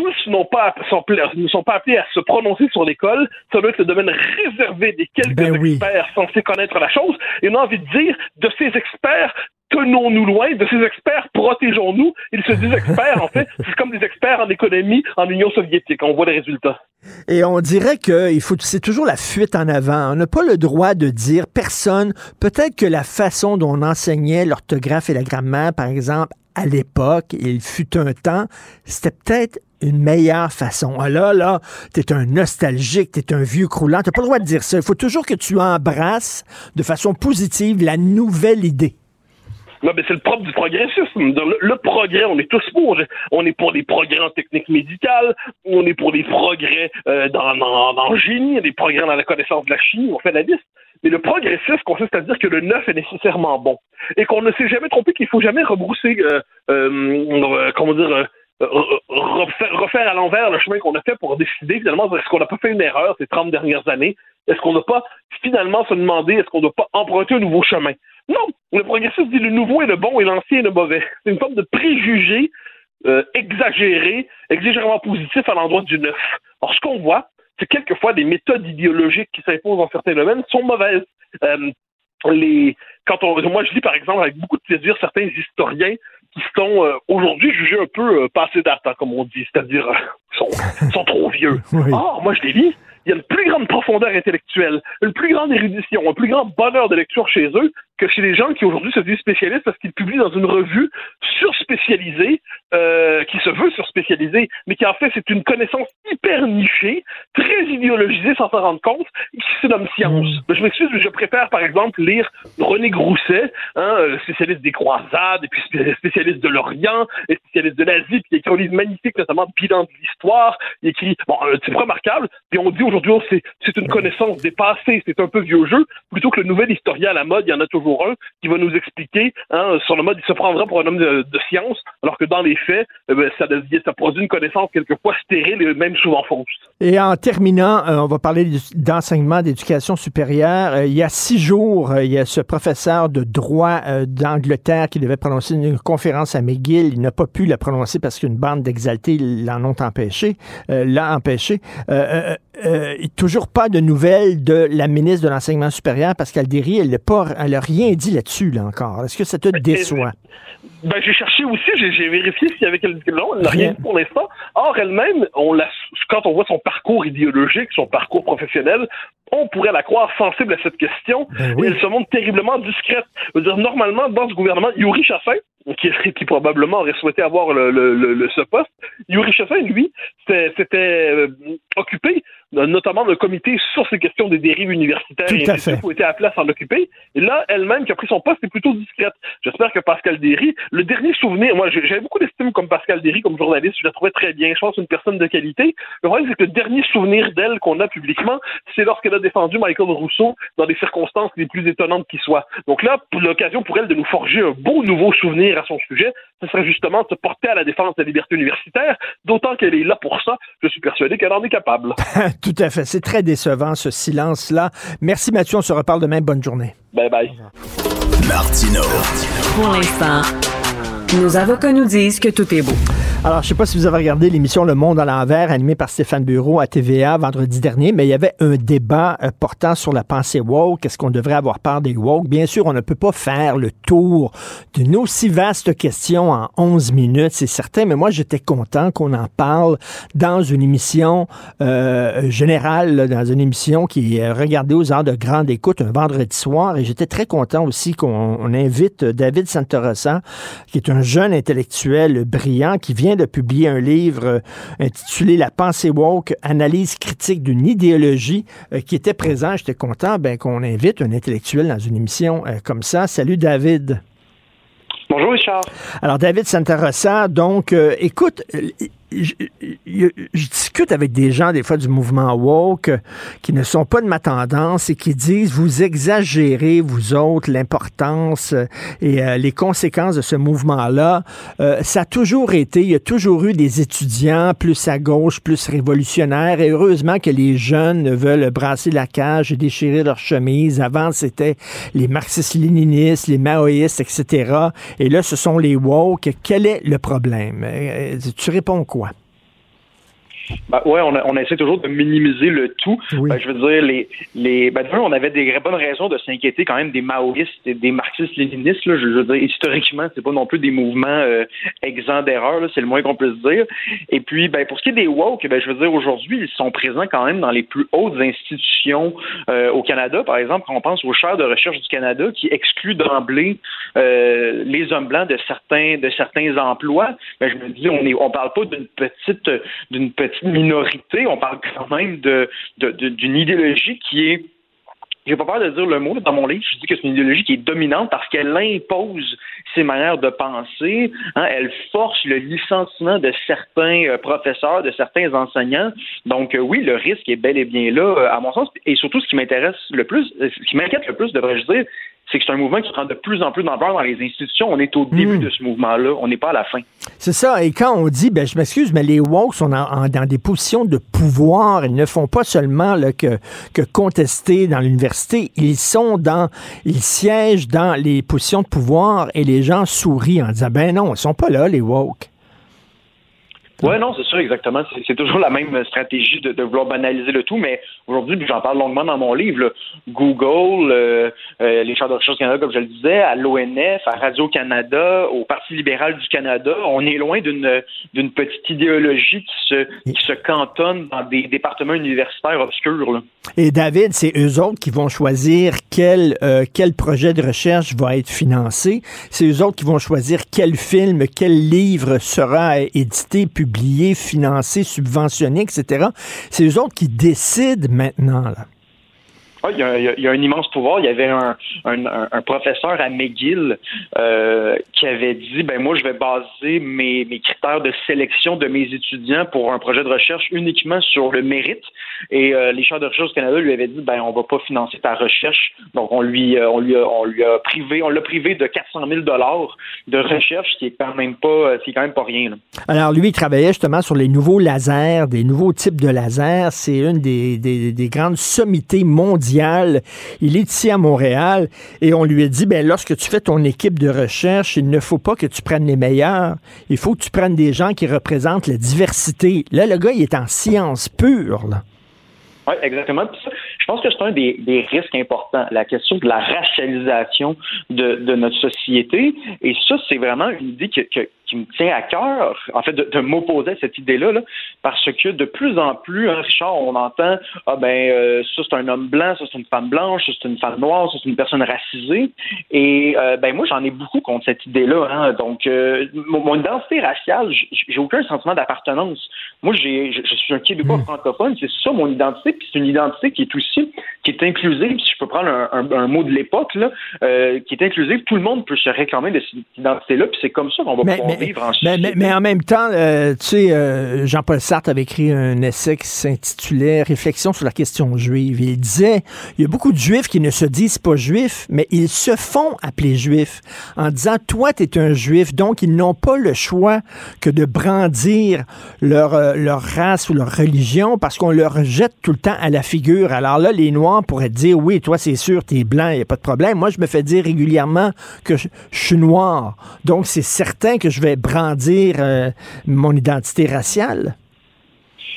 tous n'ont pas, sont, ne sont pas appelés à se prononcer sur l'école. Ça doit être le domaine réservé des quelques ben experts censés connaître la chose. Et on a envie de dire, de ces experts, tenons-nous loin de ces experts, protégeons-nous. Ils se disent experts, en fait, c'est comme des experts en économie en Union soviétique. On voit les résultats. Et on dirait que il faut, c'est toujours la fuite en avant. On n'a pas le droit de dire personne. Peut-être que la façon dont on enseignait l'orthographe et la grammaire, par exemple, à l'époque, il fut un temps, c'était peut-être une meilleure façon. Ah là, là, t'es un nostalgique, t'es un vieux croulant. T'as pas le droit de dire ça. Il faut toujours que tu embrasses de façon positive la nouvelle idée. Non, mais c'est le propre du progressisme. Le, progrès, on est tous pour. On est pour les progrès en technique médicale, on est pour les progrès euh, dans, dans, le génie, des progrès dans la connaissance de la chimie, on fait la liste. Mais le progressisme consiste à dire que le neuf est nécessairement bon. Et qu'on ne s'est jamais trompé qu'il faut jamais rebrousser, euh, euh, comment dire, refaire, à l'envers le chemin qu'on a fait pour décider finalement est-ce qu'on n'a pas fait une erreur ces 30 dernières années? Est-ce qu'on n'a pas finalement se demander est-ce qu'on ne pas emprunter un nouveau chemin? Non, le progressiste dit le nouveau est le bon et l'ancien est le mauvais. C'est une forme de préjugé euh, exagéré, exagérément positif à l'endroit du neuf. Alors ce qu'on voit, c'est quelquefois des méthodes idéologiques qui s'imposent dans certains domaines sont mauvaises. Euh, les, quand on, moi je lis par exemple avec beaucoup de plaisir certains historiens qui sont euh, aujourd'hui jugés un peu euh, passés date, hein, comme on dit, c'est-à-dire euh, sont, sont trop vieux. Ah, moi je les lis, il y a une plus grande profondeur intellectuelle, une plus grande érudition, un plus grand bonheur de lecture chez eux que chez les gens qui aujourd'hui se disent spécialistes parce qu'ils publient dans une revue surspécialisée, euh, qui se veut surspécialisée, mais qui en fait c'est une connaissance hyper nichée, très idéologisée sans s'en rendre compte, et qui se nomme science. Mm. Je m'excuse, mais je préfère par exemple lire René Grousset, hein, euh, spécialiste des croisades, et puis spé- spécialiste de l'Orient, et spécialiste de l'Asie, puis il écrit un livre magnifique, notamment Bilan de l'histoire. Il écrit, bon, euh, c'est remarquable, puis on dit aujourd'hui, oh, c'est, c'est une connaissance dépassée, c'est un peu vieux jeu, plutôt que le nouvel historien à la mode, il y en a toujours qui va nous expliquer, hein, sur le mode, il se prendra pour un homme de, de science, alors que dans les faits, eh ben, ça, devient, ça produit une connaissance quelquefois stérile et même souvent fausse. Et en terminant, euh, on va parler d'enseignement d'éducation supérieure. Euh, il y a six jours, euh, il y a ce professeur de droit euh, d'Angleterre qui devait prononcer une conférence à McGill. Il n'a pas pu la prononcer parce qu'une bande d'exaltés l'en ont empêché, euh, l'a empêché. Euh, toujours pas de nouvelles de la ministre de l'enseignement supérieur, Pascal Derry. Elle n'a a rien dit là-dessus là encore. Est-ce que ça te déçoit? Ben, j'ai cherché aussi, j'ai, vérifié s'il y avait quelque non, elle n'a rien dit pour l'instant. Or, elle-même, on la, quand on voit son parcours idéologique, son parcours professionnel, on pourrait la croire sensible à cette question. Et elle se montre terriblement discrète. Je veux dire, normalement, dans ce gouvernement, Yuri Chassin, qui, qui probablement aurait souhaité avoir le, le- le- le- ce poste, Yuri Chassin, lui, s'était euh, occupé notamment d'un comité sur ces questions des dérives universitaires Tout et à suite, fait. où était appelée à s'en occuper. Et là, elle-même, qui a pris son poste, est plutôt discrète. J'espère que Pascal Derry, le dernier souvenir, moi, j'avais beaucoup d'estime comme Pascal Derry, comme journaliste, je la trouvais très bien, je pense une personne de qualité. Le problème, c'est que le dernier souvenir d'elle qu'on a publiquement, c'est lorsqu'elle a défendu Michael Rousseau dans des circonstances les plus étonnantes qui soient. Donc là, l'occasion pour elle de nous forger un beau nouveau souvenir à son sujet, ce serait justement de se porter à la défense de la liberté universitaire, d'autant qu'elle est là pour ça. Je suis persuadé qu'elle en est capable. Tout à fait. C'est très décevant, ce silence-là. Merci Mathieu, on se reparle demain. Bonne journée. Bye bye. Martino. Pour l'instant, nos avocats nous disent que tout est beau. Alors, je sais pas si vous avez regardé l'émission Le Monde à l'envers, animée par Stéphane Bureau à TVA vendredi dernier, mais il y avait un débat euh, portant sur la pensée woke. Est-ce qu'on devrait avoir peur des woke? Bien sûr, on ne peut pas faire le tour d'une aussi vaste question en 11 minutes, c'est certain, mais moi, j'étais content qu'on en parle dans une émission euh, générale, là, dans une émission qui est regardée aux heures de grande écoute un vendredi soir, et j'étais très content aussi qu'on on invite David Santorosa, qui est un jeune intellectuel brillant qui vient de publier un livre euh, intitulé La pensée woke, analyse critique d'une idéologie, euh, qui était présent. J'étais content ben, qu'on invite un intellectuel dans une émission euh, comme ça. Salut David. Bonjour Richard. Alors David Santarossa, donc euh, écoute, je, je- discute avec des gens des fois du mouvement woke euh, qui ne sont pas de ma tendance et qui disent vous exagérez vous autres l'importance euh, et euh, les conséquences de ce mouvement-là. Euh, ça a toujours été, il y a toujours eu des étudiants plus à gauche, plus révolutionnaires et heureusement que les jeunes veulent brasser la cage et déchirer leur chemise. Avant c'était les marxistes-léninistes, les maoïstes, etc. Et là ce sont les woke. Quel est le problème? Tu réponds quoi? Ben, ouais, on, a, on essaie toujours de minimiser le tout. Ben, je veux dire, les, les, ben, on avait des bonnes raisons de s'inquiéter quand même des maoïstes et des marxistes-léninistes. là. Je veux dire, historiquement, c'est pas non plus des mouvements euh, exempts d'erreurs, là, c'est le moins qu'on puisse dire. Et puis, ben, pour ce qui est des woke, ben, je veux dire, aujourd'hui, ils sont présents quand même dans les plus hautes institutions euh, au Canada. Par exemple, quand on pense aux chaires de recherche du Canada qui excluent d'emblée euh, les hommes blancs de certains de certains emplois, ben, je me dis, on est, on parle pas d'une petite d'une petite minorité, on parle quand même d'une idéologie qui est j'ai pas peur de dire le mot dans mon livre. Je dis que c'est une idéologie qui est dominante parce qu'elle impose ses manières de penser. hein. elle force le licenciement de certains euh, professeurs, de certains enseignants. Donc euh, oui, le risque est bel et bien là, euh, à mon sens. Et surtout, ce qui m'intéresse le plus, ce qui m'inquiète le plus, devrais-je dire, c'est que c'est un mouvement qui prend de plus en plus d'ampleur dans les institutions. On est au début de ce mouvement-là. On n'est pas à la fin. C'est ça. Et quand on dit, ben, je m'excuse, mais les woke sont en- en- dans des positions de pouvoir. Ils ne font pas seulement là, que, que contester dans l'université. Ils sont dans, ils siègent dans les positions de pouvoir et les gens sourient en disant, ben non, ils sont pas là, les woke. Oui, non, c'est sûr, exactement. C'est toujours la même stratégie de, vouloir banaliser le tout, mais aujourd'hui, j'en parle longuement dans mon livre, Google, euh, euh, les chambres de recherche du Canada, comme je le disais, à l'ONF, à Radio-Canada, au Parti libéral du Canada, on est loin d'une d'une petite idéologie qui se, qui se cantonne dans des départements universitaires obscurs. Là. Et David, c'est eux autres qui vont choisir quel, euh, quel projet de recherche va être financé. C'est eux autres qui vont choisir quel film, quel livre sera édité, publié, financé, subventionné, etc. C'est eux autres qui décident maintenant. Là. Ah, il, y a, un immense pouvoir. Il y avait un, professeur à McGill euh, qui avait dit ben moi je vais baser mes, critères de sélection de mes étudiants pour un projet de recherche uniquement sur le mérite. Et euh, les chaires de recherche du Canada lui avaient dit ben on va pas financer ta recherche. Donc on lui euh, on lui a, on lui a privé on l'a privé de 400 000 dollars de recherche, ce qui est quand même pas rien. Alors lui il travaillait justement sur les nouveaux lasers, des nouveaux types de lasers. C'est une des, des grandes sommités mondiales il est ici à Montréal et on lui a dit, ben, lorsque tu fais ton équipe de recherche, il ne faut pas que tu prennes les meilleurs. Il faut que tu prennes des gens qui représentent la diversité. Là, le gars, il est en science pure, Oui, exactement. Je pense que c'est un des, risques importants, la question de la racialisation de, notre société. Et ça, c'est vraiment une idée que, qui me tient à cœur, en fait, de, m'opposer à cette idée-là, parce que de plus en plus, hein, Richard, on entend ah ben euh, ça c'est un homme blanc, ça c'est une femme blanche, ça c'est une femme noire, ça c'est une personne racisée. Et euh, ben moi j'en ai beaucoup contre cette idée-là. Hein. Donc euh, mon, identité raciale, j'ai aucun sentiment d'appartenance. Moi j'ai je, suis un Québécois hmm. francophone, c'est ça mon identité, puis c'est une identité qui est aussi qui est inclusive. Si je peux prendre un, mot de l'époque là, qui est inclusive, tout le monde peut se réclamer de cette identité-là, puis c'est comme ça qu'on va pouvoir mais, en même temps, euh, tu sais, euh, Jean-Paul Sartre avait écrit un essai qui s'intitulait Réflexion sur la question juive. Il disait, il y a beaucoup de juifs qui ne se disent pas juifs, mais ils se font appeler juifs en disant, toi, tu es un juif, donc ils n'ont pas le choix que de brandir leur, euh, leur race ou leur religion parce qu'on leur jette tout le temps à la figure. Alors là, les Noirs pourraient dire, oui, toi, c'est sûr, tu es blanc, il n'y a pas de problème. Moi, je me fais dire régulièrement que je suis noir. Donc, c'est certain que je vais brandir euh, mon identité raciale.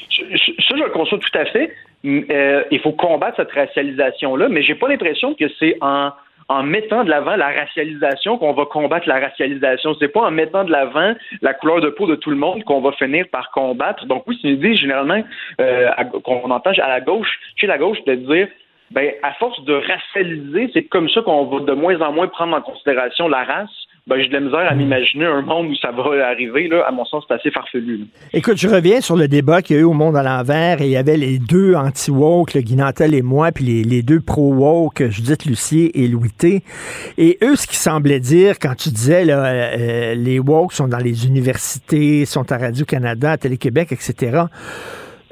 Ça, je le conçois tout à fait. Euh, il faut combattre cette racialisation-là, mais j'ai pas l'impression que c'est en, en mettant de l'avant la racialisation qu'on va combattre la racialisation. C'est pas en mettant de l'avant la couleur de peau de tout le monde qu'on va finir par combattre. Donc oui, c'est une idée généralement euh, qu'on entend à la gauche, chez la gauche, de dire ben à force de racialiser, c'est comme ça qu'on va de moins en moins prendre en considération la race ben, j'ai de la misère à m'imaginer un monde où ça va arriver. Là. À mon sens, c'est assez farfelu. Écoute, je reviens sur le débat qu'il y a eu au Monde à l'envers et il y avait les deux anti-woke, le Guinantel et moi, puis les, deux pro-woke, Judith Lucier et Louis T. Et eux, ce qu'ils semblaient dire quand tu disais là, euh, les woke sont dans les universités, sont à Radio-Canada, à Télé-Québec, etc.,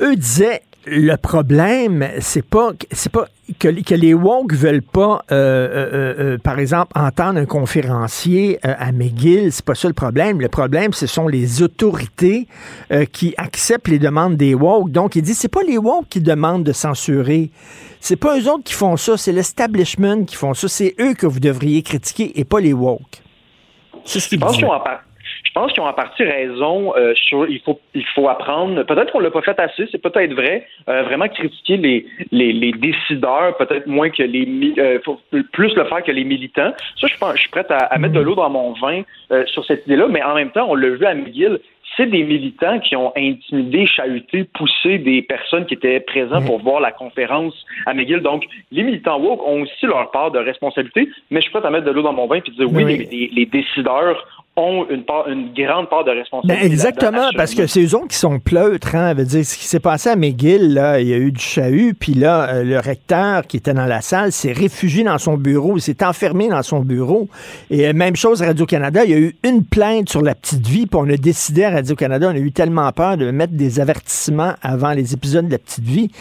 eux disaient le problème, c'est pas c'est pas que, que, les woke veulent pas, euh, euh, euh, par exemple, entendre un conférencier à McGill. C'est pas ça le problème. Le problème, ce sont les autorités qui acceptent les demandes des woke. Donc, il dit, c'est pas les woke qui demandent de censurer. C'est pas eux autres qui font ça. C'est l'establishment qui font ça. C'est eux que vous devriez critiquer et pas les woke. C'est ce qu'ils disent. Je pense qu'ils ont en partie raison euh, sur il faut il faut apprendre. Peut-être qu'on l'a pas fait assez, c'est peut-être vrai. Euh, vraiment critiquer les, les, les décideurs, peut-être moins que les euh, faut plus le faire que les militants. Ça, je pense, je suis prêt à, à mettre de l'eau dans mon vin euh, sur cette idée-là, mais en même temps, on l'a vu à McGill, c'est des militants qui ont intimidé, chahuté, poussé des personnes qui étaient présentes pour voir la conférence à McGill. Donc, les militants woke ont aussi leur part de responsabilité, mais je suis prêt à mettre de l'eau dans mon vin et dire oui, Les, les, décideurs ont une, part, une grande part de responsabilité. Ben exactement, parce que c'est eux autres qui sont pleutres. Hein, veut dire, ce qui s'est passé à McGill, là, il y a eu du chahut, puis là, euh, le recteur qui était dans la salle s'est réfugié dans son bureau, il s'est enfermé dans son bureau. Et euh, même chose à Radio-Canada, il y a eu une plainte sur la petite vie, puis on a décidé à Radio-Canada, on a eu tellement peur de mettre des avertissements avant les épisodes de la petite vie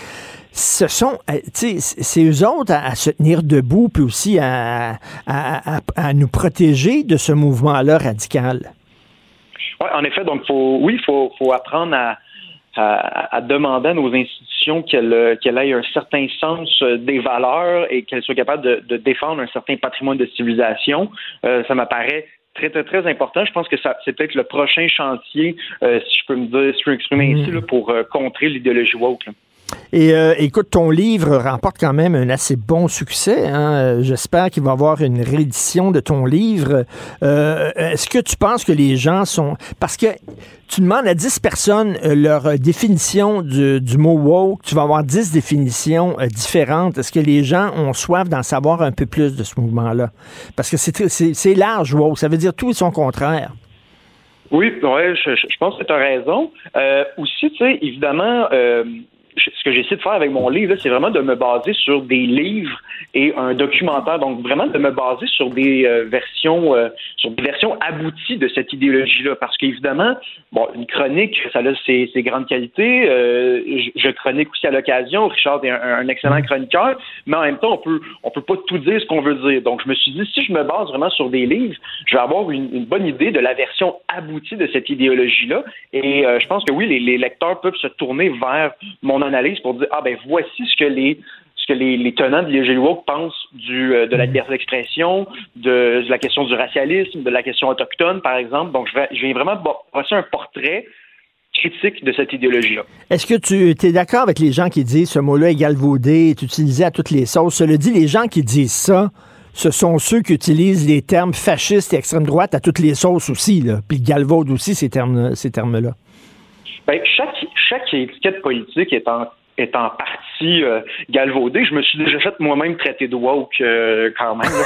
ce sont, euh, c'est eux autres à, se tenir debout, puis aussi à, à, nous protéger de ce mouvement-là radical. Oui, en effet, donc faut, oui, il faut, faut, apprendre à, à, demander à nos institutions qu'elles qu'elles aient un certain sens euh, des valeurs et qu'elles soient capables de, de, défendre un certain patrimoine de civilisation. Euh, ça m'apparaît très, très, très important. Je pense que c'est peut-être le prochain chantier, euh, si je peux me dire, si je peux m'exprimer Mm. ainsi, là, pour euh, contrer l'idéologie woke. là. Et euh, écoute, ton livre remporte quand même un assez bon succès. hein. Euh, J'espère qu'il va y avoir une réédition de ton livre. Euh, Est-ce que tu penses que les gens sont... Parce que tu demandes à 10 personnes euh, leur définition du, mot woke, tu vas avoir 10 définitions différentes. Est-ce que les gens ont soif d'en savoir un peu plus de ce mouvement-là? Parce que c'est large, woke. Ça veut dire tout et son contraire. Oui, ouais, je, pense que tu as raison. Aussi, tu sais, évidemment, ce que j'essaie de faire avec mon livre, c'est vraiment de me baser sur des livres et un documentaire. Donc, vraiment de me baser sur des euh, versions, euh, sur des versions abouties de cette idéologie-là. Parce qu'évidemment, bon, une chronique, ça a ses, ses grandes qualités. Euh, je, chronique aussi à l'occasion. Richard est un, excellent chroniqueur, mais en même temps, on peut, on peut pas tout dire ce qu'on veut dire. Donc, je me suis dit, si je me base vraiment sur des livres, je vais avoir une, une bonne idée de la version aboutie de cette idéologie-là. Et euh, je pense que oui, les, les lecteurs peuvent se tourner vers mon analyse pour dire, ah ben voici ce que les ce que les, les tenants de woke pensent du, euh, de la liberté d'expression, de, de la question du racialisme, de la question autochtone, par exemple. Donc, je, vais, je viens vraiment brosser un portrait critique de cette idéologie-là. Est-ce que tu es d'accord avec les gens qui disent ce mot-là est galvaudé, est utilisé à toutes les sauces? Cela dit, les gens qui disent ça, ce sont ceux qui utilisent les termes fascistes et extrême droite à toutes les sauces aussi, là. puis galvaude aussi ces termes, ces termes-là. Ben, chaque, chaque étiquette politique est en, est en partie euh, galvaudée. Je me suis déjà fait moi-même traiter de woke euh, quand même. là.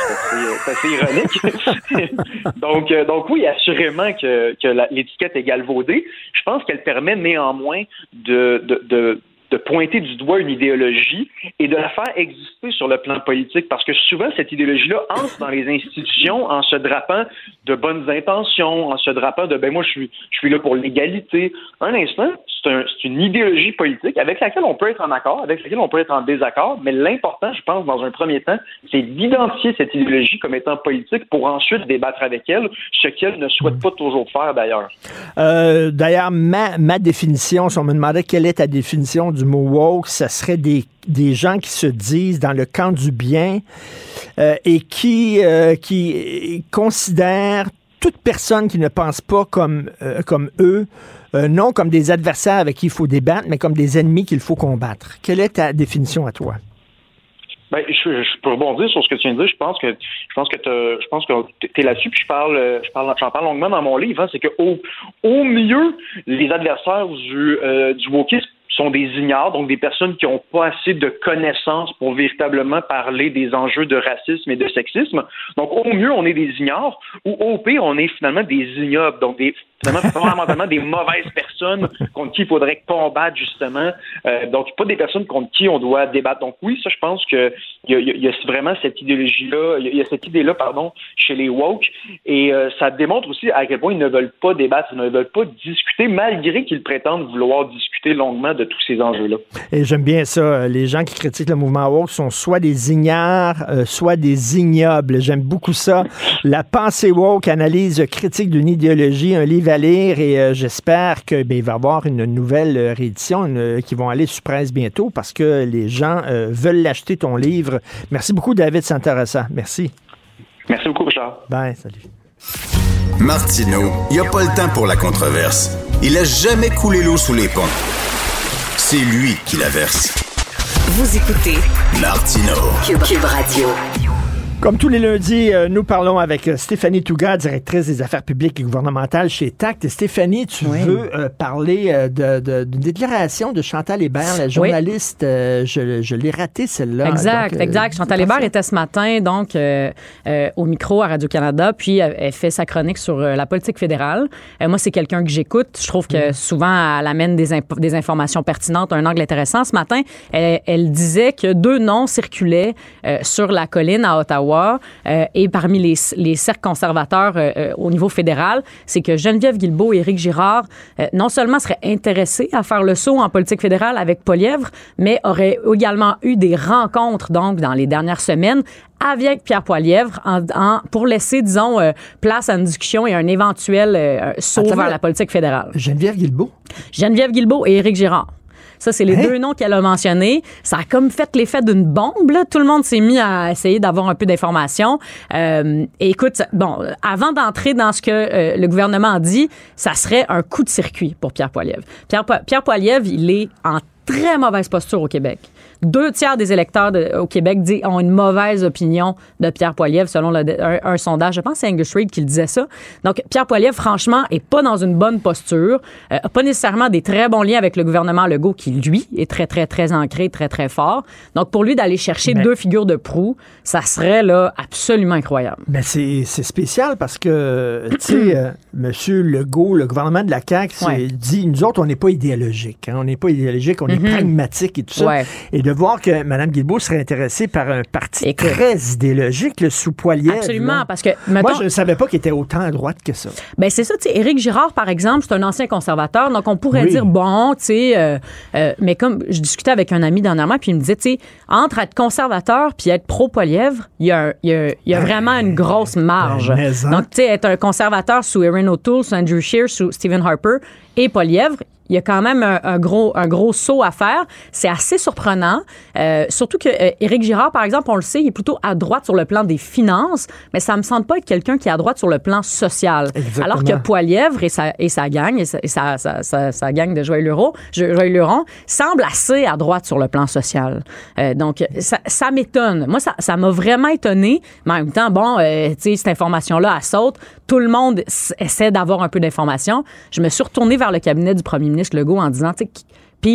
C'est assez, ironique. donc, euh, donc oui, assurément que, que l'étiquette est galvaudée. Je pense qu'elle permet néanmoins de, de de pointer du doigt une idéologie et de la faire exister sur le plan politique parce que souvent cette idéologie-là entre dans les institutions en se drapant de bonnes intentions, en se drapant de ben moi je suis je suis là pour l'égalité. Un instant, c'est un, c'est une idéologie politique avec laquelle on peut être en accord, avec laquelle on peut être en désaccord, mais l'important, je pense, dans un premier temps, c'est d'identifier cette idéologie comme étant politique pour ensuite débattre avec elle, ce qu'elle ne souhaite pas toujours faire d'ailleurs. Euh, D'ailleurs, ma, ma définition, si on me demandait quelle est ta définition du mot woke, ça serait des, des gens qui se disent dans le camp du bien euh, et qui, euh, qui considèrent toute personne qui ne pense pas comme, euh, comme eux, euh, non comme des adversaires avec qui il faut débattre, mais comme des ennemis qu'il faut combattre. Quelle est ta définition à toi? Ben, je, peux rebondir sur ce que tu viens de dire. Je pense que je pense que je pense que t'es là-dessus. Puis je parle, je parle, j'en parle longuement dans mon livre. hein, c'est que au, mieux, les adversaires du euh, du wokisme sont des ignares, donc des personnes qui n'ont pas assez de connaissances pour véritablement parler des enjeux de racisme et de sexisme. Donc, au mieux, on est des ignares, ou au pire, on est finalement des ignobles, donc des, finalement, fondamentalement des mauvaises personnes contre qui il faudrait combattre, justement. Euh, donc, pas des personnes contre qui on doit débattre. Donc, oui, ça, je pense que il y y a vraiment cette idéologie-là, il y a- cette idée-là, pardon, chez les woke, et euh, ça démontre aussi à quel point ils ne veulent pas débattre, ils ne veulent pas discuter, malgré qu'ils prétendent vouloir discuter longuement de tous ces enjeux-là. Et j'aime bien ça. Les gens qui critiquent le mouvement woke sont soit des ignares, euh, soit des ignobles. J'aime beaucoup ça. La pensée woke, analyse critique d'une idéologie, un livre à lire et euh, j'espère que ben, va y avoir une nouvelle euh, réédition une, euh, qui vont aller sur presse bientôt parce que les gens euh, veulent l'acheter ton livre. Merci beaucoup David Santarassa. Merci. Merci beaucoup Richard. Bye, salut. Martineau, il n'y a pas le temps pour la controverse. Il a jamais coulé l'eau sous les ponts. C'est lui qui la verse. Vous écoutez Martineau. Cube, Cube Radio. Comme tous les lundis, euh, nous parlons avec euh, Stéphanie Touga, directrice des affaires publiques et gouvernementales chez TACT. Stéphanie, tu veux euh, parler euh, de, de- d'une déclaration de Chantal Hébert, la journaliste. euh, je je l'ai ratée, celle-là. Exact, Donc, exact. Chantal Hébert était ce matin, donc, euh, au micro à Radio-Canada, puis elle fait sa chronique sur la politique fédérale. Moi, c'est quelqu'un que j'écoute. Je trouve que souvent, elle amène des, imp- des informations pertinentes, un angle intéressant. Ce matin, elle, elle disait que deux noms circulaient sur la colline à Ottawa euh, et parmi les, les cercles conservateurs euh, euh, au niveau fédéral, c'est que Geneviève Guilbeault et Éric Girard non seulement seraient intéressés à faire le saut en politique fédérale avec Polièvre, mais auraient également eu des rencontres donc dans les dernières semaines avec Pierre Poilièvre en, en- pour laisser, disons, euh, place à une discussion et un éventuel euh, saut vers la politique fédérale. Geneviève Guilbeault? Geneviève Guilbeault et Éric Girard. Ça, c'est les Hein? deux noms qu'elle a mentionnés. Ça a comme fait l'effet d'une bombe. Là. Tout le monde s'est mis à essayer d'avoir un peu d'informations. Euh, et écoute, bon, avant d'entrer dans ce que euh, le gouvernement a dit, ça serait un coup de circuit pour Pierre Poilievre. Pierre, Pierre Poilievre, il est en très mauvaise posture au Québec. Deux tiers des électeurs de- au Québec dit- ont une mauvaise opinion de Pierre Poilievre, selon le- un, un sondage. Je pense que c'est Angus Reid qui le disait ça. Donc, Pierre Poilievre, franchement, est pas dans une bonne posture, euh, pas nécessairement des très bons liens avec le gouvernement Legault, qui, lui, est très, très, très ancré, très, très fort. Donc, pour lui, d'aller chercher Mais- deux figures de proue, ça serait là absolument incroyable. Ben c'est spécial parce que, tu sais, euh, M. Legault, le gouvernement de la CAQ, Ouais. dit, nous autres, on n'est pas idéologique. hein. on n'est pas idéologique, on est Mhm. pragmatique et tout ça. Ouais. Et de voir que Mme Guilbeault serait intéressée par un parti très idéologique, le sous Poilievre. Absolument, là. parce que, Moi, je ne savais pas qu'il était autant à droite que ça. Ben c'est ça, tu sais, Éric Girard, par exemple, c'est un ancien conservateur, donc on pourrait Oui. dire, bon, tu sais, euh, euh, mais comme je discutais avec un ami dernièrement, puis il me disait, tu sais, entre être conservateur puis être pro-Poilièvre, il y a, y a, y a vraiment une grosse marge. Ben, mais en. donc, tu sais, être un conservateur sous Erin O'Toole, sous Andrew Scheer, sous Stephen Harper et Poilièvre, il y a quand même un, un gros, un gros saut à faire. C'est assez surprenant. Euh, surtout que euh, Éric Girard, par exemple, on le sait, il est plutôt à droite sur le plan des finances, mais ça me semble pas être quelqu'un qui est à droite sur le plan social. Exactement. Alors que Poilièvre et sa, et sa gang, et sa, et sa, sa, sa- gang de Joël Luron, Joël Luron, semblent assez à droite sur le plan social. Euh, donc, ça, ça m'étonne. Moi, ça ça m'a vraiment étonné. Mais en même temps, bon, tu sais, cette information-là, elle saute. Tout le monde essaie d'avoir un peu d'informations. Je me suis retournée vers le cabinet du premier ministre Legault en disant, tu sais,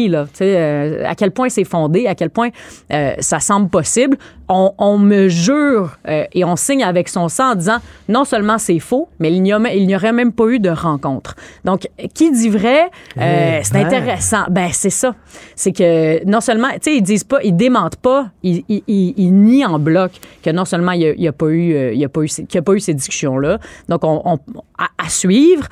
là, tu sais, euh, à quel point c'est fondé, à quel point euh, ça semble possible. On, on me jure euh, et on signe avec son sang en disant non seulement c'est faux, mais il n'y, a- il n'y aurait même pas eu de rencontre. Donc, qui dit vrai, euh, Eh c'est ben. intéressant. Ben, c'est ça. C'est que non seulement, tu sais, ils disent pas, ils démentent pas, ils, ils, ils- ils nient en bloc que non seulement il n'y a, pas eu, il y a pas eu, ces- qu'il y a pas eu ces discussions-là. Donc, on, on- à, à suivre.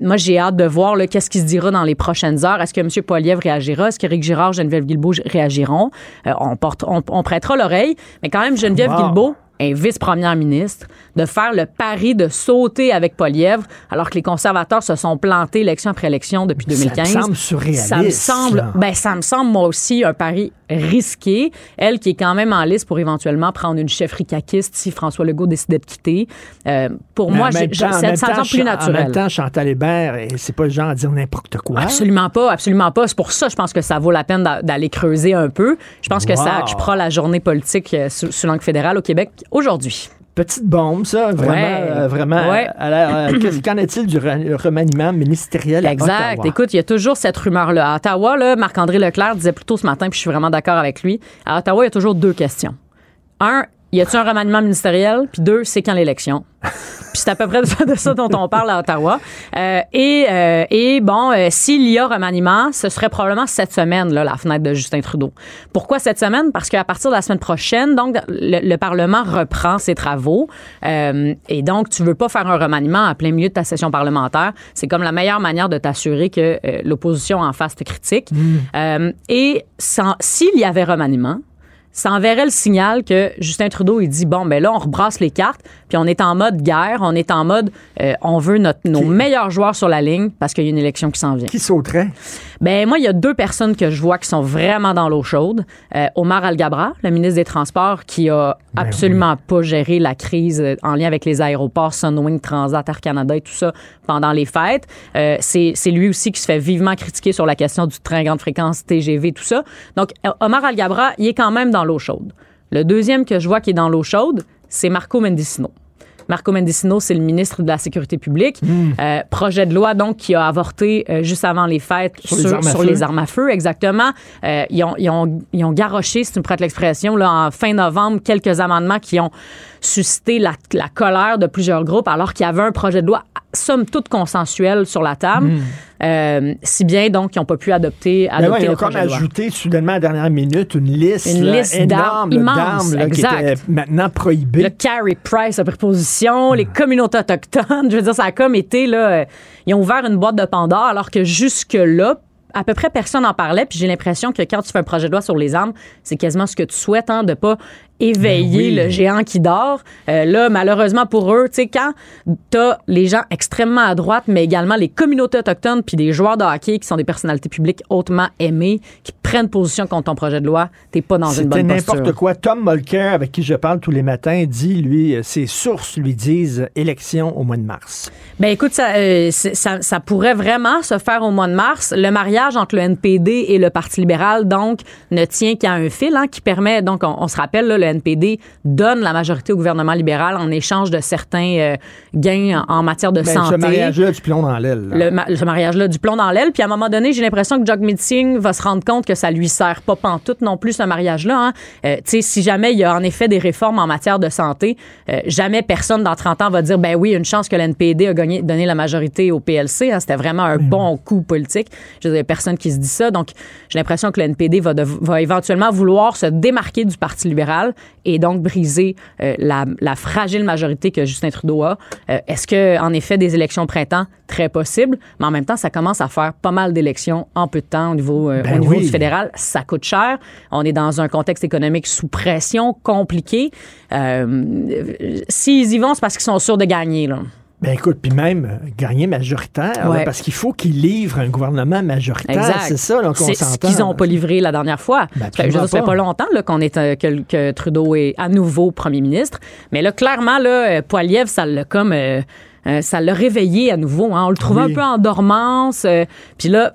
Moi, j'ai hâte de voir là, qu'est-ce qui se dira dans les prochaines heures. Est-ce que M. Poilievre réagira? Est-ce qu'Éric Girard, Geneviève Guilbeault réagiront? Euh, on, porte, on, on prêtera l'oreille. Mais quand même, Geneviève Wow. Guilbeault est vice-première ministre, de faire le pari de sauter avec Polièvre, alors que les conservateurs se sont plantés élection après élection depuis Ça me 2015. semble surréaliste, Ça me semble, ben, ça me semble, moi aussi, un pari risqué. Elle qui est quand même en liste pour éventuellement prendre une chefferie caquiste si François Legault décidait de quitter. Euh, pour Mais moi, je- temps- ça, ça me temps, plus naturel. En même temps, Chantal Hébert, c'est pas le genre à dire n'importe quoi. Absolument pas, absolument pas. C'est pour ça, je pense que ça vaut la peine d'a- d'aller creuser un peu. Je pense que ça Wow. occupera la journée politique euh, sous, sous langue fédérale au Québec aujourd'hui. Petite bombe, ça, vraiment. Ouais. euh, vraiment. Ouais. Euh, qu'est-ce- qu'en est-il du re- remaniement ministériel à Exact. Ottawa? Écoute, il y a toujours cette rumeur-là. À Ottawa, là, Marc-André Leclerc disait plus tôt ce matin, puis je suis vraiment d'accord avec lui. À Ottawa, il y a toujours deux questions. Un, y a-t-il un remaniement ministériel? Puis deux, c'est quand l'élection? Puis c'est à peu près de ça, dont on parle à Ottawa. Euh, et, euh, et bon, euh, s'il y a remaniement, ce serait probablement cette semaine, là, la fenêtre de Justin Trudeau. Pourquoi cette semaine? Parce qu'à partir de la semaine prochaine, donc, le, le Parlement reprend ses travaux. Euh, et donc, tu veux pas faire un remaniement à plein milieu de ta session parlementaire. C'est comme la meilleure manière de t'assurer que euh, l'opposition en face te critique. Euh, et s'il y avait remaniement, ça enverrait le signal que Justin Trudeau, il dit bon, ben là, on rebrasse les cartes, puis on est en mode guerre, on est en mode euh, on veut notre, nos meilleurs joueurs sur la ligne parce qu'il y a une élection qui s'en vient. Qui sauterait? Ben moi, il y a deux personnes que je vois qui sont vraiment dans l'eau chaude. Euh, Omar Al-Gabra, le ministre des Transports, qui a Ben absolument pas géré la crise euh, en lien avec les aéroports, Sunwing, Transat, Air Canada et tout ça pendant les fêtes. Euh, c'est c'est lui aussi qui se fait vivement critiquer sur la question du train grande fréquence, TGV, tout ça. Donc, Omar Al-Gabra, il est quand même dans l'eau chaude. Le deuxième que je vois qui est dans l'eau chaude, c'est Marco Mendicino. Marco Mendicino, c'est le ministre de la Sécurité publique. Hmm. Euh, projet de loi, donc, qui a avorté euh, juste avant les fêtes Sur sur, les armes à sur feu. les armes à feu, exactement. Euh, ils, ont, ils, ont, ils ont garoché, si tu me prêtes l'expression, là, en fin novembre, quelques amendements qui ont suscité la, la colère de plusieurs groupes, alors qu'il y avait un projet de loi, somme toute consensuel, sur la table. Hmm. Euh, si bien, donc, ils n'ont pas pu adopter, Ben ouais, adopter ils ont le comme loi. ajouté soudainement à la dernière minute une liste, Une là, liste énorme d'armes qui était maintenant prohibée. Le Carey Price a pris position, les communautés autochtones. Je veux dire, ça a comme été, là, euh, ils ont ouvert une boîte de Pandore, alors que jusque-là, à peu près personne n'en parlait. Puis j'ai l'impression que quand tu fais un projet de loi sur les armes, c'est quasiment ce que tu souhaites, hein, de pas éveiller Ben le géant qui dort. Euh, là, malheureusement pour eux, tu sais, quand t'as les gens extrêmement à droite, mais également les communautés autochtones, puis des joueurs de hockey qui sont des personnalités publiques hautement aimées, qui prennent position contre ton projet de loi, t'es pas dans une bonne posture. n'importe quoi. Tom Mulcair, avec qui je parle tous les matins, dit, lui, euh, ses sources lui disent élection au mois de mars. Ben écoute, ça, euh, ça, ça pourrait vraiment se faire au mois de mars. Le mariage entre le NPD et le Parti libéral, donc, ne tient qu'à un fil hein, qui permet, donc, on, on se rappelle, là, le NPD donne la majorité au gouvernement libéral en échange de certains euh, gains en, en matière de Ben, santé. ce mariage-là, du plomb dans l'aile. le, ce mariage-là du plomb dans l'aile. Puis à un moment donné, j'ai l'impression que Jog Meeting va se rendre compte que ça lui sert pas pantoute non plus ce mariage-là. hein. Euh, tu sais, si jamais il y a en effet des réformes en matière de santé, euh, jamais personne dans 30 ans va dire ben oui, une chance que l'NPD a gagné, donné la majorité au PLC. hein. C'était vraiment un bon coup politique. Je veux dire, personne qui se dit ça. Donc, j'ai l'impression que le NPD va, va éventuellement vouloir se démarquer du Parti libéral et donc briser euh, la, la fragile majorité que Justin Trudeau a. Euh, Est-ce que, en effet, des élections au printemps, très possible, mais en même temps, ça commence à faire pas mal d'élections en peu de temps au niveau, euh, Ben au niveau oui. du fédéral. Ça coûte cher. On est dans un contexte économique sous pression, compliqué. S'ils y vont, c'est parce qu'ils sont sûrs de gagner. Là. Ben écoute, puis même euh, gagner majoritaire, là, parce qu'il faut qu'ils livrent un gouvernement majoritaire. C'est ça, donc on C'est ce s'entend. qu'ils n'ont pas livré la dernière fois. Ben, Ça fait- je ça pas pas. longtemps là, qu'on est, euh, que, que Trudeau est à nouveau premier ministre. Mais là, clairement, là, euh, Poiliev, ça l'a comme. euh, euh, ça l'a réveillé à nouveau. hein. On le trouvait Oui. un peu en dormance. Puis là,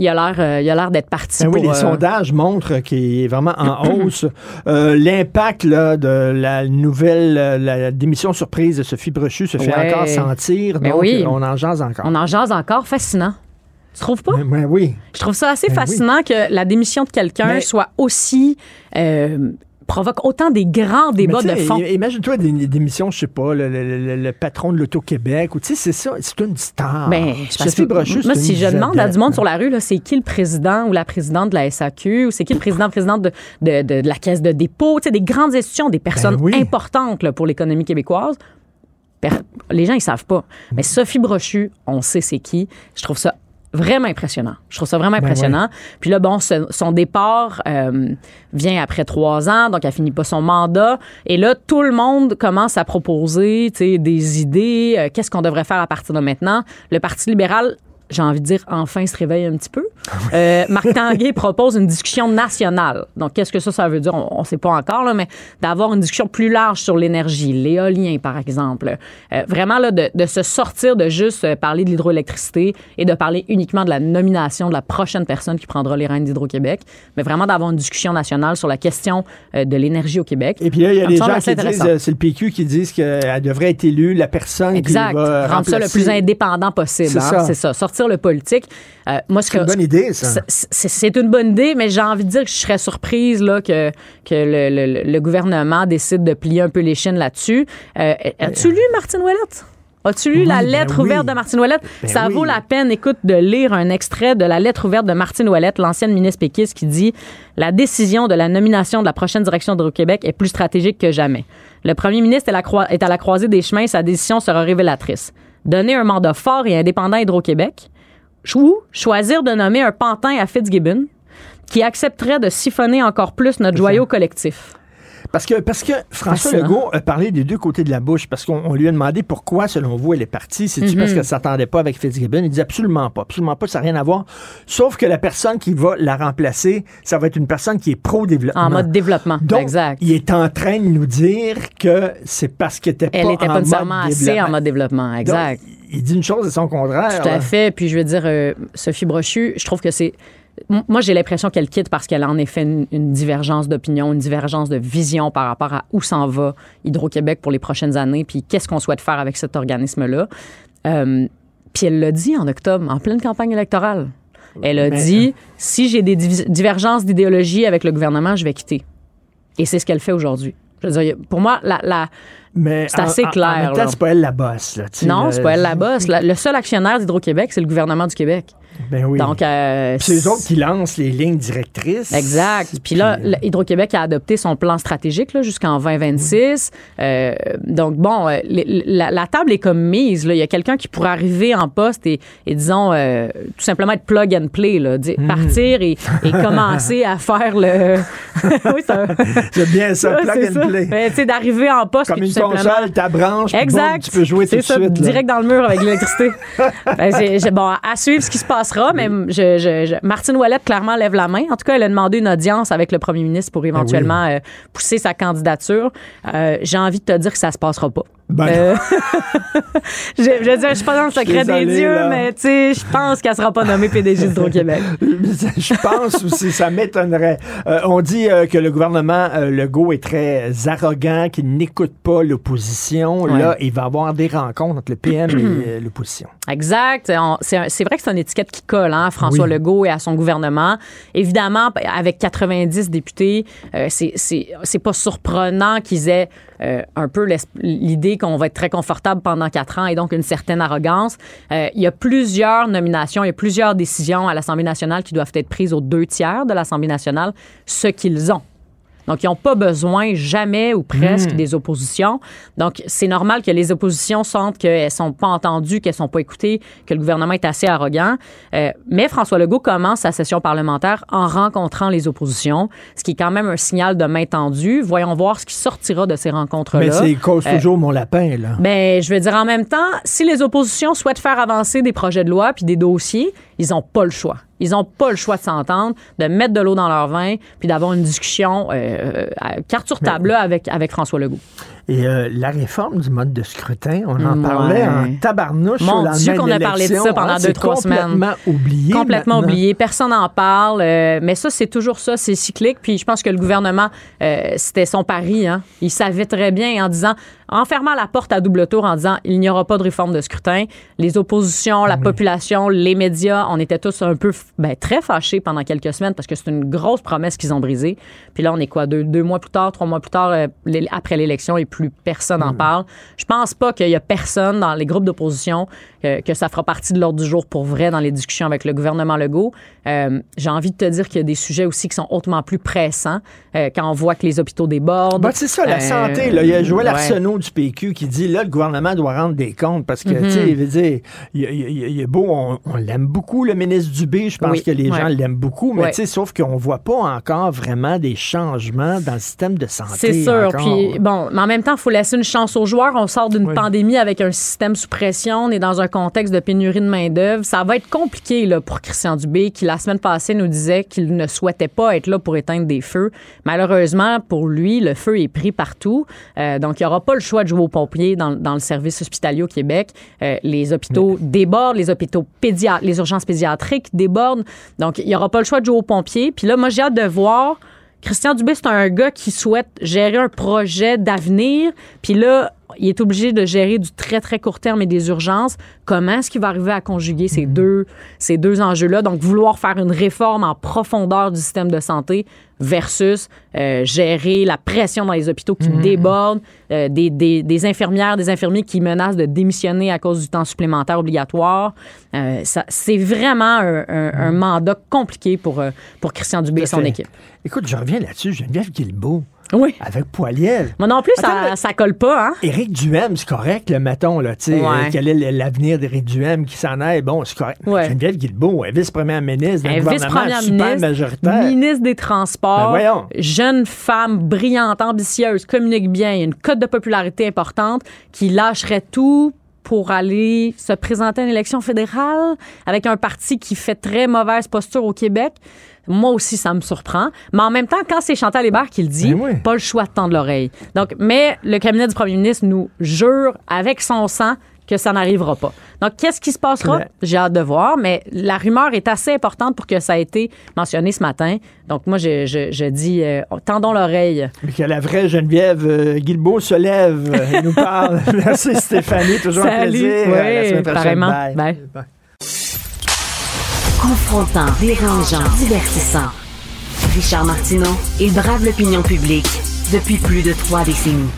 il a l'air, euh, il a l'air d'être parti. Ben oui, les euh, sondages montrent qu'il est vraiment en hausse. Euh, L'impact là, de la nouvelle la démission surprise de Sophie Brochu se fait Ouais. encore sentir. Ben donc, oui. on en jase encore. On en jase encore. Fascinant. Tu trouves pas? Ben oui. Je trouve ça assez Ben fascinant que la démission de quelqu'un soit aussi. euh, provoque autant des grands débats de fond. Imagine-toi des, des émissions, je sais pas, le, le- le- le patron de l'Auto-Québec, ou tu sais, c'est ça, c'est une star. Ben, je Sophie Brochu, moi, si je demande à du monde sur la rue, c'est qui le président ou la présidente de la SAQ, ou c'est qui le président présidente de, de, de- de la caisse de dépôt, tu sais, des grandes institutions, des personnes Ben oui. importantes là, pour l'économie québécoise. Les gens, ils savent pas. Mais Sophie Brochu, on sait c'est qui. Je trouve ça vraiment impressionnant. Je trouve ça vraiment Ben impressionnant. Puis là, bon, ce- son départ euh, vient après trois ans, donc elle finit pas son mandat. Et là, tout le monde commence à proposer, des idées. euh, Qu'est-ce qu'on devrait faire à partir de maintenant? Le Parti libéral j'ai envie de dire, enfin se réveille un petit peu. Euh, Marc Tanguay propose une discussion nationale. Donc, qu'est-ce que ça, ça veut dire? On ne sait pas encore, là, mais d'avoir une discussion plus large sur l'énergie, l'éolien, par exemple. Euh, vraiment, là, de, de se sortir de juste euh, parler de l'hydroélectricité et de parler uniquement de la nomination de la prochaine personne qui prendra les rênes d'Hydro-Québec, mais vraiment d'avoir une discussion nationale sur la question euh, de l'énergie au Québec. Et puis là, il y a des gens qui disent, c'est le PQ qui disent qu'elle devrait être élue, la personne Exact. qui va Rendre ça le plus indépendant possible. C'est hein. ça. C'est ça. Sortir le politique. Euh, moi, C'est une bonne idée, ça. c'est- C'est c'est une bonne idée, mais j'ai envie de dire que je serais surprise là, que, que le, le- le gouvernement décide de plier un peu les chaînes là-dessus. Euh, As-tu lu Martine Ouellette? As-tu lu Oui, la ben lettre oui. ouverte de Martine Ouellette? Ben Ça oui. vaut la peine, écoute, de lire un extrait de la lettre ouverte de Martine Ouellette, l'ancienne ministre péquiste, qui dit La décision de la nomination de la prochaine direction d'Hydro-Québec est plus stratégique que jamais. Le premier ministre est, la croi- est à la croisée des chemins, sa décision sera révélatrice. Donner un mandat fort et indépendant à Hydro-Québec, ou choisir de nommer un pantin à Fitzgibbon qui accepterait de siphonner encore plus notre joyau collectif. Parce que, parce que François Fascinant. Legault a parlé des deux côtés de la bouche, parce qu'on on lui a demandé pourquoi, selon vous, elle est partie. C'est-tu Mhm. parce qu'elle ne s'attendait pas avec Fitzgibbon? Il dit absolument pas. Absolument pas, ça n'a rien à voir. Sauf que la personne qui va la remplacer, ça va être une personne qui est pro-développement. En mode développement. Donc, exact. il est en train de nous dire que c'est parce qu'elle n'était pas Elle en nécessairement mode assez développement. en mode développement. Exact. Donc, il dit une chose et son contraire. Tout à fait. Puis je veux dire, euh, Sophie Brochu, je trouve que c'est. Moi, j'ai l'impression qu'elle quitte parce qu'elle a en effet une, une divergence d'opinion, une divergence de vision par rapport à où s'en va Hydro-Québec pour les prochaines années, puis qu'est-ce qu'on souhaite faire avec cet organisme-là. Euh, puis elle l'a dit en octobre, en pleine campagne électorale. Elle a Mais- dit si j'ai des divergences d'idéologie avec le gouvernement, je vais quitter. Et c'est ce qu'elle fait aujourd'hui. Je veux dire, pour moi, la, la- Mais c'est assez en- En clair. même temps, c'est pas elle la bosse. Là, Non, c'est pas elle la bosse. Le seul actionnaire d'Hydro-Québec, c'est le gouvernement du Québec. Ben oui. Donc, euh, Puis c'est eux autres qui lancent les lignes directrices. Exact. Puis là, le- Hydro-Québec a adopté son plan stratégique là, jusqu'en 2026. Euh, donc, bon, euh, la, la table est comme mise. là. Il y a quelqu'un qui pourrait arriver en poste et, et disons, euh, tout simplement être plug and play, là, Hmm. partir et, et commencer à faire le... oui, ça... C'est bien ça, plug c'est and ça. play. Ben, tu sais, d'arriver en poste. Comme une tout simplement- ta branche, Exact. boum, tu peux jouer tout C'est de ça, suite, direct dans le mur avec l'électricité. Ben, j'ai- j'ai- bon, à suivre ce qui se passera, mais je, je- je- Martine Ouellette clairement lève la main. En tout cas, elle a demandé une audience avec le premier ministre pour éventuellement euh, pousser sa candidature. Euh, j'ai envie de te dire que ça se passera pas. Ben Euh, je, je veux dire, je suis pas dans le secret des dieux, là. mais tu sais, je pense qu'elle sera pas nommée PDG d'Hydro-Québec. Je pense aussi, ça m'étonnerait. Euh, on dit euh, que le gouvernement Legault est très arrogant, qu'il n'écoute pas l'opposition. Ouais. Là, il va y avoir des rencontres entre le PM et l'opposition. Exact. C'est vrai que c'est une étiquette qui colle hein, à François Oui. Legault et à son gouvernement. Évidemment, avec 90 députés, c'est- pas surprenant qu'ils aient un peu l'idée qu'on va être très confortable pendant quatre ans et donc une certaine arrogance. Euh, il y a plusieurs nominations, il y a plusieurs décisions à l'Assemblée nationale qui doivent être prises aux deux tiers de l'Assemblée nationale, ce qu'ils ont. Donc, ils n'ont pas besoin jamais ou presque Mm. des oppositions. Donc, c'est normal que les oppositions sentent qu'elles ne sont pas entendues, qu'elles ne sont pas écoutées, que le gouvernement est assez arrogant. Euh, mais François Legault commence sa session parlementaire en rencontrant les oppositions, ce qui est quand même un signal de main tendue. Voyons voir ce qui sortira de ces rencontres-là. Mais c'est cause Euh, toujours mon lapin, là. ben, je veux dire en même temps, si les oppositions souhaitent faire avancer des projets de loi puis des dossiers, ils n'ont pas le choix. Ils n'ont pas le choix de s'entendre, de mettre de l'eau dans leur vin, puis d'avoir une discussion euh, à carte sur table là, avec, avec François Legault. Et euh, la réforme du mode de scrutin, on en Ouais. parlait en tabarnouche. Mon lendemain Dieu, qu'on a parlé de ça pendant hein, deux, trois semaines. complètement oublié. Complètement maintenant. oublié. Personne n'en parle. euh, mais ça, c'est toujours ça. C'est cyclique. Puis je pense que le gouvernement, euh, c'était son pari. Hein. Il savait très bien en disant, en fermant la porte à double tour, en disant, il n'y aura pas de réforme de scrutin. Les oppositions, la population, les médias, on était tous un peu, ben, très fâchés pendant quelques semaines parce que c'est une grosse promesse qu'ils ont brisée. Puis là, on est quoi, deux, deux mois plus tard, trois mois plus tard, après l'élection, et plus personne n'en parle. Je pense pas qu'il y a personne dans les groupes d'opposition euh, que ça fera partie de l'ordre du jour pour vrai dans les discussions avec le gouvernement Legault. Euh, J'ai envie de te dire qu'il y a des sujets aussi qui sont hautement plus pressants euh, quand on voit que les hôpitaux débordent. Ben, c'est ça, la Euh, santé. Là. Il y a Joël ouais. Arsenault du PQ qui dit là, le gouvernement doit rendre des comptes parce que, Mhm. tu sais, il veut dire, il, il- il- il est beau, on, on l'aime beaucoup, le ministre Dubé. Je pense Oui, que les ouais. gens l'aiment beaucoup, mais Ouais. tu sais, sauf qu'on voit pas encore vraiment des changements dans le système de santé. C'est sûr. encore. Puis bon, mais en même temps, il faut laisser une chance aux joueurs. On sort d'une pandémie avec un système sous pression. On est dans un contexte de pénurie de main-d'œuvre. Ça va être compliqué là, pour Christian Dubé, qui la semaine passée nous disait qu'il ne souhaitait pas être là pour éteindre des feux. Malheureusement, pour lui, le feu est pris partout. Euh, donc, il n'y aura pas le choix de jouer aux pompiers dans, dans le service hospitalier au Québec. Euh, les hôpitaux débordent, les hôpitaux pédiatriques, les urgences pédiatriques débordent. Donc, il n'y aura pas le choix de jouer aux pompiers. Puis là, moi, j'ai hâte de voir Christian Dubé, c'est un gars qui souhaite gérer un projet d'avenir. Puis là, il est obligé de gérer du très, très court terme et des urgences. Comment est-ce qu'il va arriver à conjuguer ces deux, ces deux enjeux-là? Donc, vouloir faire une réforme en profondeur du système de santé versus euh, gérer la pression dans les hôpitaux qui débordent, euh, des, des- des infirmières, des infirmiers qui menacent de démissionner à cause du temps supplémentaire obligatoire. Euh, c'est vraiment un, un- un mandat compliqué pour, euh, pour Christian Dubé et son équipe. Écoute, je reviens là-dessus. Geneviève Guilbeault. Oui. Avec Poiliel. Moi non plus, ça, Attends, ça colle pas, hein? Éric Duhem, c'est correct, le mettons, là, tu sais, Ouais. euh, quel est l'avenir d'Éric Duhem qui s'en aille, bon, c'est correct. Ouais. Geneviève Guilbeault, est vice-première ministre d'un Un gouvernement super ministre, majoritaire. ministre des Transports, Ben voyons. jeune femme brillante, ambitieuse, communique bien, une cote de popularité importante, qui lâcherait tout pour aller se présenter à une élection fédérale avec un parti qui fait très mauvaise posture au Québec. Moi aussi, ça me surprend. Mais en même temps, quand c'est Chantal Hébert qui le dit, pas le choix de tendre l'oreille. Donc, mais le cabinet du premier ministre nous jure avec son sang que ça n'arrivera pas. Donc, qu'est-ce qui se passera? Ouais. J'ai hâte de voir, mais la rumeur est assez importante pour que ça ait été mentionné ce matin. Donc, moi, je, je- je dis, euh, tendons l'oreille. Mais que la vraie Geneviève euh, Guilbeault se lève euh, et nous parle. Merci Stéphanie, toujours un Salut. plaisir. Oui, À la semaine prochaine. pareillement. Bye. Bye. Confrontant, dérangeant, divertissant. Richard Martineau, il brave l'opinion publique depuis plus de trois décennies.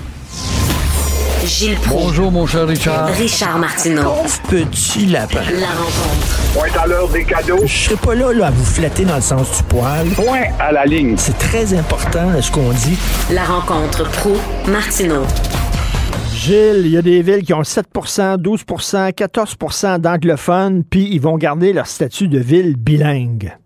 Gilles Proulx. Bonjour, mon cher Richard. Richard Martineau. Petit lapin. La rencontre. Point à l'heure des cadeaux. Je serai pas là, là à vous flatter dans le sens du poil. Point à la ligne. C'est très important ce qu'on dit. La rencontre pro martineau Gilles, il y a des villes qui ont 7% 12% 14% d'anglophones, puis ils vont garder leur statut de ville bilingue.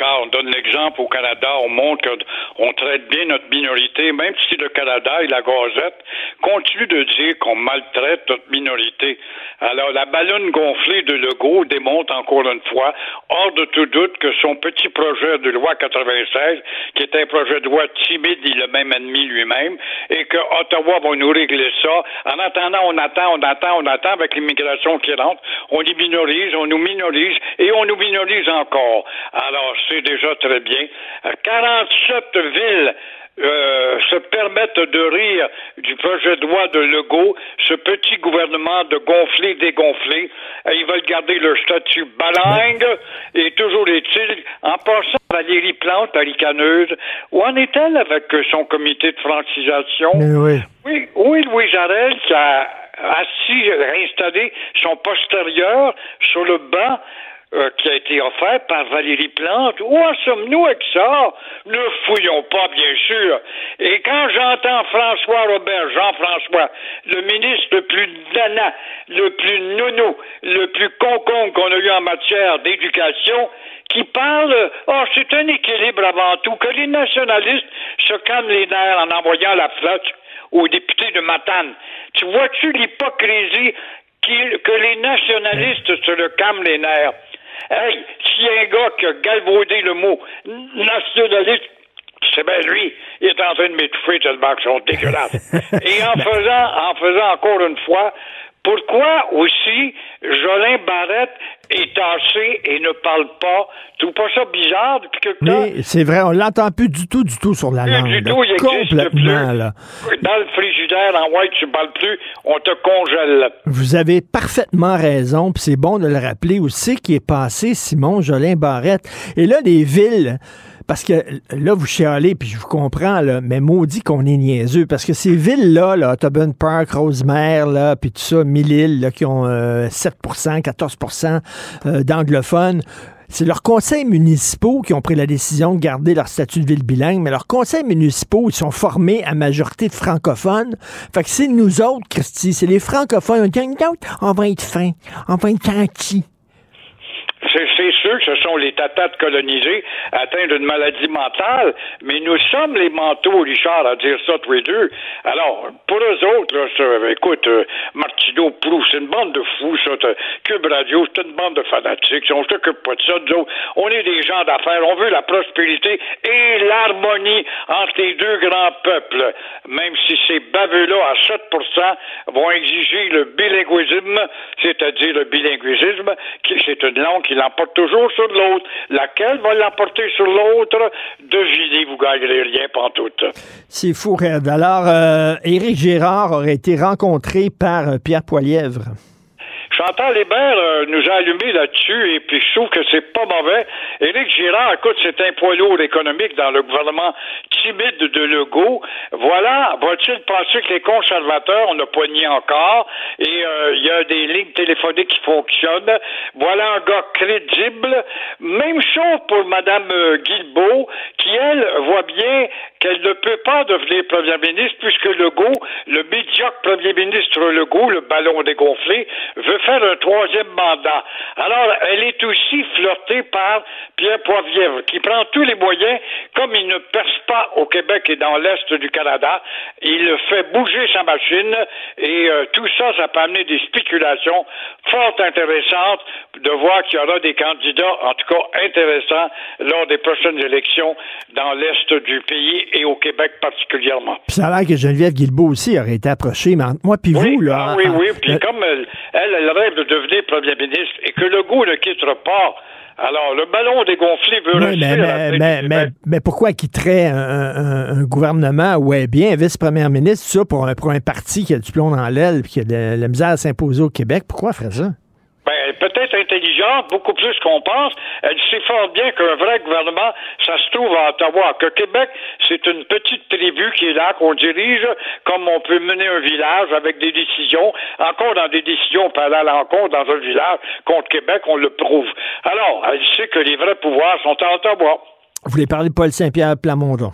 On donne l'exemple au Canada. On montre qu'on traite bien notre minorité, même si le Canada et la Gazette continuent de dire qu'on maltraite notre minorité. Alors, la ballonne gonflée de Legault démontre encore une fois, hors de tout doute, que son petit projet de loi 96, qui est un projet de loi timide, il a même admis lui-même, et que Ottawa va nous régler ça. En attendant, on attend, on attend, on attend avec l'immigration qui rentre. On les minorise, on nous minorise, et on nous minorise encore. Alors, c'est déjà très bien. 47 villes euh, se permettent de rire du projet de loi de Legault, ce petit gouvernement de gonfler, dégonfler. Euh, Ils veulent garder leur statut balingue et toujours est-il, en passant Valérie Plante, la ricaneuse, où en est-elle avec son comité de francisation? oui. Oui, oui, Louis Jarel qui a assis, réinstallé son postérieur sur le banc euh, qui a été offert par Valérie Plante. Où en sommes-nous avec ça? Ne fouillons pas, bien sûr. Et quand j'entends François Robert, Jean-François, le ministre le plus dana, le plus nounou, le plus concombre qu'on a eu en matière d'éducation, qui parle, oh, c'est un équilibre avant tout, que les nationalistes se calment les nerfs en envoyant la flotte aux députés de Matane. Tu vois-tu l'hypocrisie que les nationalistes se le calment les nerfs? Hey, s'il y a un gars qui a galvaudé le mot nationaliste, c'est bien lui. Il est en train de m'étouffer tellement qu'ils sont dégueulasses. Et en faisant, en faisant encore une fois, pourquoi aussi Jolin Barrette est tassé et ne parle pas? Tu trouves pas ça bizarre depuis quelque temps? Mais c'est vrai, on l'entend plus du tout, du tout sur la langue. du là. tout, il Complètement, plus. là. Dans le frigidaire, en white, tu parles plus, on te congèle. Vous avez parfaitement raison, puis c'est bon de le rappeler aussi qui est passé Simon Jolin Barrette. Et là, les villes, parce que là, vous chialez, puis je vous comprends, là, mais maudit qu'on est niaiseux, parce que ces villes-là, là, Audubon Park, Rosemère, là, puis tout ça, Mille-Îles, là, qui ont euh, 7% 14% euh, d'anglophones, c'est leurs conseils municipaux qui ont pris la décision de garder leur statut de ville bilingue, mais leurs conseils municipaux, ils sont formés à majorité de francophones. Fait que c'est nous autres, Christy, c'est les francophones. On dit, on va être fins, on va être gentils. C'est sûr que ce sont les tatates colonisés atteints d'une maladie mentale, mais nous sommes les manteaux, Richard, à dire ça tous les deux. Alors, pour eux autres, là, écoute, euh, Martineau, Proust, c'est une bande de fous, ça. Cube Radio, c'est une bande de fanatiques. On s'occupe pas de ça. Nous autres, on est des gens d'affaires. On veut la prospérité et l'harmonie entre les deux grands peuples. Même si ces baveux-là, à 7% vont exiger le bilinguisme, c'est-à-dire le bilinguisme, qui c'est une langue qui l'emporte toujours sur l'autre. Laquelle va l'emporter sur l'autre? Devinez, vous gagnerez rien pantoute. C'est fou, raide. Alors, euh, Éric Gérard aurait été rencontré par euh, Pierre Poilièvre. Chantal Hébert euh, nous a allumé là-dessus et puis je trouve que c'est pas mauvais. Éric Girard, écoute, c'est un poids lourd économique dans le gouvernement timide de Legault. Voilà, va-t-il penser que les conservateurs, on pas nié encore, et euh, il y a des lignes téléphoniques qui fonctionnent. Voilà un gars crédible. Même chose pour Mme euh, Guilbeault, qui, elle, voit bien qu'elle ne peut pas devenir première ministre puisque Legault, le médiocre premier ministre Legault, le ballon dégonflé, veut faire un troisième mandat. Alors, elle est aussi flirtée par Pierre Poilievre, qui prend tous les moyens, comme il ne perce pas au Québec et dans l'Est du Canada, il fait bouger sa machine et euh, tout ça, ça peut amener des spéculations fort intéressantes de voir qu'il y aura des candidats, en tout cas intéressants, lors des prochaines élections dans l'Est du pays et au Québec particulièrement. Puis ça a l'air que Geneviève Guilbeault aussi aurait été approchée, mais entre moi puis vous, là. Ah oui, en- oui. Puis euh, comme elle, elle, elle rêve de devenir premier ministre et que le goût ne quittera pas, alors le ballon dégonflé veut Oui, mais, mais, mais, mais, pourquoi quitterait un, un- un gouvernement où est bien vice-première ministre, ça, pour un, pour un parti qui a du plomb dans l'aile et qui a de la misère à s'imposer au Québec? Pourquoi ferait ça? Ben, peut-être beaucoup plus qu'on pense. Elle sait fort bien qu'un vrai gouvernement, ça se trouve à Ottawa. Que Québec, c'est une petite tribu qui est là, qu'on dirige, comme on peut mener un village avec des décisions. Encore dans des décisions, aller à l'encontre dans un village contre Québec, on le prouve. Alors, elle sait que les vrais pouvoirs sont à Ottawa. Vous voulez parler de Paul Saint-Pierre Plamondon?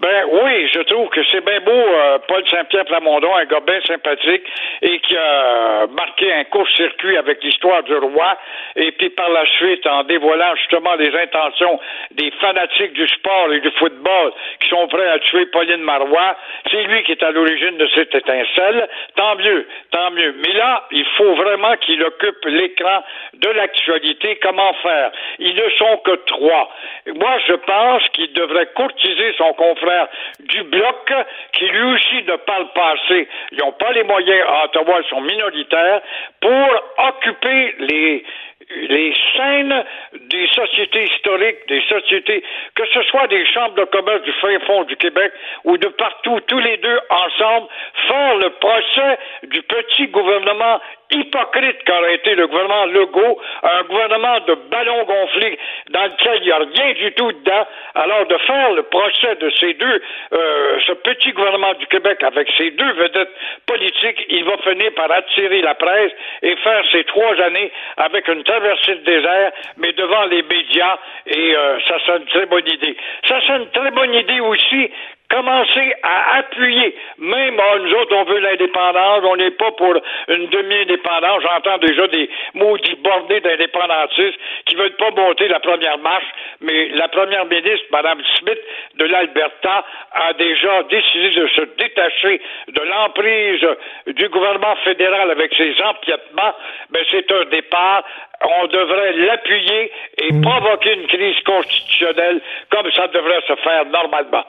Ben oui, je trouve que c'est bien beau, euh, Paul Saint-Pierre Plamondon, un gars bien sympathique et qui a marqué un court-circuit avec l'histoire du roi. Et puis par la suite, en dévoilant justement les intentions des fanatiques du sport et du football qui sont prêts à tuer Pauline Marois, c'est lui qui est à l'origine de cette étincelle. Tant mieux, tant mieux. Mais là, il faut vraiment qu'il occupe l'écran de l'actualité. Comment faire? Ils ne sont que trois. Moi, je pense qu'il devrait courtiser son confrère du bloc qui lui aussi ne parle pas assez. Ils n'ont pas les moyens à Ottawa, ils sont minoritaires pour occuper les scènes des sociétés historiques, des sociétés, que ce soit des chambres de commerce du fin fond du Québec ou de partout, tous les deux ensemble, faire le procès du petit gouvernement hypocrite qu'aurait été le gouvernement Legault, un gouvernement de ballons gonflés dans lequel il n'y a rien du tout dedans. Alors de faire le procès de ces deux, euh, ce petit gouvernement du Québec avec ces deux vedettes politiques, il va finir par attirer la presse et faire ces trois années avec une traversée de désert, mais devant les médias, et euh, ça c'est une très bonne idée. Ça c'est une très bonne idée aussi commencer à appuyer, même ah, nous autres, on veut l'indépendance, on n'est pas pour une demi-indépendance. J'entends déjà des maudits bordés d'indépendantistes qui veulent pas monter la première marche, mais la première ministre, Mme Smith de l'Alberta, a déjà décidé de se détacher de l'emprise du gouvernement fédéral avec ses empiètements. Mais c'est un départ on devrait l'appuyer et provoquer une crise constitutionnelle comme ça devrait se faire normalement.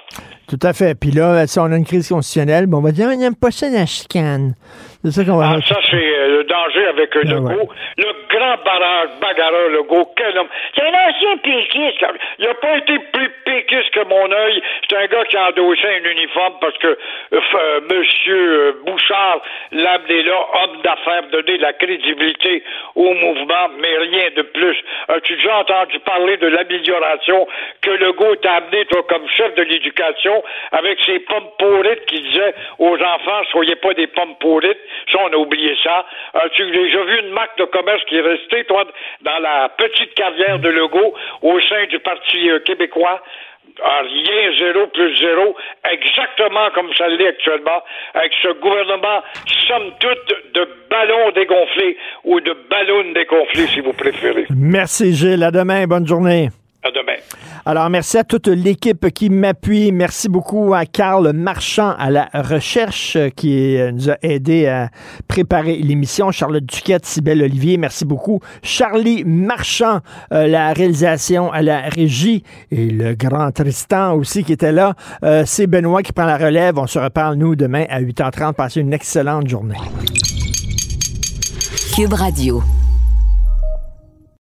Tout à fait. Puis là, si on a une crise constitutionnelle, bon, on va dire, on n'aime pas ça la chicane. C'est ça qu'on va... Ah, ça, c'est euh, le danger avec euh, Ah, Legault. ouais. Le grand barrage, bagarreur Legault. Quel homme. C'est un ancien péquiste. Il n'a pas été plus péquiste que mon œil. C'est un gars qui a endossé un uniforme parce que euh, euh, Monsieur Bouchard l'a amené là, homme d'affaires, donner de la crédibilité au mouvement, mais rien de plus. As-tu déjà entendu parler de l'amélioration que Legault t'a amené, toi, comme chef de l'éducation, avec ses pommes pourrites qui disaient aux enfants, soyez pas des pommes pourrites. Ça, on a oublié ça. As-tu déjà vu une marque de commerce qui est restée, toi, dans la petite carrière de Legault au sein du Parti euh, québécois? Ah, rien, zéro plus zéro, exactement comme ça l'est actuellement, avec ce gouvernement, somme toute, de ballons dégonflés ou de ballons dégonflés, si vous préférez. Merci, Gilles. À demain. Bonne journée. À demain. Alors, merci à toute l'équipe qui m'appuie. Merci beaucoup à Carl Marchand à la recherche euh, qui euh, nous a aidé à préparer l'émission. Charlotte Duquette, Sybelle Olivier, merci beaucoup. Charlie Marchand, euh, la réalisation à la régie et le grand Tristan aussi qui était là. Euh, C'est Benoît qui prend la relève. On se reparle, nous, demain à 8h30. Passez une excellente journée. Cube Radio.